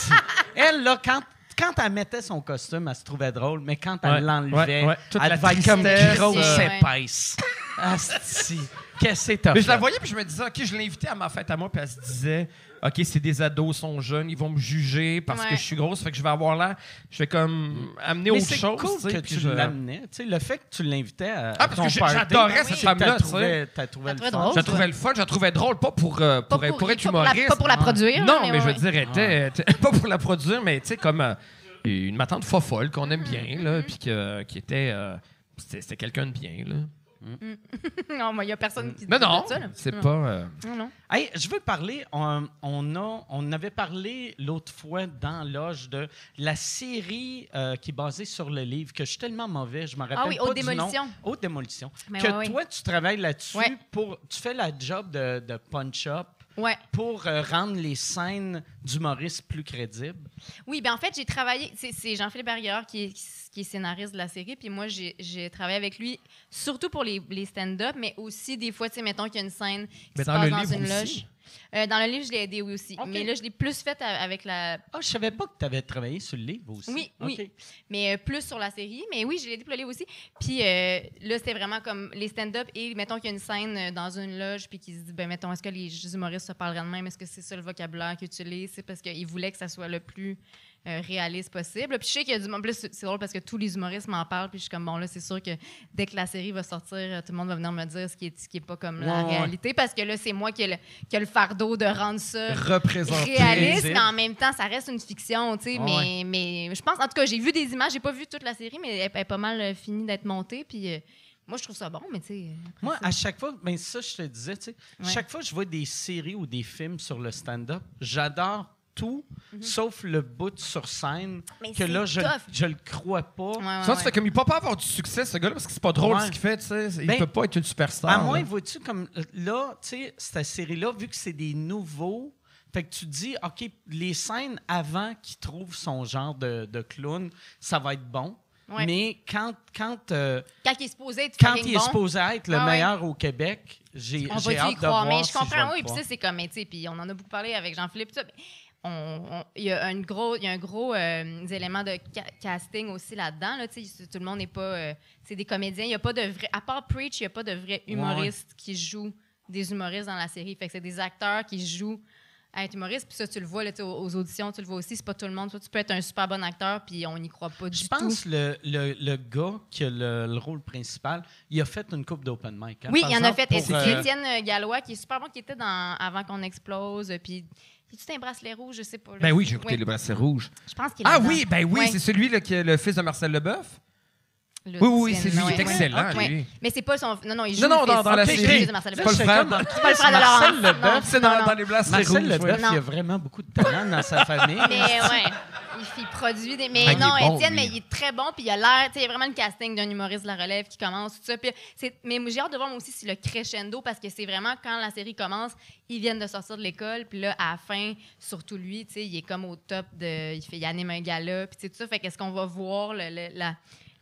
elle, là, quand, quand elle mettait son costume, elle se trouvait drôle, mais quand elle Ouais, l'enlevait, ouais, ouais. Toute elle la devait être comme grosse épaisse. Asti. Qu'est-ce que t'as Mais je la voyais, puis je me disais, OK, je l'ai invitée à ma fête à moi, puis elle se disait, OK, c'est des ados, ils sont jeunes, ils vont me juger parce Ouais. que je suis grosse, fait que je vais avoir l'air. Je vais comme amener Mais autre chose. cool tu sais, que puis tu je- l'amenais. Tu sais, le fait que tu l'invitais à, Ah, parce ton que j'adorais cette oui, femme-là, tu sais. trouvé- T'as trouvé le trouvé fun. drôle. Je la trouvais le fun, je la trouvais drôle, pas pour, euh, pour, Pas pour, être pas pour la- humoriste. Pas pour la produire. Non, mais mais, je veux dire, était, pas pour la produire, mais tu sais, comme euh, une matante fofolle qu'on aime bien, Mm-hmm. là, puis que- qui était. euh, c'était quelqu'un de bien, là. Non, mais il n'y a personne qui Mais dit non, ça. là. c'est Non. pas. euh, Non, non. Hey, je veux parler, on, on, a, on avait parlé l'autre fois dans Loge de la série euh, qui est basée sur le livre, que je suis tellement mauvais, je me rappelle Ah oui, pas Haute du Démolition. nom. Haute Démolition. Mais que ouais, ouais. toi, tu travailles là-dessus Ouais. pour... Tu fais la job de, de punch-up Ouais. pour euh, rendre les scènes d'humoristes plus crédibles? Oui, ben en fait, j'ai travaillé. C'est, Jean-Philippe Barrière qui est, qui est scénariste de la série. Puis moi, j'ai, travaillé avec lui, surtout pour les, les stand-up, mais aussi des fois, tu sais, mettons qu'il y a une scène qui Mais se dans passe dans livre une aussi? Euh, dans le livre, je l'ai aidé oui aussi. Mais là, je l'ai plus fait avec la. Ah, je savais pas que tu avais travaillé sur le livre aussi. Oui, oui. Mais euh, plus sur la série. Mais oui, je l'ai aidé pour le livre aussi. Puis euh, là, c'était vraiment comme les stand-up et mettons qu'il y a une scène dans une loge puis qu'ils se dit, ben mettons, est-ce que les humoristes se parleraient de même? Est-ce que c'est ça le vocabulaire qu'ils utilisent? C'est parce qu'ils voulaient que ça soit le plus euh, réaliste possible. Puis je sais qu'il y a du monde. Plus, c'est drôle parce que tous les humoristes m'en parlent. Puis je suis comme, bon, là, c'est sûr que dès que la série va sortir, euh, tout le monde va venir me dire ce qui est, ce qui est pas comme la Ouais, réalité. Parce que là, c'est moi qui ai, le, qui ai le fardeau de rendre ça représenté. réaliste, mais en même temps, ça reste une fiction, tu sais. Mais, mais je pense, en tout cas, j'ai vu des images, j'ai pas vu toute la série, mais elle elle est pas mal euh, finie d'être montée. Puis euh, moi, je trouve ça bon, mais tu sais. Moi, à chaque fois, ben ça, je te disais, tu sais, chaque fois que je vois des séries ou des films sur le stand-up, j'adore tout, sauf le bout sur scène, Mhm. Mais que là, je, je le crois pas. Ouais, ouais, Ça, ouais. tu fais comme il peut pas avoir du succès, ce gars-là, parce que c'est pas drôle Ouais. ce qu'il fait, tu sais. Il Ben, peut pas être une superstar. À moins, vois-tu, comme là, tu sais, cette série-là, vu que c'est des nouveaux, fait que tu te dis, OK, les scènes avant qu'il trouve son genre de, de clown, ça va être bon. Ouais. Mais quand, quand, euh, Quand il est supposé être quand il est bon, supposé être le ouais. meilleur au Québec, j'ai hâte y de croire? voir Mais je si comprends, le oui. Puis ça, c'est comme, tu sais, puis on en a beaucoup parlé avec Jean-Philippe, Il y a un gros, y a un gros euh, élément de ca- casting aussi là-dedans. Là, tout le monde n'est pas. euh, c'est des comédiens. Il n'y a pas de vrai. À part Preach, il n'y a pas de vrais humoristes qui jouent des humoristes dans la série. Fait que c'est des acteurs qui jouent à être humoristes. Puis ça, tu le vois là, aux, auditions, tu le vois aussi. C'est pas tout le monde. Toi, tu peux être un super bon acteur, puis on n'y croit pas du Je tout. pense le, le, le gars qui a le, le rôle principal, il a fait une coupe d'open mic. hein, Oui, par il y en a exemple, fait. Et C'est euh, Étienne Gallois qui est super bon, qui était dans Avant qu'on explose. Puis, tu un bracelet rouge, je sais pas. Ben oui, j'ai écouté le bracelet rouge. Je pense qu'il Ah oui, ben oui, Ouais. c'est celui là, qui est le fils de Marcel Leboeuf. Le Oui, oui, c'est lui, il est excellent, Ouais. lui. Mais c'est pas son. Non, non, il joue. Non, non, le dans- dans la série. C'est pas le frère. C'est pas le frère de Marcel Laurence. Leboeuf, Non, C'est dans, les bracelets Marcel. Leboeuf, il a vraiment beaucoup de talent dans sa famille. Mais ouais, il, produit des. Mais Ah, non, bon, Étienne, lui. mais il est très bon, puis il a l'air. Tu sais, il y a vraiment le casting d'un humoriste de la relève qui commence, tout ça. Puis c'est- mais j'ai hâte de voir moi aussi si le crescendo, parce que c'est vraiment quand la série commence, ils viennent de sortir de l'école, puis là, à la fin, surtout lui, tu sais, il est comme au top de. Il, fait, il anime un gala, puis tu sais, tout ça. Fait qu'est-ce qu'on va voir, le- le- la,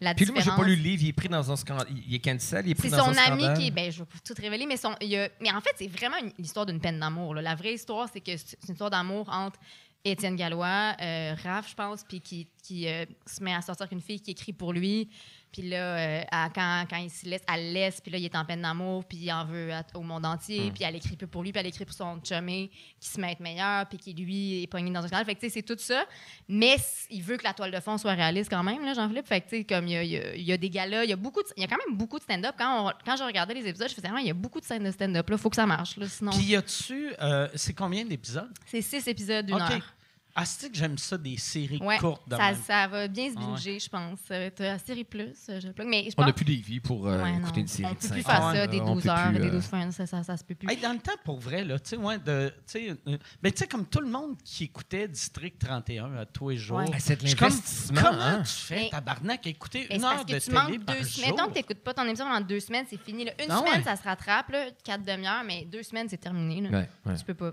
la Puis lui, moi, j'ai différence? pas lu le livre, il est pris dans un scandale. Il est cancel, il est pris C'est dans son un ami scandale. qui est. Ben, je vais tout révéler, mais, son, il a- mais en fait, c'est vraiment l'histoire d'une peine d'amour. La vraie histoire, c'est que c'est une histoire d'amour entre Étienne Gallois, euh, Raph, je pense, puis qui, qui euh, se met à sortir avec une fille qui écrit pour lui. Puis là, euh, à- quand, quand il se laisse, elle le laisse, puis là, il est en peine d'amour, puis il en veut à- au monde entier, puis elle écrit plus pour lui, puis elle écrit pour son chumé qui se met à être meilleur, puis qui, lui, est pogné dans un scandale. Fait que, tu sais, c'est tout ça. Mais il veut que la toile de fond soit réaliste quand même, là, Jean-Philippe. Fait que, tu sais, comme il y a, y a- y a des galas, il y a beaucoup de- il y a quand même beaucoup de stand-up. Quand, on- quand je regardais les épisodes, je faisais, Ah, il y a beaucoup de scènes de stand-up, là, faut que ça marche, là, sinon. Puis y a-tu, euh, c'est combien d'épisodes? C'est six épisodes d'une OK. heure. Ah, c'est que j'aime ça, des séries Ouais, courtes de ça, même. ça va bien se Ah ouais. binger, je pense. Va être à série plus, euh, je le plug. Mais je On n'a plus des vies pour euh, Ouais, non. écouter une série On de peut plus faire Ah ça, des on 12 peut heures, plus, des euh, 12 fins, ça, ça, ça se peut plus. Hey, dans le temps, pour vrai, là, tu sais, ouais, de, tu sais, euh, ben, tu sais, comme tout le monde qui écoutait District 31 à tous les jours. Ouais. C'est de comme, comment hein? tu fais, Mais- tabarnak, écouter une heure parce de tu télé manques par deux jour? Mettons que tu n'écoutes pas ton émission pendant deux semaines, c'est fini. là. Une Ah semaine, ouais. ça se rattrape, là, quatre demi-heures, mais deux semaines, c'est terminé. Tu peux pas.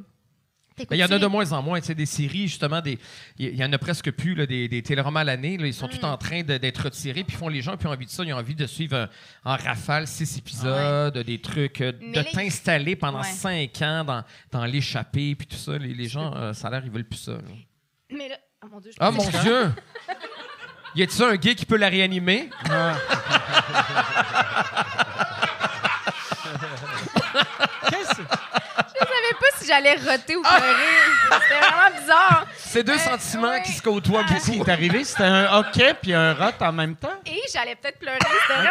Il y en a de moins en moins. Tu sais, des séries, justement, des, il y en a presque plus, là, des, des téléromans à l'année. Ils sont Mm. tous en train de- d'être retirés. Puis font les gens qui ont envie de ça. Ils ont envie de suivre en rafale six épisodes, des trucs, euh, Mais de t'installer pendant Ouais. cinq ans dans, dans l'échappée. Puis tout ça. Les, les gens, euh, ça a l'air, ils veulent plus ça. là. Mais là, oh mon Dieu, je Ah, mon Dieu! Y a-t-il un gay qui peut la réanimer? Qu'est-ce- Je savais pas si j'allais roter ou pleurer. C'était vraiment bizarre. C'est deux Euh, sentiments ouais. qui se côtoient Qu'est-ce qui est arrivé? C'était un hockey puis un rot en même temps? Et j'allais peut-être pleurer. C'était.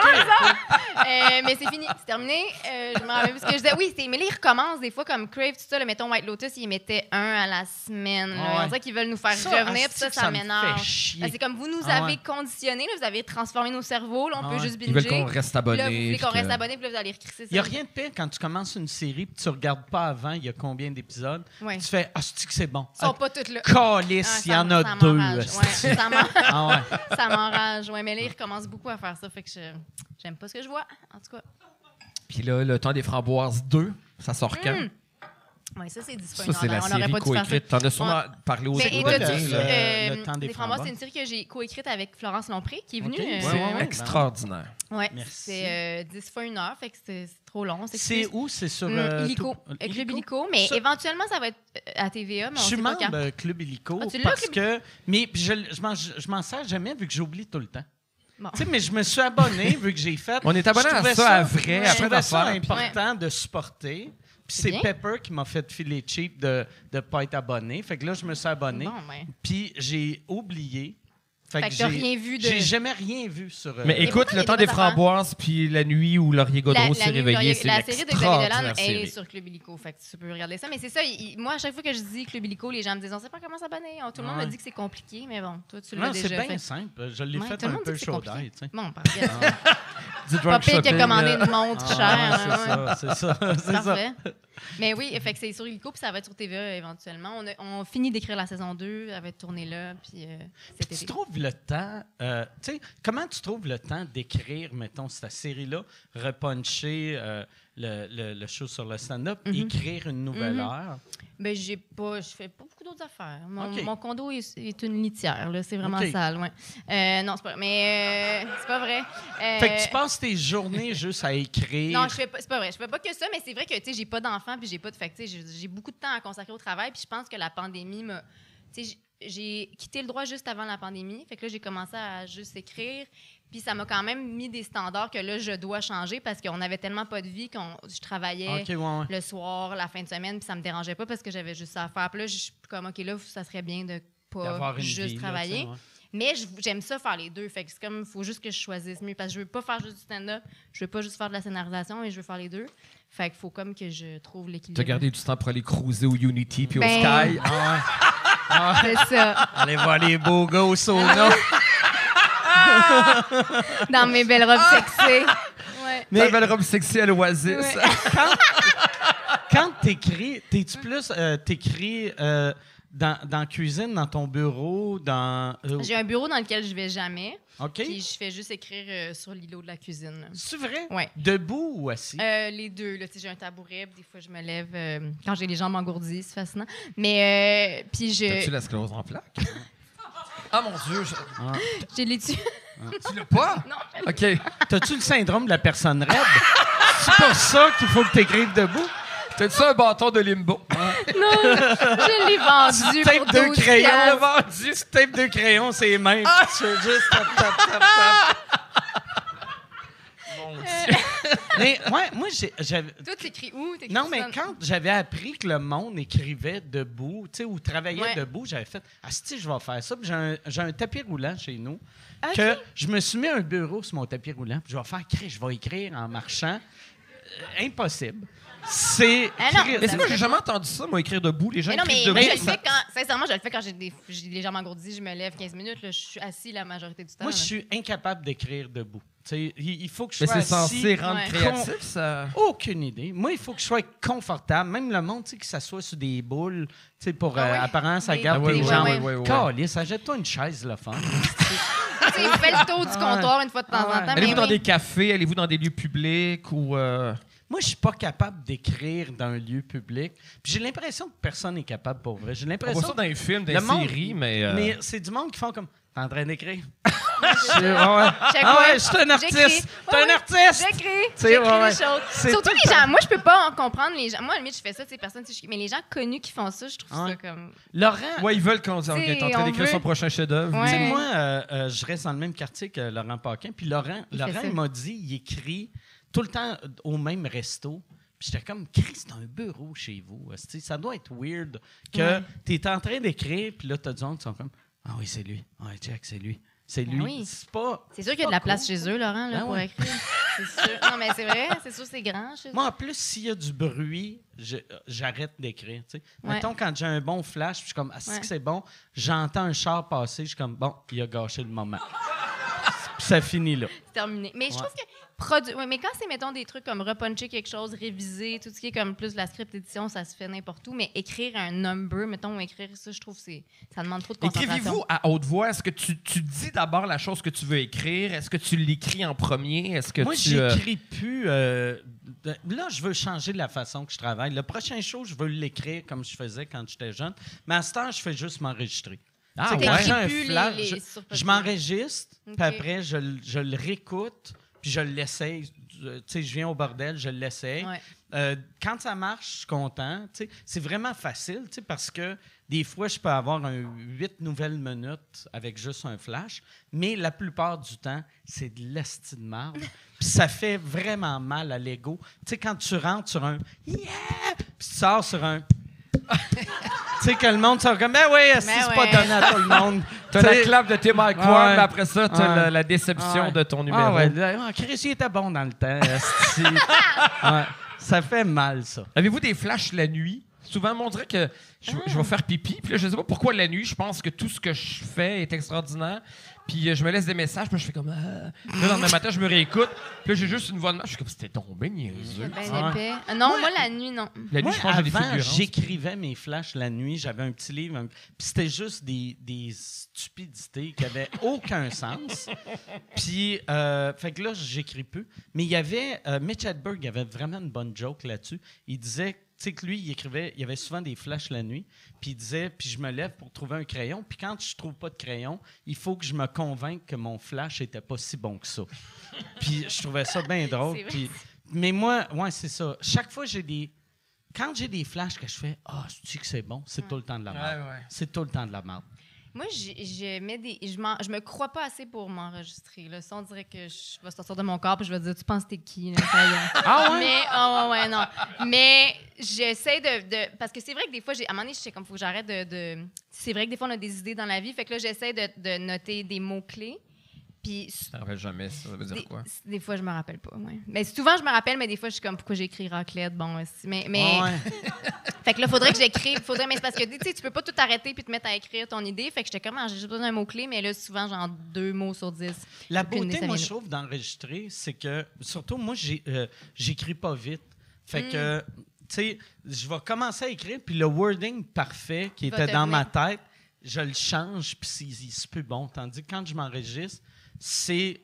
Euh, mais c'est fini. C'est terminé. Euh, je me rappelle plus ce que je disais. Oui, c'est- mais là, ils recommencent des fois comme Crave, tout ça. Là, mettons White Lotus, ils mettaient un à la semaine. là. Ah ouais. On dirait qu'ils veulent nous faire Ça, revenir. Puis ça, ça, m'énerve. fait chier? C'est comme vous nous Ah avez ouais. conditionnés. là, vous avez transformé nos cerveaux. Là, on Ah peut ouais. juste Ils binger. veulent qu'on reste Puis abonné. Vous voulez qu'on puis reste abonné. Puis là, vous allez recrisser ça. Il n'y a rien de pire quand tu commences une série et tu regardes pas avant il y a combien d'épisodes. Tu fais Ah, c'est que c'est bon? Ils sont pas toutes là. Ah, Calice, Ah, il y ça en a ça deux. Ouais, ça Ah ouais. ça m'enrage. Ouais, mais là, ils recommencent beaucoup à faire ça. Fait que je- j'aime pas ce que je vois, en tout cas. Puis là, le temps des framboises 2, ça sort quand? Hum. Ouais, ça, c'est Ça, disponible. c'est la On série ça. coécrite. T'en as sûrement parlé aux le- vu, le- euh, le temps des Des framboises, c'est une série que j'ai coécrite avec Florence Lompré, qui est venue. Euh, Ouais, ouais, ouais. Extraordinaire. Ouais, Merci. c'est euh, 10 fois une heure, fait que c'est trop long. C'est où? C'est sur. Euh, Illico, tout- euh, Club Illico? Mais Ça- éventuellement, ça va être euh, à TVA, mais Je suis membre quand. Club Illico Ah, tu l'as, parce Club- que. Mais puis je, je m'en, je sers jamais vu que j'oublie tout le temps. Bon. Tu sais, mais je me suis abonné vu que j'ai fait. On est abonné Je à ça, à vrai, je après trouvais ça important de supporter. Puis C'est. Pepper qui m'a fait filer cheap de ne pas être abonné. Fait que là, je me suis abonné. Bon, ben. Puis j'ai oublié. Fait que t'as rien vu de- J'ai jamais rien vu sur. euh, Mais écoute, le temps des framboises, puis la nuit où Laurier Godreau La, s'est réveillé, c'est la série de Xavier Dolan, est série. sur Club Illico. Fait que tu peux regarder ça. Mais c'est ça, il- moi, à chaque fois que je dis Club Illico, les gens me disent on sait pas comment s'abonner. Tout le monde Ouais. me dit que c'est compliqué, mais bon, toi, tu l'as Non, c'est déjà bien fait. simple. Je l'ai Ouais, fait un peu chaud compliqué. d'ail, tu sais. Bon, parfait. Du pas pire que commander une montre Ah, chère. c'est hein, ça, c'est ça, c'est ça. Parfait. Mais oui, fait que c'est sur Illico, puis ça va être sur TVA éventuellement. On, a, on finit d'écrire la saison 2, elle va être tournée là, puis euh, le temps, euh, tu sais, comment tu trouves le temps d'écrire, mettons, cette série-là, repuncher euh, le, le- le show sur le stand-up, Mhm. écrire une nouvelle Mhm. heure? Ben, j'ai pas, je fais pas beaucoup d'autres affaires. Mon, condo est, est une litière, là. C'est vraiment OK. sale, ouais. Euh, non, c'est pas Mais c'est pas vrai. Fait que tu passes tes journées juste à écrire. Non, je fais pas, c'est pas vrai. Je fais pas que ça, mais c'est vrai que, tu sais, j'ai pas d'enfants, puis j'ai pas de. Fait j'ai beaucoup de temps à consacrer au travail, puis je pense que la pandémie m'a. Tu sais, j'ai- quitté le droit juste avant la pandémie. Fait que là, j'ai commencé à juste écrire. Puis ça m'a quand même mis des standards que là, je dois changer parce qu'on avait tellement pas de vie qu'on je travaillais OK, ouais, ouais. le soir, la fin de semaine, puis ça me dérangeait pas parce que j'avais juste ça à faire. Puis là, je suis comme, OK, là, ça serait bien de pas juste vie, travailler. ouais. Mais j'aime ça faire les deux. Fait que c'est comme, il faut juste que je choisisse mieux. Parce que je veux pas faire juste du stand-up, je veux pas juste faire de la scénarisation, mais je veux faire les deux. Fait qu'il faut comme que je trouve Tu as l'équilibre. gardé du temps pour aller cruiser au Unity puis au Ben, C'est ça. Allez voir les beaux gars au sauna. Dans mes belles robes sexy. Ouais. Mais belle robe sexy à l'Oasis. Ouais. Quand t'écris, t'es-tu plus, euh, t'écris euh, dans, dans la cuisine, dans ton bureau, dans... euh, J'ai un bureau dans lequel je vais jamais. OK? Puis je fais juste écrire euh, sur l'îlot de la cuisine. C'est vrai? Ouais. Debout ou assis? Euh, les deux. J'ai un tabouret, puis des fois je me lève euh, quand j'ai les jambes engourdies, c'est fascinant. Mais euh, puis T'as-tu je la sclérose en plaques? ah mon Dieu, je- j'ai les tu tu l'as pas? Non, OK. T'as-tu le syndrome de la personne raide? C'est pour ça qu'il faut que t'écrives debout? T'as-tu un bâton de limbo? non, je l'ai vendu pour deux 12 crayons piastres. vendu. Tu tapes deux crayons, c'est les mêmes. Tu fais juste tap, tap, tap, tap. Mon Euh, Dieu. Mais ouais, moi, j'ai- j'avais... Toi, t'écris où? T'écris Non, mais quand j'avais appris que le monde écrivait debout, tu sais, ou travaillait Ouais. debout, j'avais fait « Ah, si, je vais faire ça. » Puis j'ai un, j'ai un tapis roulant chez nous Ok. que je me suis mis un bureau sur mon tapis roulant, puis je vais faire « Crée, je vais écrire en marchant. Euh, impossible. C'est. Ah non, Mais c'est moi, j'ai jamais entendu ça, moi, écrire debout. Les gens Mais non, mais debout. je le fais quand. Sincèrement, je le fais quand j'ai légèrement engourdi, je me lève 15 minutes, là, je suis assis la majorité du temps. Moi, je suis incapable d'écrire debout. Tu sais, il il faut que je Mais sois c'est assis. censé rendre Ouais. créatif, ça. Aucune idée. Moi, il faut que je sois confortable. Même le monde, tu sais, que ça soit sur des boules, tu sais, pour Ah euh, ouais? apparence, ça garde Ah tes jambes. Calisse, achète-toi une chaise, le fun. Tu sais, fais le tour du comptoir une fois de temps Ah ouais. en temps. Allez-vous mais dans oui. des cafés? Allez-vous dans des lieux publics ou... Moi, je suis pas capable d'écrire dans un lieu public. Puis j'ai l'impression que personne n'est capable pour vrai. J'ai On voit l'impression ça dans les films, dans Le les monde- séries, mais... euh, Mais c'est du monde qui font comme. T'es en train d'écrire? C'est Ouais, Ah ouais, je suis un artiste. T'es un artiste. J'écris, j'écris ouais, ouais. des choses. C'est Surtout tout les gens. Moi, je peux pas en comprendre les gens. Moi, à la limite, je fais ça, tu sais, personne, tu sais, je- mais les gens connus qui font ça, je trouve Ouais. ça comme. Laurent, Ouais, ils veulent qu'on dise, t'es en train d'écrire veut- son prochain chef-d'œuvre. Ouais. Tu sais, moi, euh, euh, je reste dans le même quartier que Laurent Paquin. Puis Laurent, Il Laurent m'a dit, il écrit tout le temps euh, au même resto. Puis j'étais comme, Chris, c'est un bureau chez vous. Ça doit être weird que Ouais. tu es en train d'écrire, puis là, tu as du monde qui sont comme, ah oui, c'est lui. Ouais, check, c'est lui. C'est Ben lui. oui. C'est pas. C'est sûr qu'il y a de la place chez eux, Laurent, là, Ben pour ouais. écrire. C'est sûr. Non, mais c'est vrai, c'est sûr, c'est grand chez eux. Moi, en plus, s'il y a du bruit, euh, j'arrête d'écrire. tu sais. Ouais. Mettons, quand j'ai un bon flash, puis je suis comme, ah, Ouais. que c'est bon, j'entends un char passer, je suis comme, bon, il a gâché le moment. Puis ça finit là. C'est terminé. Mais je trouve que. produ- ouais, mais quand c'est, mettons, des trucs comme repuncher quelque chose, réviser, tout ce qui est comme plus la script édition, ça se fait n'importe où. Mais écrire un number, mettons, écrire ça, je trouve que c'est, ça demande trop de concentration. Écrivez-vous à haute voix? Est-ce que tu, tu dis d'abord la chose que tu veux écrire? Est-ce que tu l'écris en premier? Est-ce que Moi, tu... j'écris plus. euh, de- là, je veux changer la façon que je travaille. Le prochain show, je veux l'écrire comme je faisais quand j'étais jeune. Mais à ce temps, je fais juste m'enregistrer. Ah, ouais? un les- flash, les je, m'enregistre, puis après, je, je le réécoute, puis je l'essaye. Tu sais, je viens au bordel, je l'essaye. Ouais. Euh, quand ça marche, je suis content. Tu sais, C'est vraiment facile tu sais, parce que des fois, je peux avoir un 8 nouvelles minutes avec juste un flash, mais la plupart du temps, c'est de l'esti de marde. Puis ça fait vraiment mal à l'ego. Tu sais, quand tu rentres sur un Yeah! Puis tu sors sur un. tu sais, que le monde sort comme Ben oui, esti, Ben c'est pas ouais. donné à tout le monde. T'as Tu la clap de tes Mike Ouais. Ward, mais après ça, t'as Ouais. la, la déception Ouais. de ton numéro. Ah ouais, ah, Chris, il était bon dans le temps. Ça fait mal, ça. Avez-vous des flashs la nuit? Souvent, on dirait que je, je vais faire pipi, puis là, je sais pas pourquoi la nuit, je pense que tout ce que je fais est extraordinaire. Puis euh, je me laisse des messages, puis je fais comme... Ah. Puis Là, le lendemain matin, je me réécoute, puis là, j'ai juste une voix de marche, je suis comme, c'était tombé niaiseux. Ben Ouais. épais. Euh, Non, moi, la nuit, non. La nuit, Moi, je pense avant, j'écrivais mes flashs la nuit. J'avais un petit livre. un- Puis c'était juste des, des stupidités qui n'avaient aucun sens. Puis, euh, fait que là, j'écris plus. Mais il y avait... euh, Mitch Hedberg il avait vraiment une bonne joke là-dessus. Il disait... Tu sais que lui, il écrivait... Il y avait souvent des flashs la nuit. Puis il disait... Puis je me lève pour trouver un crayon. Puis quand je trouve pas de crayon, il faut que je me convainque que mon flash était pas si bon que ça. Puis je trouvais ça bien drôle. Mais moi, ouais, c'est ça. Chaque fois, j'ai des... Quand j'ai des flashs que je fais, ah, tu dis que c'est bon, c'est tout le temps de la merde. Ouais, ouais. C'est tout le temps de la merde. Moi, je, je mets des. Je, je me crois pas assez pour m'enregistrer. Là. Ça, on dirait que je vais sortir de mon corps et je vais dire Tu penses que t'es qui là? Ah ouais? Mais, oh, ouais, non. Mais j'essaie de, de- Parce que c'est vrai que des fois, j'ai, à un moment donné, j'étais comme, faut que j'arrête de. de- C'est vrai que des fois, on a des idées dans la vie. Fait que là, j'essaie de, de noter des mots-clés. Puis. Je me rappelle jamais, ça veut dire Des, quoi? des fois, je me rappelle pas. Ouais. Mais souvent, je me rappelle, mais des fois, je suis comme, pourquoi j'ai écrit raclette? Bon, aussi. mais. mais ouais. fait que là, faudrait que j'écrive. Faudrait, mais c'est parce que tu sais, tu peux pas tout arrêter puis te mettre à écrire ton idée. Fait que j'étais comme, ah, j'ai juste besoin d'un mot-clé, mais là, souvent, genre deux mots sur dix. La idée, beauté, ça moi, je trouve, d'enregistrer, c'est que, surtout, moi, euh, j'écris pas vite. Fait que, tu sais, je vais commencer à écrire, puis le wording parfait qui Va était dans ma tête, je le change, puis c'est plus bon. Tandis que quand je m'enregistre, c'est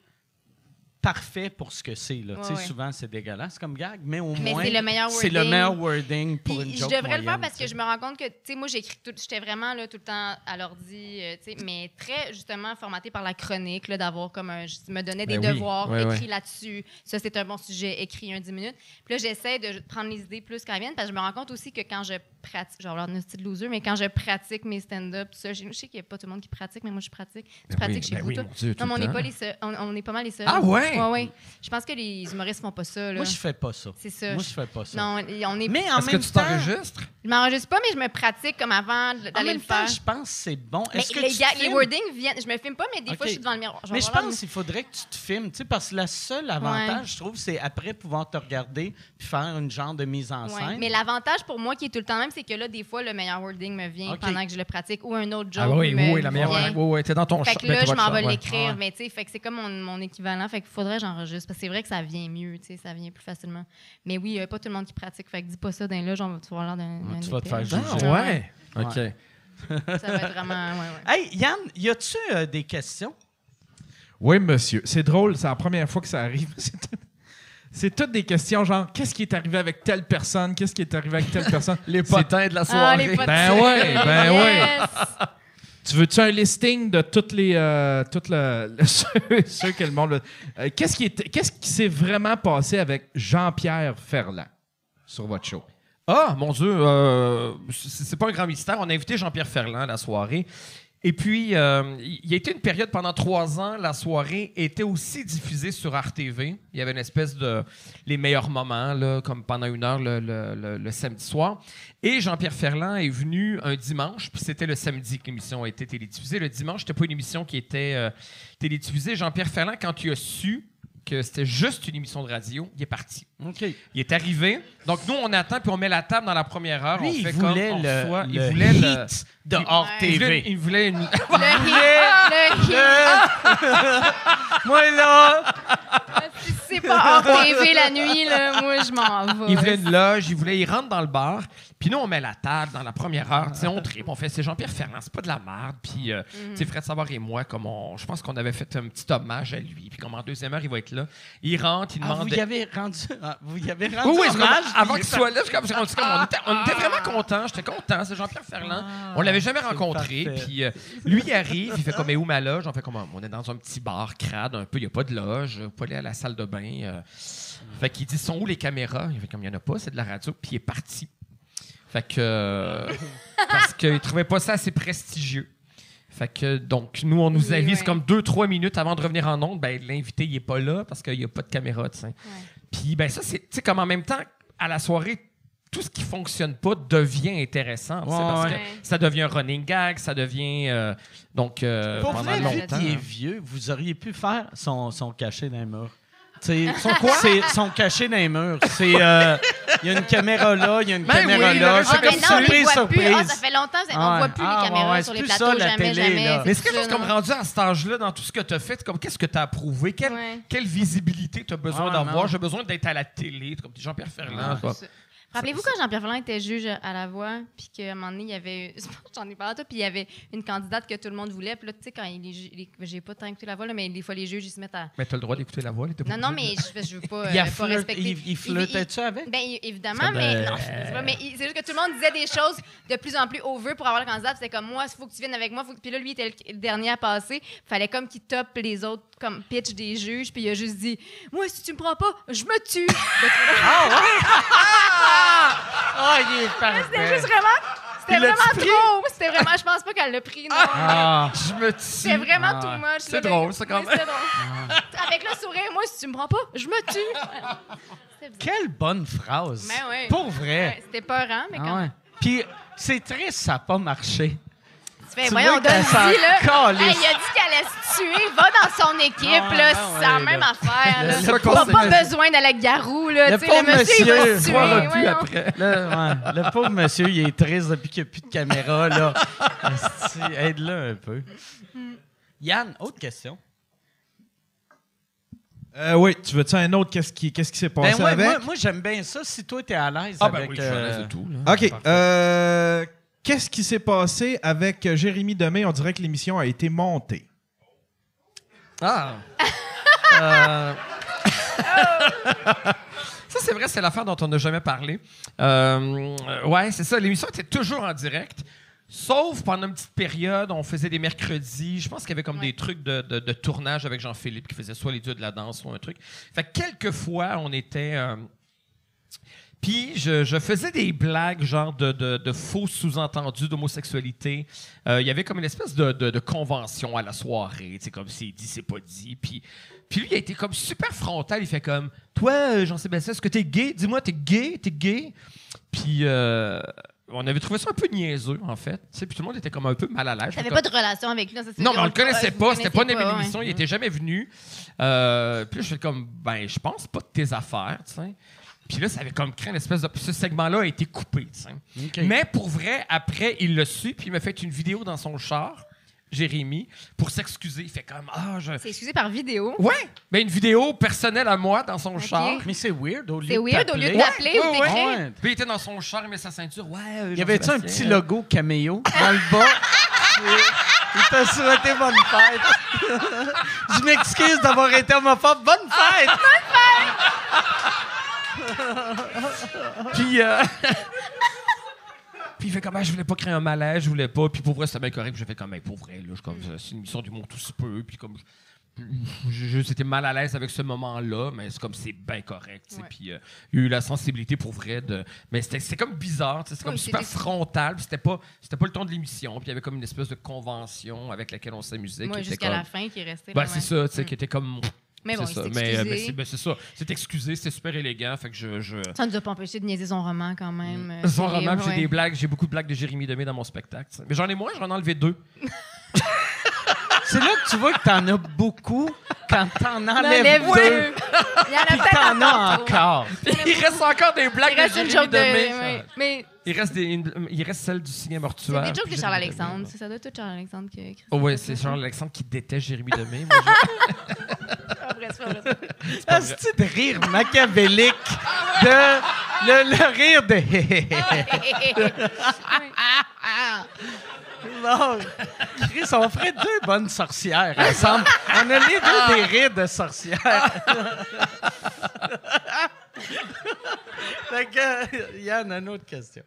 parfait pour ce que c'est. Là. Ouais, ouais. Souvent, c'est dégueulasse comme gag, mais au Mais moins, c'est le meilleur c'est le wording. meilleur wording pour Puis une je joke devrais le faire parce que je me rends compte que, tu sais, moi, j'écris tout. J'étais vraiment là tout le temps à l'ordi, euh, tu sais, mais très justement formaté par la chronique, là, d'avoir comme un. Je me donnais des Ben oui, devoirs ouais, écrits ouais. là-dessus. Ça, c'est un bon sujet, écrit un 10 minutes. Puis là, j'essaie de prendre les idées plus qu'elles viennent parce que je me rends compte aussi que quand je pratique, genre, l'air d'un style loser, mais quand je pratique mes stand-up, tout ça, je je sais qu'il n'y a pas tout le monde qui pratique, mais moi, je pratique. Tu Ben pratiques oui, chez ben vous, oui, toi? Dieu, non, mais on n'est pas les seuls. On, on est pas mal les seuls. Ah ouais? Ouais. Ouais, ouais. Je pense que les humoristes font pas ça. Là. Moi, je fais pas ça. C'est ça. Moi, je fais pas ça. Non, on est. Mais en Est-ce que tu temps, t'enregistres? Je m'enregistre pas, mais je me pratique comme avant en d'aller même le temps, faire. je pense que c'est bon. Mais Est-ce que les, tu te gars- les filmes? wordings viennent. Je me filme pas, mais des Ok. fois, je suis devant le miroir. Mais je pense qu'il faudrait que tu te filmes, tu sais, parce que le seul avantage, Ouais. je trouve, c'est après pouvoir te regarder puis faire une genre de mise en Ouais. scène. Mais l'avantage pour moi qui est tout le temps même, c'est que là, des fois, le meilleur wording me vient Ok. pendant que je le pratique ou un autre joke Ah oui, me oui, la meilleure. vient. Oui, oui, t'es dans ton Fait que ben, là, je m'en vais l'écrire, Ouais. mais tu sais, fait que c'est comme mon, mon équivalent. Fait faudrait que j'enregistre. Parce que c'est vrai que ça vient mieux, tu sais, ça vient plus facilement. Mais oui, il n'y a pas tout le monde qui pratique. Fait que dis pas ça d'un là, genre, tu vas avoir l'air d'un. d'un tu vas te faire Ah, juger. ouais. OK. Ça va être vraiment. Ouais, ouais. Hey, Yann, y a-tu euh, des questions? Oui, monsieur. C'est drôle, c'est la première fois que ça arrive. C'est tout- C'est toutes des questions genre qu'est-ce qui est arrivé avec telle personne, qu'est-ce qui est arrivé avec telle personne? Les potins de la Ah, soirée. les Ben ouais, ben ouais. Tu veux-tu un listing de toutes les euh, toutes ceux, que le monde Euh, qu'est-ce qui est- qu'est-ce qui s'est vraiment passé avec Jean-Pierre Ferland sur votre show? Ah, mon Dieu, euh, c'est pas un grand mystère. On a invité Jean-Pierre Ferland à la soirée. Et puis, euh, il y a été une période pendant trois ans, la soirée était aussi diffusée sur RTV. Il y avait une espèce de les meilleurs moments, là, comme pendant une heure le, samedi soir. Et Jean-Pierre Ferland est venu un dimanche, puis c'était le samedi que l'émission a été télédiffusée. Le dimanche, c'était pas une émission qui était euh, télédiffusée. Jean-Pierre Ferland, quand il a su que c'était juste une émission de radio, il est parti. OK. Il est arrivé. Donc, nous, on attend, puis on met la table dans la première heure. Lui, on il fait voulait comme on le, reçoit. le il voulait le. hit de il- hors. Il voulait, TV. il voulait une. Le hit! Le hit! Moi, là, Si c'est pas hors TV la nuit, là, moi, je m'en vais. Il voulait une loge, il voulait, il rentre dans le bar, puis nous, on met la table dans la première heure, tu sais, on tripe, on fait, c'est Jean-Pierre Ferland, c'est pas de la merde, puis, euh, tu sais, Fred Savard et moi, comme on, je pense qu'on avait fait un petit hommage à lui, puis comme en deuxième heure, il va être là, il rentre, il ah, demande... vous y avez rendu, ah, vous y avez rendu Oui, oui, c'est comme- hommage, avant qu'il soit là, c'est comme, comme- on, était, on était vraiment contents. J'étais content. C'est Jean-Pierre Ferland. Ah, on l'avait jamais rencontré. Puis euh, lui, il arrive, il fait comme, mais où ma loge? On fait comme, on est dans un petit bar crade un peu. Il n'y a pas de loge. Faut pas aller à la salle de bain. euh. Fait qu'il dit, sont où les caméras? Il fait comme, il n'y en a pas, c'est de la radio. Puis il est parti. Fait que. euh, parce qu'il trouvait pas ça assez prestigieux. Fait que, donc, nous, on nous Oui, avise ouais. comme deux, trois minutes avant de revenir en ondes. Ben, l'invité, il est pas là parce qu'il n'y a pas de caméra, tu sais. Puis, ben, ça, c'est, tu sais, comme en même temps, à la soirée, tout ce qui fonctionne pas devient intéressant. tu sais, Ouais, parce ouais. que ça devient un running gag, ça devient. euh, donc, euh, Pour pendant vrai, vu longtemps. est vieux, vous auriez pu faire son, son cachet dans les murs. son quoi? C'est son cachet dans les murs. C'est, euh, il y a une caméra là, il y a une Ben caméra oui, là. Ah, C'est mais comme non, surprise. Ah, surprise. ça fait longtemps, on Ah, voit plus ah, les caméras ouais, sur c'est les plus plateaux, ça, la jamais, télé, jamais. là. Mais est-ce que ça, juste comme rendu à cet âge-là, dans tout ce que tu as fait, comme qu'est-ce que tu as prouvé? Quelle, Ouais. quelle visibilité tu as besoin Ah, d'avoir? J'ai besoin d'être à la télé, comme Jean-Pierre Ferland. Rappelez-vous quand Jean-Pierre Ferland était juge à la voix, puis qu'à un moment donné, il y avait. J'en ai parlé à toi, puis il y avait une candidate que tout le monde voulait. Puis là, tu sais, quand il les- J'ai pas tant écouté la voix, là, mais des fois, les juges, ils se mettent à. Mais tu as le droit d'écouter la voix. pas Non, non, mais je, je veux pas, Il, euh, pas respecter. il, il flirtait-tu avec? Y- évidemment, mais non, je sais pas, mais c'est juste que tout le monde disait des choses de plus en plus over pour avoir le candidat. C'était comme moi, il faut que tu viennes avec moi. faut Puis là, lui, il était le, dernier à passer. Fallait comme qu'il top les autres comme pitch des juges. Puis il a juste dit Moi, si tu me prends pas, je me tue. Ah, il est parfait. C'était juste vraiment. C'était vraiment trop. C'était vraiment. Je pense pas qu'elle l'a pris, non. Ah, Je me tue. C'était vraiment Ah. too much. C'est drôle, ça, quand même. c'était drôle. Avec le sourire, moi, si tu me prends pas, je me tue. Quelle bonne phrase. Ben ouais. Pour vrai. Ouais, C'était peurant, mais Ah quand ouais. Puis c'est triste, ça n'a pas marché. Fais, voyons, s'en là. Hey, il a dit qu'elle allait se tuer. Va dans son équipe, Ah, là. c'est la même le- affaire, là. le Pas, pauvre pas monsieur. besoin d'aller avec Garou, là. Le sais, le pauvre monsieur, il va monsieur, se tuer. après. Le, ouais, le pauvre monsieur, il est triste depuis qu'il n'y a plus de caméra. Là. Aide-le un peu. Yann, autre question. Euh, oui, tu veux-tu un autre Qu'est-ce qui qu'est-ce qui s'est passé Ben ouais, avec? moi, moi, j'aime bien ça. Si toi, tu es à l'aise Ah, ben avec... oui, je suis à l'aise euh, de tout. là. OK. euh, Qu'est-ce qui s'est passé avec Jérémy Demé? On dirait que l'émission a été montée. Ah! Euh, ça, c'est vrai, c'est l'affaire dont on n'a jamais parlé. Euh, euh, ouais, c'est ça. L'émission était toujours en direct. Sauf pendant une petite période, on faisait des mercredis. Je pense qu'il y avait comme Ouais. des trucs de, de- de tournage avec Jean-Philippe qui faisait soit les dieux de la danse, soit un truc. Fait que quelques fois, on était. euh, Puis je, je faisais des blagues, genre de, de, de faux sous-entendus d'homosexualité. Euh, Il y avait comme une espèce de, de, convention à la soirée, tu sais, comme c'est dit, c'est pas dit. Puis, puis lui, il a été comme super frontal. Il fait comme Toi, euh, Jean-Sébastien, est-ce que t'es gay? Dis-moi, t'es gay? T'es gay? Puis euh, on avait trouvé ça un peu niaiseux, en fait. Puis tout le monde était comme un peu mal à l'aise. T'avais pas de relation avec lui, ça, c'est non, mais on le connaissait pas, c'était pas une connaissiez ouais. émission, il était jamais venu. Euh, puis je fais comme, ben, je pense pas de tes affaires, tu sais. Puis là, ça avait comme créé une espèce de. puis Ce segment-là a été coupé, tu sais. Mais pour vrai, après, il l'a su, puis il m'a fait une vidéo dans son char, Jérémy, pour s'excuser. Il fait comme, ah, je. C'est excusé par vidéo. Ouais! Ben, une vidéo personnelle à moi dans son char. Mais c'est weird au lieu C'est de weird au lieu de t'appeler. t'appeler ou Ouais, ouais, d'écrire. Ouais. Puis il était dans son char, il met sa ceinture. Ouais, euh, Il y avait-tu un petit euh, logo caméo dans le bas? Il t'a souhaité bonne fête. Je m'excuse d'avoir été homophobe. Bonne fête! Puis, euh, puis il fait comme, ah, je voulais pas créer un malaise, je voulais pas. Puis pour vrai, c'était bien correct. Puis j'ai fait comme, ben, pour vrai, là, je, comme, c'est une émission du monde tout se peut. Puis comme, je- je- j'étais mal à l'aise avec ce moment-là, mais c'est comme, c'est bien correct. Ouais. Puis euh, il y a eu la sensibilité pour vrai de. Mais c'était c'était comme bizarre, c'était comme super frontal. puis C'était pas, c'était pas le ton de l'émission. Puis il y avait comme une espèce de convention avec laquelle on s'amusait. Était jusqu'à la fin, qui est resté. Ben, c'est ouais. ça, tu sais, Mm. qui était comme. Mais bon, c'est il ça. s'est Mais, euh, mais c'est ben, c'est ça. C'est excusé, c'était super élégant. Fait que je- je... Ça ne nous a pas empêché de niaiser son roman quand même. euh, Son c'est- roman, puis j'ai ouais. des blagues, j'ai beaucoup de blagues de Jérémy Demé dans mon spectacle. Mais j'en ai moins, j'en ai enlevé deux. C'est là que tu vois que t'en as beaucoup quand t'en On enlèves enlève deux. deux. Il y en a Puis peut-être t'en as encore. il reste encore des blagues Il reste de une Jérémy joke de. Demé. Mais Il, reste des- une- il reste celle du signe c'est mortuaire. des jokes de Charles Jérémy Demé. Alexandre. C'est ça doit être tout Charles Alexandre qui a écrit Oh, ça. ouais, c'est Charles Alexandre qui déteste Jérémy Demé. Moi, je- Ah, c'est c'est de rire machiavélique de le, le rire de bon. Chris, on ferait deux bonnes sorcières ensemble. On a les deux des rires de sorcières. fait que, Yann, une autre question.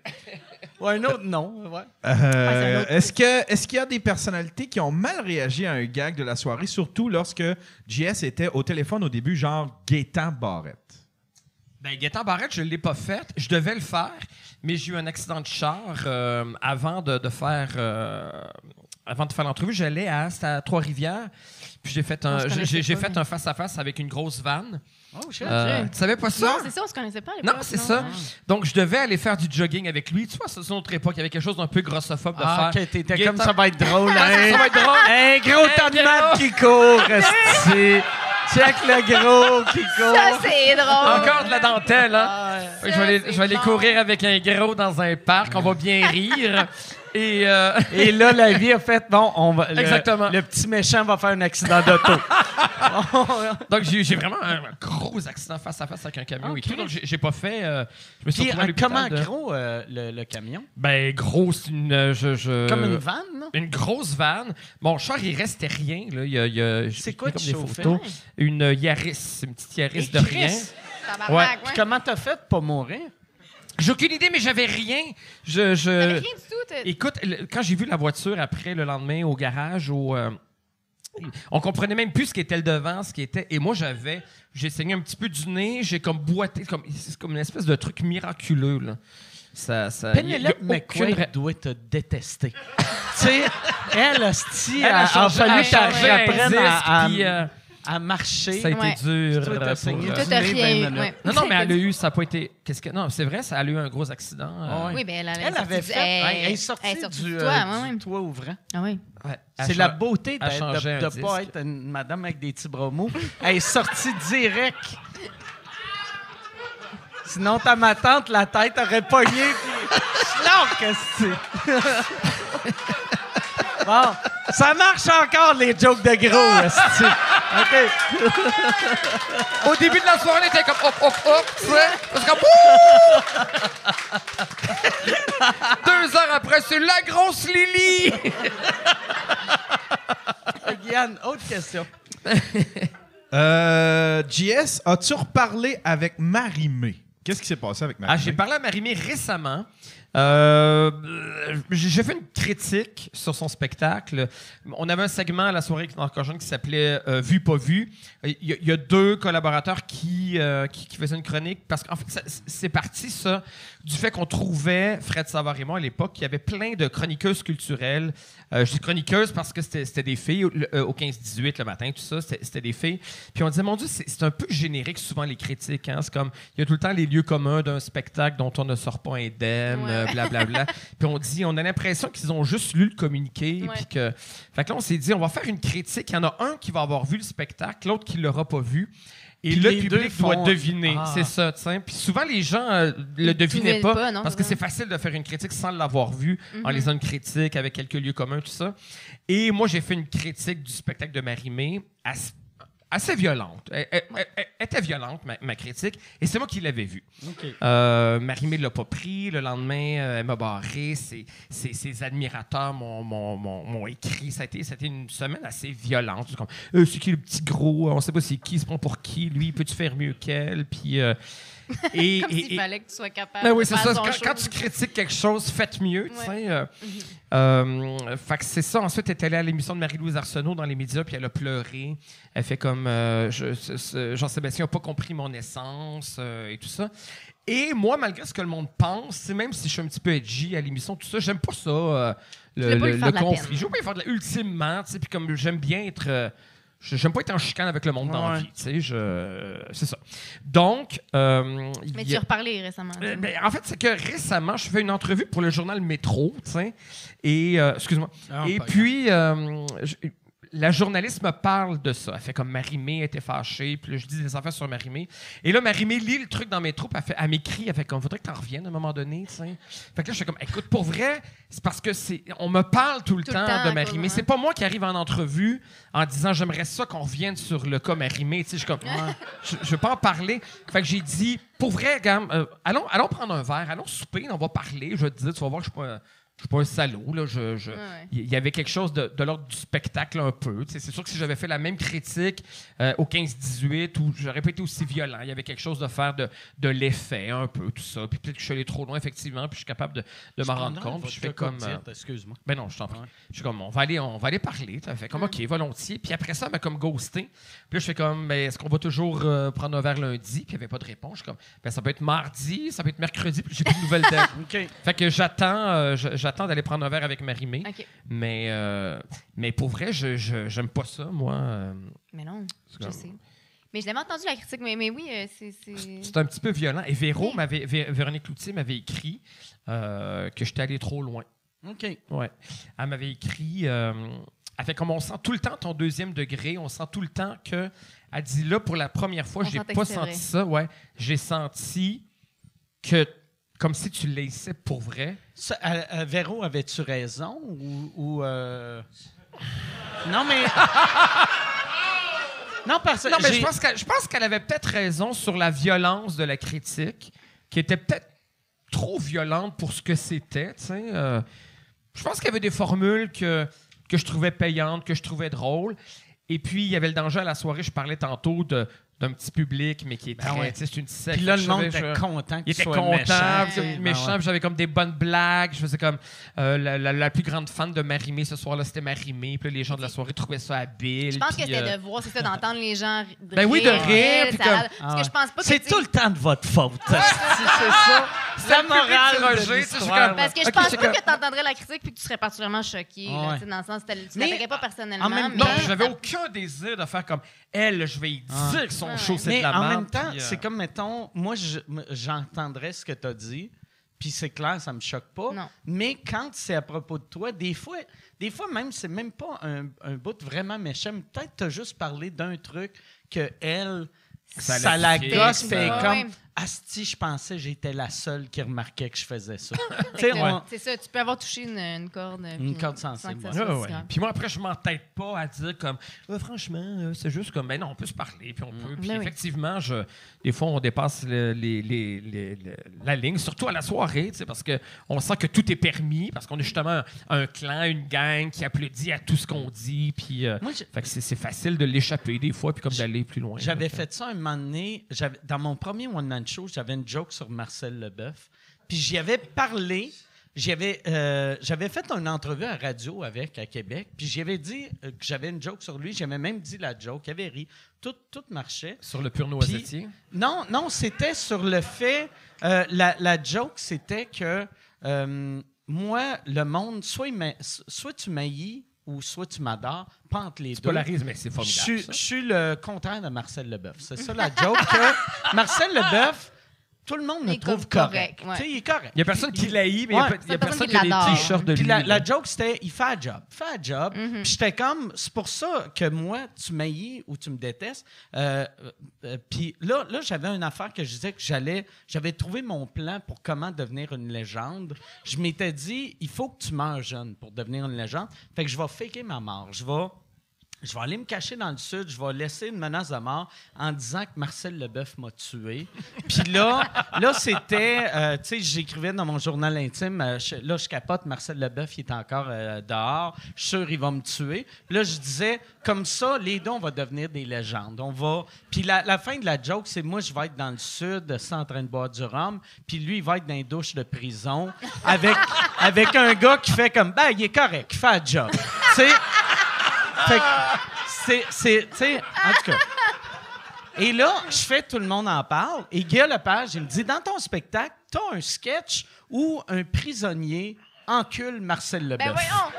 Ou un autre non, ouais. Euh, est-ce que est-ce qu'il y a des personnalités qui ont mal réagi à un gag de la soirée, surtout lorsque JS était au téléphone au début, genre Gaétan Barrette? Ben, Gaétan Barrette, je ne l'ai pas fait. Je devais le faire, mais j'ai eu un accident de char euh, avant de, de faire. euh, avant de faire l'entrevue, j'allais à, Trois-Rivières. Puis j'ai fait Non, un, j'ai, fait face-à-face avec une grosse vanne. Oh, shit. Euh, tu savais pas ça? Non, c'est ça, on se connaissait pas à Non, c'est ça. Ah. Donc, je devais aller faire du jogging avec lui. Tu vois, c'est une autre époque. Il y avait quelque chose d'un peu grossophobe de Ah, faire. ok, t'étais comme ça va être drôle. Ah, hein? ça va être drôle. Un gros Un tas de maths qui court. Check le gros qui court. Ça, c'est drôle. Encore de la dentelle, hein? Ah, ouais. je vais aller, c'est je vais aller bon. courir avec un gros dans un parc. On va bien rire. Et. euh, Et là, la vie a fait, bon, on va, le, Exactement. le petit méchant va faire un accident d'auto. Donc, j'ai vraiment un gros accident face à face avec un camion et tout. Donc, j'ai pas fait. euh, je me suis Puis, à comment de- gros euh, le, le camion? Ben, gros, c'est une. je, je- Comme une vanne, non? Une grosse vanne. Mon char, il restait rien. Là. Il y a, il y a- C'est quoi tu chauffais? photos. Une Yaris, une petite Yaris Et de Chris, rien. Ouais. Puis comment t'as fait pour mourir? J'ai aucune idée, mais j'avais rien. Je, je... T'avais rien du tout. Écoute, le- quand j'ai vu la voiture après le lendemain au garage, au, euh, on comprenait même plus ce qui était le devant, ce qui était. Et moi, j'avais, j'ai saigné un petit peu du nez, j'ai comme boité, comme, c'est comme une espèce de truc miraculeux. Là. Ça, ça, y a- y a Penelope aucune McQuaid ra- doit te détester. tu sais, elle, hostie, Elle a a, a changé- fallu elle a que changé un disque, à, à- puis, euh, à marcher. ça a été Ouais. dur. Toi, t'as euh, pour, euh, du nez, rien ben, eu. ouais. Non, non, mais elle a eu, ça n'a pas été. Qu'est-ce que. Non, c'est vrai, ça, elle a eu un gros accident. euh. Oui, ben elle, elle, Elle avait fait. du- elle, elle est sortie, elle est sortie du, du euh, toit, du ouais, ouais. toit ouvrant. Ah oui. ouais, elle C'est la beauté de ne pas être une madame avec des petits bras mous. Elle est sortie direct. Sinon, ta ma tante, la tête aurait pogné, puis schlark, esti. Bon, ça marche encore, les jokes de gros, esti. OK. Au début de la soirée, on était comme hop, hop, hop, tu sais. Parce que Wouh! Deux heures après, c'est la grosse Lily! Yann, autre question. Euh, JS, as-tu reparlé avec Marie-Mé? Qu'est-ce qui s'est passé avec Ah, Marie-Mé? j'ai parlé à Marimé récemment. Euh, j'ai fait une critique sur son spectacle. On avait un segment à la soirée avec qui s'appelait euh, Vu, pas vu. Il y, a- deux collaborateurs qui, euh, qui, qui faisaient une chronique parce qu'en fait, c'est parti, ça, du fait qu'on trouvait, Fred Savard à l'époque, qu'il y avait plein de chroniqueuses culturelles. Euh, je dis chroniqueuses parce que c'était des filles au, le- euh, au 15-18 le matin, tout ça, c'était des filles. Puis on disait, mon Dieu, c'est un peu générique souvent les critiques. Hein? C'est comme, il y a tout le temps les lieux communs d'un spectacle dont on ne sort pas indemne, Ouais. euh, blablabla. puis on dit, on a l'impression qu'ils ont juste lu le communiqué. Ouais. Puis que. Fait que là, on s'est dit, on va faire une critique. Il y en a un qui va avoir vu le spectacle, l'autre qui l'aura pas vu. Et Puis le les deux public doit font- deviner. Ah. C'est ça, tu sais. Puis souvent, les gens euh, le Ils devinaient trouvaient pas, pas, non, parce que c'est facile de faire une critique sans l'avoir vu, en Mhm. lisant une critique avec quelques lieux communs, tout ça. Et moi, j'ai fait une critique du spectacle de Marie-Mé assez, assez violente. Elle, elle- elle- elle était violente, ma, ma critique, et c'est moi qui l'avais vue. Euh, Marie-Mé ne l'a pas pris. Le lendemain, euh, elle m'a barré. Ses, ses- ses admirateurs m'ont, m'ont- m'ont- m'ont écrit. Ça a, été, ça a été une semaine assez violente. C'est comme, Euh, c'est qui le petit gros? On sait pas c'est qui. Il se prend pour qui? Lui, peux-tu faire mieux qu'elle? Puis... euh, et, Comme et- s'il et- fallait que tu sois capable ben oui, de c'est faire ça. Quand, tu critiques quelque chose, faites mieux. tu Ouais. sais, euh, euh, fait que c'est ça. Ensuite, elle est allée à l'émission de Marie-Louise Arsenault dans les médias, puis elle a pleuré. Elle fait comme euh, je- Jean-Sébastien n'a pas compris mon essence euh, et tout ça. Et moi, malgré ce que le monde pense, même si je suis un petit peu edgy à l'émission, tout ça, j'aime pas ça, euh, le, pas le- conflit. Je veux pas y faire de la... Ultimement, tu sais, puis comme j'aime bien être. euh, J'aime pas être en chicane avec le monde dans la vie, tu sais, je... c'est ça. Donc, euh, Mais tu y as reparlé récemment. euh, ben, en fait, c'est que récemment, je fais une entrevue pour le journal Métro, tu sais, et euh, excuse-moi. Ah, et puis euh, je- la journaliste me parle de ça. Elle fait comme Marimé était fâchée, puis là, je dis des affaires sur Marimé. Et là, Marimé lit le truc dans Métro, puis elle, fait, elle m'écrit, elle fait comme faudrait que tu en reviennes à un moment donné, tu sais. Fait que là, je fais comme écoute, pour vrai, c'est parce que c'est on me parle tout le Tout le temps, de cause, C'est pas moi qui arrive en entrevue en disant j'aimerais ça qu'on revienne sur le cas Marimé, tu sais, je suis comme je, je veux pas en parler. Fait que j'ai dit, pour vrai, gamme, euh, allons, allons prendre un verre, allons souper, on va parler. Je vais te dire, tu vas voir que je suis pas, je suis pas un salaud. Là. Je, je- Ouais, ouais. Il y avait quelque chose de, de l'ordre du spectacle un peu. C'est sûr que si j'avais fait la même critique euh, au 15-18, où j'aurais pas été aussi violent, il y avait quelque chose de faire de, de l'effet un peu, tout ça. Puis peut-être que je suis allé trop loin, effectivement, puis je suis capable de, de m'en rendre compte. Puis je fais comme... euh, Excuse-moi. ben non, je t'en prie. Je suis comme, on va aller, on va aller parler. Ça fait comme, OK, volontiers. Puis après ça, elle m'a comme ghosté. Puis là, je fais comme, ben, est-ce qu'on va toujours euh, prendre un verre lundi? Puis il n'y avait pas de réponse. Je suis comme, ben, ça peut être mardi, ça peut être mercredi, puis j'ai plus de nouvelles d'elle. OK. fait que j'attends, euh, j'attends d'aller prendre un verre avec Marie-Mé. Mais, euh, mais pour vrai, je, j'aime pas ça, moi. Mais non, je comme- sais. Mais je l'avais entendu la critique, mais, mais oui, euh, c'est. c'est- c'est un petit peu violent. Et Véro Oui. m'avait, Vé- Véronique Loutier m'avait écrit euh, que j'étais allé trop loin. OK. Ouais. Elle m'avait écrit. euh, elle fait comme on sent tout le temps ton deuxième degré, on sent tout le temps que. Elle dit là, pour la première fois, On j'ai pas senti vrai. ça. Ouais. J'ai senti que. Comme si tu laissais pour vrai? Ça, euh, euh, Véro, avais-tu raison ou. ou, euh, Non, mais. non, parce que. Non, mais je pense qu'elle, avait peut-être raison sur la violence de la critique, qui était peut-être trop violente pour ce que c'était. tu sais. Euh, je pense qu'il y avait des formules que, que je trouvais payantes, que je trouvais drôles. Et puis, il y avait le danger à la soirée, je parlais tantôt de- d'un petit public, mais qui est Ben très. ouais. C'est une secte. Puis là, le monde était je- content que Il était content, méchant. Ben ouais. j'avais comme des bonnes blagues. Je faisais comme euh, la, la- la plus grande fan de Marimé ce soir-là, c'était Marimé. Puis là, les gens de la soirée trouvaient ça habile. Je pense que c'était euh, de voir, c'est ça, d'entendre les gens ri- de Ben oui, de rire, rire, puis ça- comme- Parce Ah que je pense pas que. C'est tout le temps de votre faute. c'est ça. Morale de Roger, comme- Parce que je pense pas comme- que tu entendrais la critique puis que tu serais particulièrement choqué. là, dans le sens, tu pas personnellement. Non, j'avais aucun désir de faire comme elle, je vais y Ah. dire que son Ouais, show, ouais. c'est Mais de la en même temps, puis, euh, c'est comme, mettons, moi, j'entendrais ce que tu as dit, puis c'est clair, ça me choque pas. Non. Mais quand c'est à propos de toi, des fois, des fois même, c'est même pas un, un bout vraiment méchant. mais Peut-être tu as juste parlé d'un truc que elle, Ça ça, l'a gosse, Ouais, comme ouais. Asti, je pensais que j'étais la seule qui remarquait que je faisais ça. on- C'est ça, tu peux avoir touché une, une corde. Une puis corde sans sensible, ça ouais. Ouais. Puis moi, après, je m'entête pas à dire comme Euh, franchement, euh, c'est juste comme ben non, on peut se parler, puis on peut. Puis Ben oui. effectivement, je, des fois, on dépasse le- les, les- les- les- la ligne, surtout à la soirée, parce que on sent que tout est permis, parce qu'on est justement un, un clan, une gang qui applaudit à tout ce qu'on dit, puis. euh, Moi, fait que c'est facile de l'échapper des fois, puis comme d'aller plus loin. J'avais fait ça un moment donné. j'avais- Dans mon premier one-man show, j'avais une joke sur Marcel Leboeuf. puis j'y avais parlé. Euh, j'avais fait une entrevue à radio avec à Québec, puis j'y avais dit euh, que j'avais une joke sur lui. J'avais même dit la joke, il avait ri. Tout, tout marchait. Sur le pur noisetier? Non, non, c'était sur le fait. euh, la, la joke, c'était que euh, moi, le monde, soit, soit tu m'haïs ou soit tu m'adores, pas entre les Tu deux. polarises, mais c'est Je formidable. ça. je suis le contraire de Marcel Leboeuf. C'est ça la joke. que Marcel Leboeuf, tout le monde Il me est trouve correct. correct, ouais. Tu sais, il est correct. Il n'y a personne qui l'haït, mais il y a Ouais. il y a personne qui a des l'adore. t-shirts de Puis lui. la, joke, c'était il fait un job. Fait un job. Puis j'étais comme, c'est pour ça que moi, tu m'haïs ou tu me détestes. Euh, euh, puis là, là j'avais une affaire que je disais que j'allais. J'avais trouvé mon plan pour comment devenir une légende. Je m'étais dit, il faut que tu meurs jeune pour devenir une légende. Fait que je vais faker ma mort. Je vais. Je vais aller me cacher dans le sud, je vais laisser une menace de mort en disant que Marcel Leboeuf m'a tué. Puis là, là c'était, euh, tu sais, j'écrivais dans mon journal intime, euh, là, je capote, Marcel Leboeuf, il est encore euh, dehors, je suis sûr il va me tuer. Puis là, je disais, comme ça, les deux, on va devenir des légendes. On va. Puis la, fin de la joke, c'est moi, je vais être dans le sud, ça, en train de boire du rhum, puis lui, il va être dans les douches de prison avec, avec un gars qui fait comme, ben, il est correct, il fait un job. tu sais? Fait que c'est, c'est, tu sais, en tout cas. Et là, je fais tout le monde en parle. Et Guy Lepage, il me dit Dans ton spectacle, t'as un sketch où un prisonnier encule Marcel Leboeuf. Ben voyons!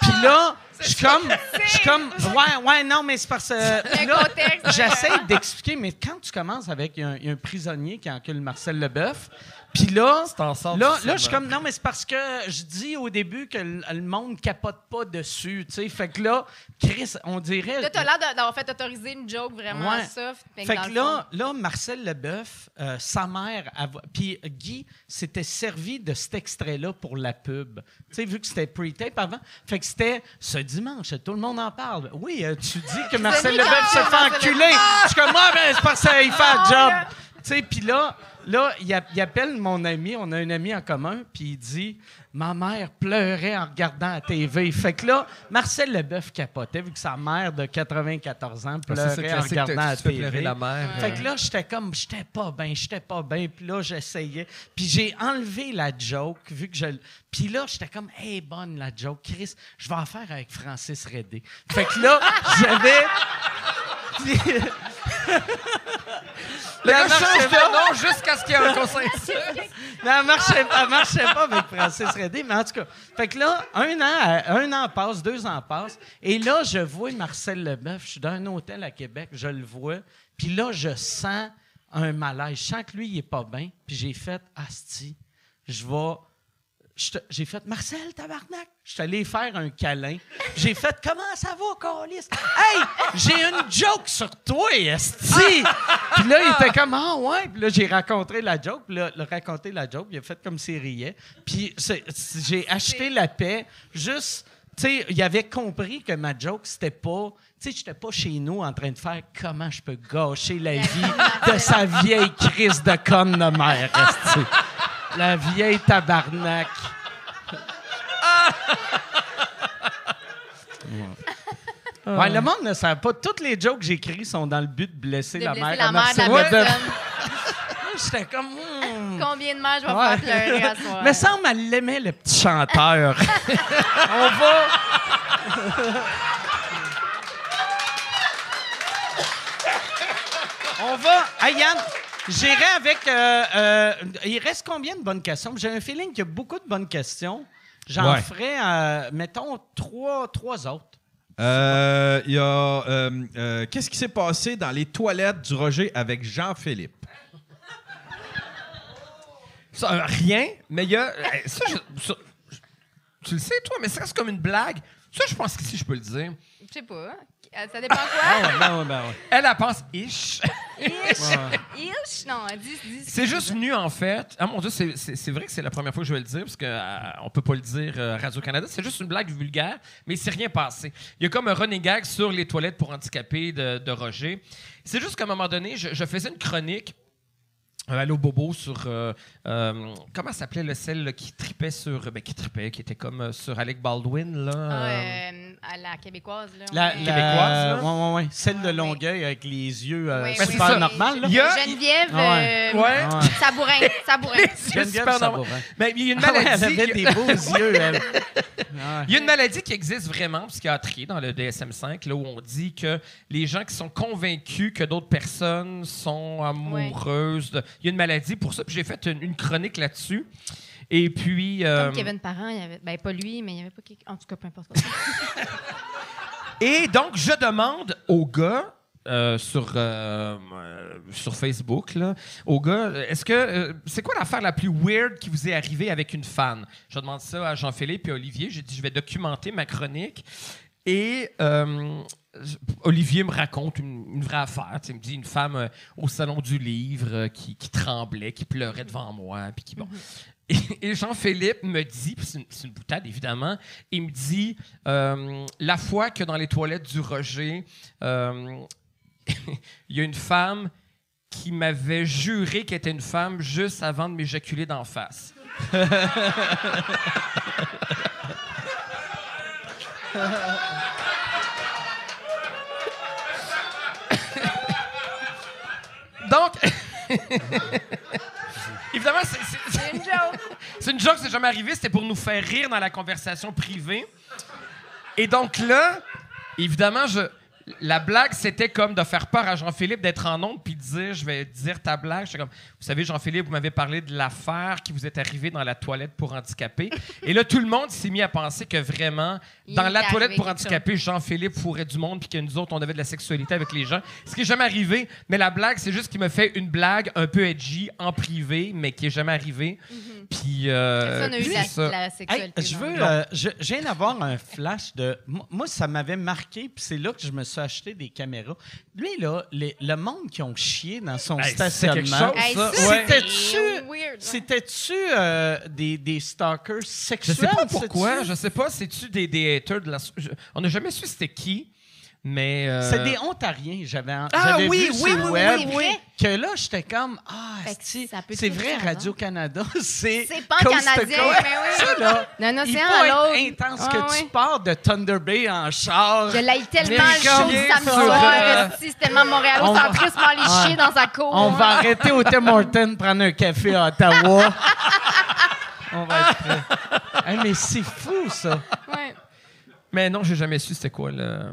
Puis là, je suis comme, je suis comme, ouais, ouais, non, mais c'est parce que là, j'essaie d'expliquer, mais quand tu commences avec un, un prisonnier qui encule Marcel Leboeuf, puis là, là, là, je suis comme, non, mais c'est parce que je dis au début que le, monde capote pas dessus, tu sais, fait que là, Chris, on dirait. Là, t'as l'air d'avoir fait autoriser une joke vraiment Ouais. soft. Fait, que là, fond- là, Marcel Leboeuf, euh, sa mère, puis Guy s'était servi de cet extrait-là pour la pub. Tu sais, vu que c'était pre-tape avant. Fait que c'était ce dimanche, tout le monde en parle. Oui, euh, tu dis que Marcel Leboeuf se fait enculer. Je suis comme, moi, ben, c'est parce qu'il fait un Ah, job. Sais, puis là, là il, a- il appelle mon ami, on a un ami en commun, puis il dit Ma mère pleurait en regardant la TV. Fait que là, Marcel Leboeuf capotait, vu que sa mère de 94 ans Ah, ça, pleurait en regardant la TV. pleurer la mère. Fait que là, j'étais comme, j'étais pas bien, j'étais pas bien. Puis là, j'essayais. Puis j'ai enlevé la joke, vu que je. Puis là, j'étais comme, hey, bonne la joke. Chris, je vais en faire avec Francis Redé. Fait que là, j'avais. Le gars marchait change pas. de nom jusqu'à ce qu'il y ait un consensus. Mais elle marchait, elle marchait pas avec Francis Redé, mais en tout cas. Fait que là, un an, un an passe, deux ans passent, et là, je vois Marcel Leboeuf, je suis dans un hôtel à Québec, je le vois, puis là, je sens un malaise. Je sens que lui, il est pas bien, puis j'ai fait, asti, je vais... J'ai fait Marcel, tabarnak. Je suis allé faire un câlin. J'ai fait Comment ça va, Carlis? Hey, j'ai une joke sur toi, Esti! Puis là, il était comme Ah, ouais. Puis là, j'ai raconté la joke. Puis là, il a raconté la joke. Il a fait comme s'il riait. Puis j'ai acheté la paix. Juste, tu sais, il avait compris que ma joke, c'était pas. Tu sais, j'étais pas chez nous en train de faire comment je peux gâcher la vie de sa vieille crise de conne de mère. La vieille tabarnak. Ouais. Ouais, le monde ne sait pas. Toutes les jokes que j'écris sont dans le but de blesser de la blesser mère. la à mère de la Marcel Leboeuf. personne. J'étais comme. hmm. Combien de mères je vais Ouais. faire pleurer à soir? Mais semble elle l'aimait, le petit chanteur. On va. On va. Hey, Yann, j'irai avec. euh, euh, il reste combien de bonnes questions? J'ai un feeling qu'il y a beaucoup de bonnes questions. J'en Ouais. ferai, euh, mettons, trois, trois autres. Euh, Il y a. euh, euh, Qu'est-ce qui s'est passé dans les toilettes du Roger avec Jean-Philippe? Ça, euh, rien, mais il y a. euh, ça, je- ça- je- tu le sais, toi, mais ça, c'est comme une blague. Ça, je pense qu'ici, je peux le dire. Je sais pas. Euh, Ça dépend quoi? Ah ouais, ben ouais, ben ouais. Elle, elle pense ish. Ish? Ish? Non, dis, dis. C'est juste venu, en fait. Ah mon Dieu, c'est- c'est c'est vrai que c'est la première fois que je vais le dire, parce qu'on on peut pas le dire euh, Radio-Canada. C'est juste une blague vulgaire, mais il s'est rien passé. Il y a comme un running gag sur les toilettes pour handicapés de, de Roger. C'est juste qu'à un moment donné, je, je faisais une chronique. Allô Bobo sur euh, euh, comment s'appelait le là, qui tripait sur ben, qui tripait qui était comme euh, sur Alec Baldwin là Ah, euh, euh, à la québécoise. Là, La, Québécoise, là? ouais, ouais, ouais. Celle de Ouais, Longueuil avec les yeux euh, Ouais, c'est super ça. normales. là. Geneviève, Ah ouais. euh, Ouais. Ah ouais. Sabourin, Sabourin. Geneviève normal. Sabourin. Mais il y a une Ah ouais, maladie. elle avait des beaux yeux, elle. Ah ouais. Il y a une maladie qui existe vraiment, psychiatrie, dans le DSM-5, là où on dit que les gens qui sont convaincus que d'autres personnes sont amoureuses. de- Il y a une maladie pour ça. Puis j'ai fait une, une chronique là-dessus. Et puis. euh, Comme Kevin Parent, il y avait, ben pas lui, mais il y avait pas quelqu'un. En tout cas, peu importe. quoi. Et donc, je demande aux gars. euh, sur, euh, euh, sur Facebook, là, aux gars, est-ce que c'est quoi l'affaire la plus weird qui vous est arrivée avec une fan? Je demande ça à Jean-Philippe et Olivier. J'ai dit, je vais documenter ma chronique. Et euh, Olivier me raconte une, une vraie affaire. Il me dit une femme euh, au salon du livre euh, qui, qui tremblait, qui pleurait devant moi, puis qui bon. Et, et Jean-Philippe me dit, c'est une, boutade évidemment, il me dit euh, la fois que dans les toilettes du Roger, il y a une femme qui m'avait juré qu'elle était une femme juste avant de m'éjaculer d'en face. Donc, évidemment, c'est- une joke. c'est une joke, c'est jamais arrivé. C'était pour nous faire rire dans la conversation privée. Et donc là, évidemment, je, la blague, c'était comme de faire peur à Jean-Philippe d'être en onde puis de dire, je vais dire ta blague. J'étais comme, vous savez, Jean-Philippe, vous m'avez parlé de l'affaire qui vous est arrivée dans la toilette pour handicapés. Et là, tout le monde s'est mis à penser que vraiment, Il dans la toilette pour handicapés, Jean-Philippe fourrait du monde puis que nous autres, on avait de la sexualité avec les gens. Ce qui est jamais arrivé. Mais la blague, c'est juste qu'il me fait une blague un peu edgy en privé, mais qui est jamais arrivée. Puis, euh, a eu la, ça. la Hey, sexualité. je veux, euh, je, je viens d'avoir un flash de. Moi, moi, ça m'avait marqué, puis c'est là que je me suis acheté des caméras. Lui, là, les- le monde qui ont chié dans son Hey, stationnement. Hey, C'était-tu- weird. ouais. C'était-tu euh, des, des stalkers Je sexuels? sais pas pourquoi, je sais pas, c'est-tu des, des haters de la. je- on n'a jamais su c'était qui, mais. euh, C'est des Ontariens, j'avais Ah j'avais oui, vu oui, sur oui, le oui, web. oui, oui. Que là, j'étais comme, ah, Fait que esti, ça peut c'est vrai, Radio-Canada, c'est. C'est pas canadien, coast. mais oui. Ça, là, à être l'autre. intense que tu ouais. pars de Thunder Bay en char. Je l'aille tellement le show du samedi soir. euh, C'est tellement Montréal-centriste, m'en aller chier dans sa cour. On va arrêter au Tim Hortons prendre un café à Ottawa. On va être prêt. Hey, mais c'est fou, ça. Ouais. Mais non, j'ai jamais su c'était quoi le.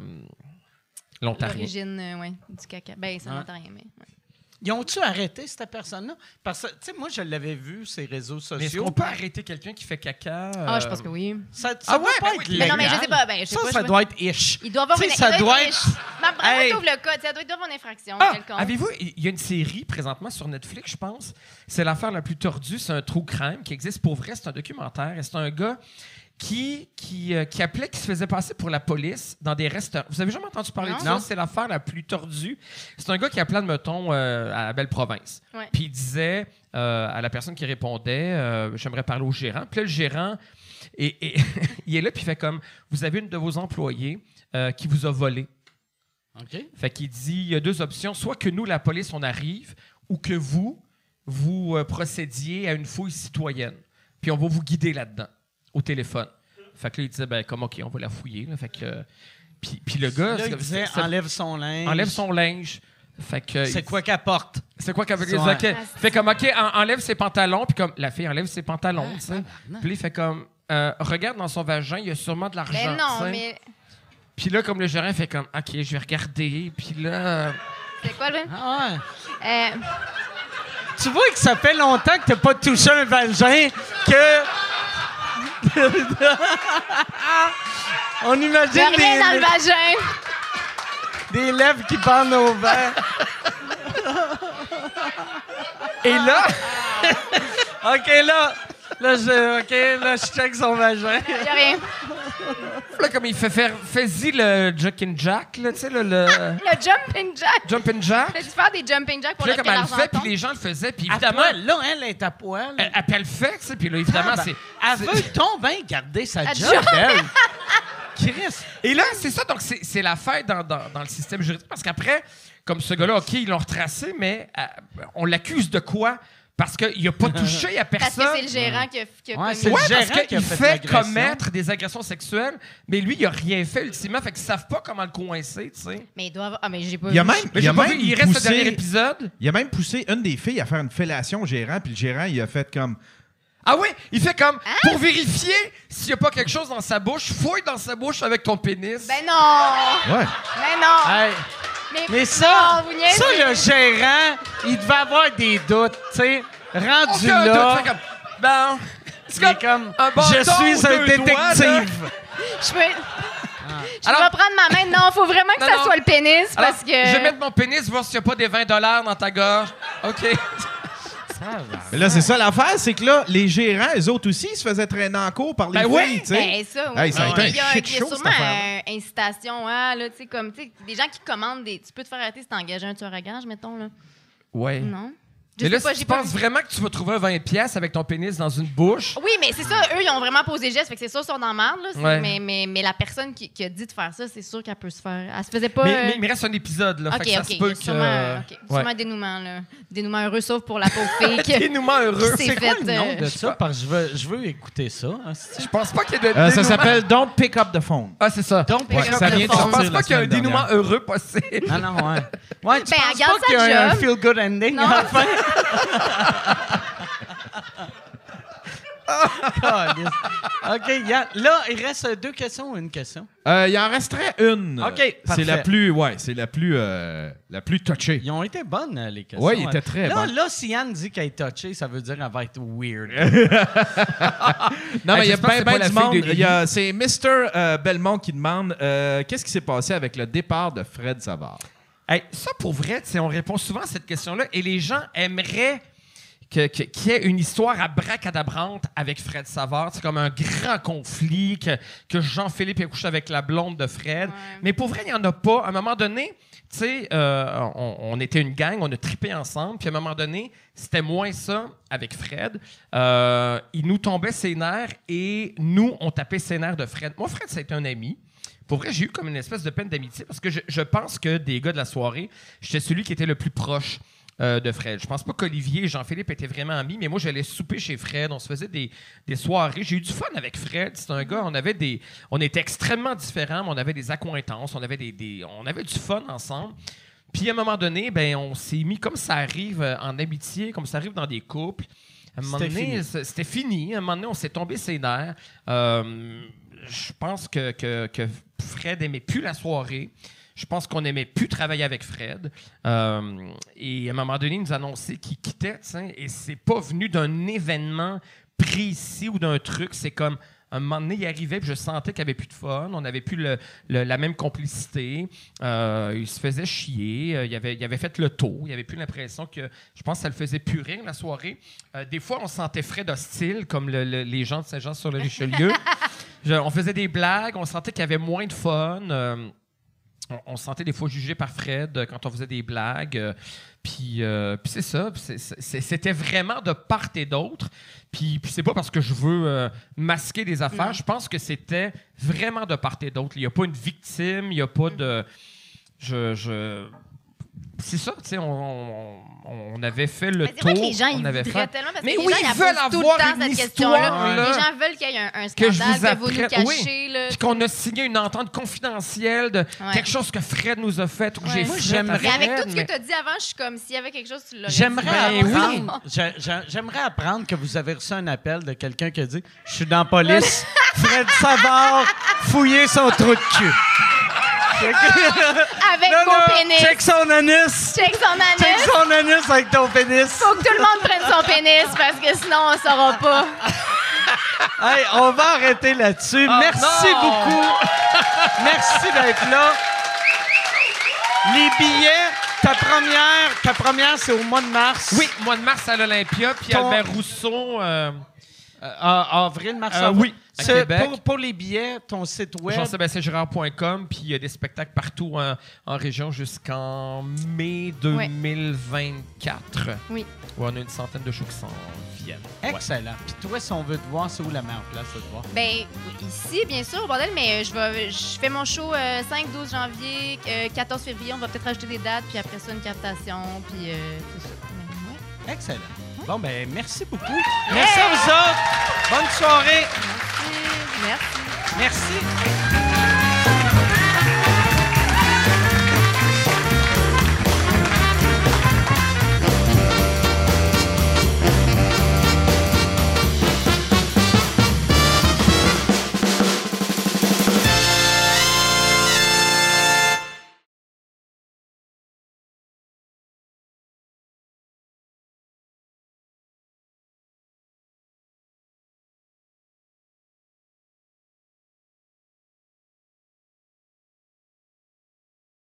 L'Ontario. L'origine euh, ouais, du caca. Ben, c'est Ouais. un ontarien, mais. ouais. Ils ont-tu arrêté cette personne-là? Parce que, tu sais, moi, je l'avais vu sur les réseaux Mais est-ce sociaux. qu'on peut arrêter quelqu'un qui fait caca? Ah, je pense que oui. Ça, ça Ah doit ouais, pas ben être oui. Mais non, mais je légal. sais pas. Ben, je sais ça, pas, je ça sais doit être ish. Il doit avoir Tu une sais, ça il doit être. être- Ma bravo, Hey. t'ouvres le code. Ça doit être une infraction. Ah, quelconque. avez-vous, il y a une série présentement sur Netflix, je pense. C'est l'affaire la plus tordue. C'est un true crime qui existe pour vrai. C'est un documentaire. Et c'est un gars qui, qui, euh, qui appelait, qui se faisait passer pour la police dans des restaurants. Vous avez jamais entendu parler Non. de ça? C'est l'affaire la plus tordue. C'est un gars qui appelait, mettons, euh, à la belle province. Ouais. Puis il disait euh, à la personne qui répondait euh, J'aimerais parler au gérant. Puis là, le gérant, et, et il est là, puis il fait comme Vous avez une de vos employés euh, qui vous a volé. OK. Fait qu'il dit il y a deux options, soit que nous, la police, on arrive, ou que vous, vous euh, procédiez à une fouille citoyenne. Puis on va vous guider là-dedans, au téléphone. Fait que là, il disait, ben, comme, OK, on va la fouiller. là. Fait que. euh, puis, puis le gars. Là, il disait, c'est- enlève son linge. enlève son linge. Fait que. C'est quoi qu'elle porte? C'est quoi qu'avec les Ouais. OK. Fait comme, OK, en- enlève ses pantalons. Puis comme, la fille enlève ses pantalons, tu sais. Puis là, il fait comme, euh, regarde dans son vagin, il y a sûrement de l'argent. Mais tu non, sais. mais. Puis là, comme le gérant fait comme, OK, je vais regarder. Puis là. euh, C'est quoi, le. Ah ouais. Euh, Tu vois que ça fait longtemps que t'as pas touché un vagin que. On imagine rien dans le des, vagin. des lèvres qui pendent au vent. Et là. OK, là. Là, je, OK, là, je check son vagin. Il a rien. Là, comme il fait faire, fais-y le Jack and Jack, là, tu sais, le, le Le jumping jack. jump and jack. Fais-tu faire des jumping jacks pour Puis là, le comme elle le fait, puis les gens le faisaient, puis évidemment, là, elle est à poil. elle, elle, elle le fait, tu sais, puis là, évidemment, Ah, ben, c'est. Elle veut donc bien garder sa Elle job, elle. Chris. Et là, c'est ça, donc c'est c'est la fête dans, dans, dans le système juridique, parce qu'après, comme ce gars-là, OK, ils l'ont retracé, mais euh, on l'accuse de quoi? Parce qu'il a pas touché à Parce personne. que c'est le gérant qui a, qui a Ouais, commis- Ouais, parce qu'il fait fait, commettre des agressions sexuelles, mais lui, il a rien fait ultimement, fait qu'ils savent pas comment le coincer, tu sais. Mais il doit avoir... Ah, mais j'ai pas Il y a vu. même, Mais il, j'ai a pas même vu, il reste le dernier épisode. il a même poussé une des filles à faire une fellation au gérant, puis le gérant, il a fait comme. Ah oui, il fait comme, Hein? pour vérifier s'il y a pas quelque chose dans sa bouche, fouille dans sa bouche avec ton pénis. Ben non! Ouais. Ben non! Hey, Mais, ça, ça, le gérant, il devait avoir des doutes, tu sais. Rendu Aucun là, comme, ben, c'est comme, comme, un je suis un doigts, détective. Je peux... Je Alors- vais prendre ma main. Non, faut vraiment que Non, ça non. soit le pénis Alors, parce que... je vais mettre mon pénis, voir s'il n'y a pas des 20 dollars dans ta gorge. OK. Mais là, c'est ça l'affaire, c'est que là, les gérants, eux autres aussi, ils se faisaient traîner en cours par les Ben filles, oui. tu sais. Ben, ça, oui. Hey, ça a été un il y a, shit il y a show, cette sûrement affaire-là. un incitation, hein, là, tu sais, comme, tu sais, des gens qui commandent des... Tu peux te faire arrêter si t'as engagé un tueur à gage, mettons, là. Ouais. Non? Je Mais là, pas, si tu pas penses vu. vraiment que tu vas trouver un 20 pièces avec ton pénis dans une bouche, Oui, mais c'est ça, eux, ils ont vraiment posé geste, fait que c'est sûr, ils sont dans la merde, là. Ouais. Mais, mais, mais la personne qui, qui a dit de faire ça, c'est sûr qu'elle peut se faire... Elle se faisait pas... mais, euh, mais il me reste un épisode, là. OK, fait que ça OK, se peut que... sûrement, euh, OK, sûrement un dénouement, là. Dénouement heureux, sauf pour la pauvre fille qui... Dénouement heureux. C'est quoi le nom euh, de ça? Parce que je veux, je veux écouter ça. hein, Je pense pas qu'il y ait de Euh, ça s'appelle Don't Pick Up the Phone. Ah, c'est ça. Ouais, pick up ça the phone. Je pense pas qu'il y a un dénouement heureux possible. Ah non, ouais. Ouais, tu Ben, penses regarde pas qu'il y a un job. feel-good ending Non. à la fin? OK, Yann, là, il reste deux questions ou une question? Euh, il en resterait une. OK, C'est la plus, ouais, c'est la plus, euh, la plus touchée. Ils ont été bonnes, euh, les questions. Ouais, ils hein. étaient très là, bonnes. Là, si Yann dit qu'elle est touchée, ça veut dire qu'elle va être weird. Non, mais il y a bien ben du monde. C'est Mr. euh, Belmont qui demande qu'est-ce qui s'est passé avec le départ de Fred Savard? Hey, ça, pour vrai, on répond souvent à cette question-là et les gens aimeraient que- que- qu'il y ait une histoire abracadabrante avec Fred Savard. C'est comme un grand conflit, que, que Jean-Philippe ait couché avec la blonde de Fred. Ouais. Mais pour vrai, il n'y en a pas. À un moment donné, tu sais, euh, on, on était une gang, on a tripé ensemble, puis à un moment donné, c'était moins ça avec Fred. Euh, il nous tombait ses nerfs et nous, on tapait ses nerfs de Fred. Moi, Fred, c'était un ami. Pour vrai, j'ai eu comme une espèce de peine d'amitié parce que je, je pense que des gars de la soirée, j'étais celui qui était le plus proche euh, de Fred. Je pense pas qu'Olivier et Jean-Philippe étaient vraiment amis, mais moi, j'allais souper chez Fred. On se faisait des, des soirées. J'ai eu du fun avec Fred. C'est un gars, on avait des. On était extrêmement différents, mais on avait des accointances, on avait, des, des- on avait du fun ensemble. Puis à un moment donné, ben, on s'est mis comme ça arrive euh, en amitié, comme ça arrive dans des couples. À un moment donné, c'était fini. À un moment donné, on s'est tombé ses nerfs. Euh, je pense que, Fred aimait plus la soirée. Je pense qu'on aimait plus travailler avec Fred. Euh, et à un moment donné, il nous a annoncé qu'il quittait. Et c'est pas venu d'un événement précis ou d'un truc. C'est comme un moment donné, il arrivait, puis je sentais qu'il n'y avait plus de fun. On n'avait plus le- le- la même complicité. Euh, il se faisait chier. Euh, il, avait, il avait fait le tour. Il avait plus l'impression que. Je pense que ça le faisait plus rire, la soirée. Euh, des fois, on sentait Fred hostile, comme le- le- les gens de Saint-Jean-sur-le-Richelieu. Je- on faisait des blagues. On sentait qu'il y avait moins de fun. On, se sentait des fois jugé par Fred quand on faisait des blagues. Puis, euh, puis c'est ça. C'était vraiment de part et d'autre. Puis, puis c'est pas parce que je veux euh, masquer des affaires. Non. Je pense que c'était vraiment de part et d'autre. Il n'y a pas une victime. Il n'y a pas de. Je. je- C'est ça, tu sais, on, on- on avait fait le tour. vrai que les gens, on ils avait fait- tellement parce Mais que les oui, gens, ils la veulent posent tout avoir le temps, une cette histoire, question-là. là. Les gens veulent qu'il y ait un, un que je scandale, vous que vous nous cachez. là. Puis qu'on a signé une entente confidentielle de Ouais. quelque chose que Fred nous a fait ou que Ouais. j'ai Moi, fait. j'aimerais- avec tout ce que tu as dit avant, je suis comme s'il y avait quelque chose, tu l'aurais J'aimerais dit. Apprendre, j'ai- j'aimerais apprendre que vous avez reçu un appel de quelqu'un qui a dit Je suis dans la police, Fred Savard, fouiller son trou de cul. Avec Non, mon non, pénis. Check son anus! Check son Check anus. son anus avec ton pénis! Faut que tout le monde prenne son pénis parce que sinon, on saura pas. Hey, on va arrêter là-dessus. Merci non! beaucoup. Merci d'être là. Les billets, ta première, ta première c'est au mois de mars. Oui, mois de mars à l'Olympia, puis Ton- Albert Rousseau. euh, Euh, à- avril, mars, Euh, avril. oui, à C'est- Québec. Pour, pour les billets, ton site web. jean-sébastien-girard.com, puis il y a des spectacles partout en, en région jusqu'en mai 2024. Oui. Où on a une centaine de shows qui s'en viennent. Excellent. Puis toi, si on veut te voir, c'est où la meilleure place de te voir? Ben, ici, bien sûr, bordel, mais je vais, je fais mon show euh, 5-12 janvier, euh, 14 février. On va peut-être rajouter des dates, puis après ça, une captation, puis euh, tout ça. Mais, ouais. Excellent. Bon, ben merci beaucoup. Merci à vous autres. Bonne soirée. Merci. Merci. Merci.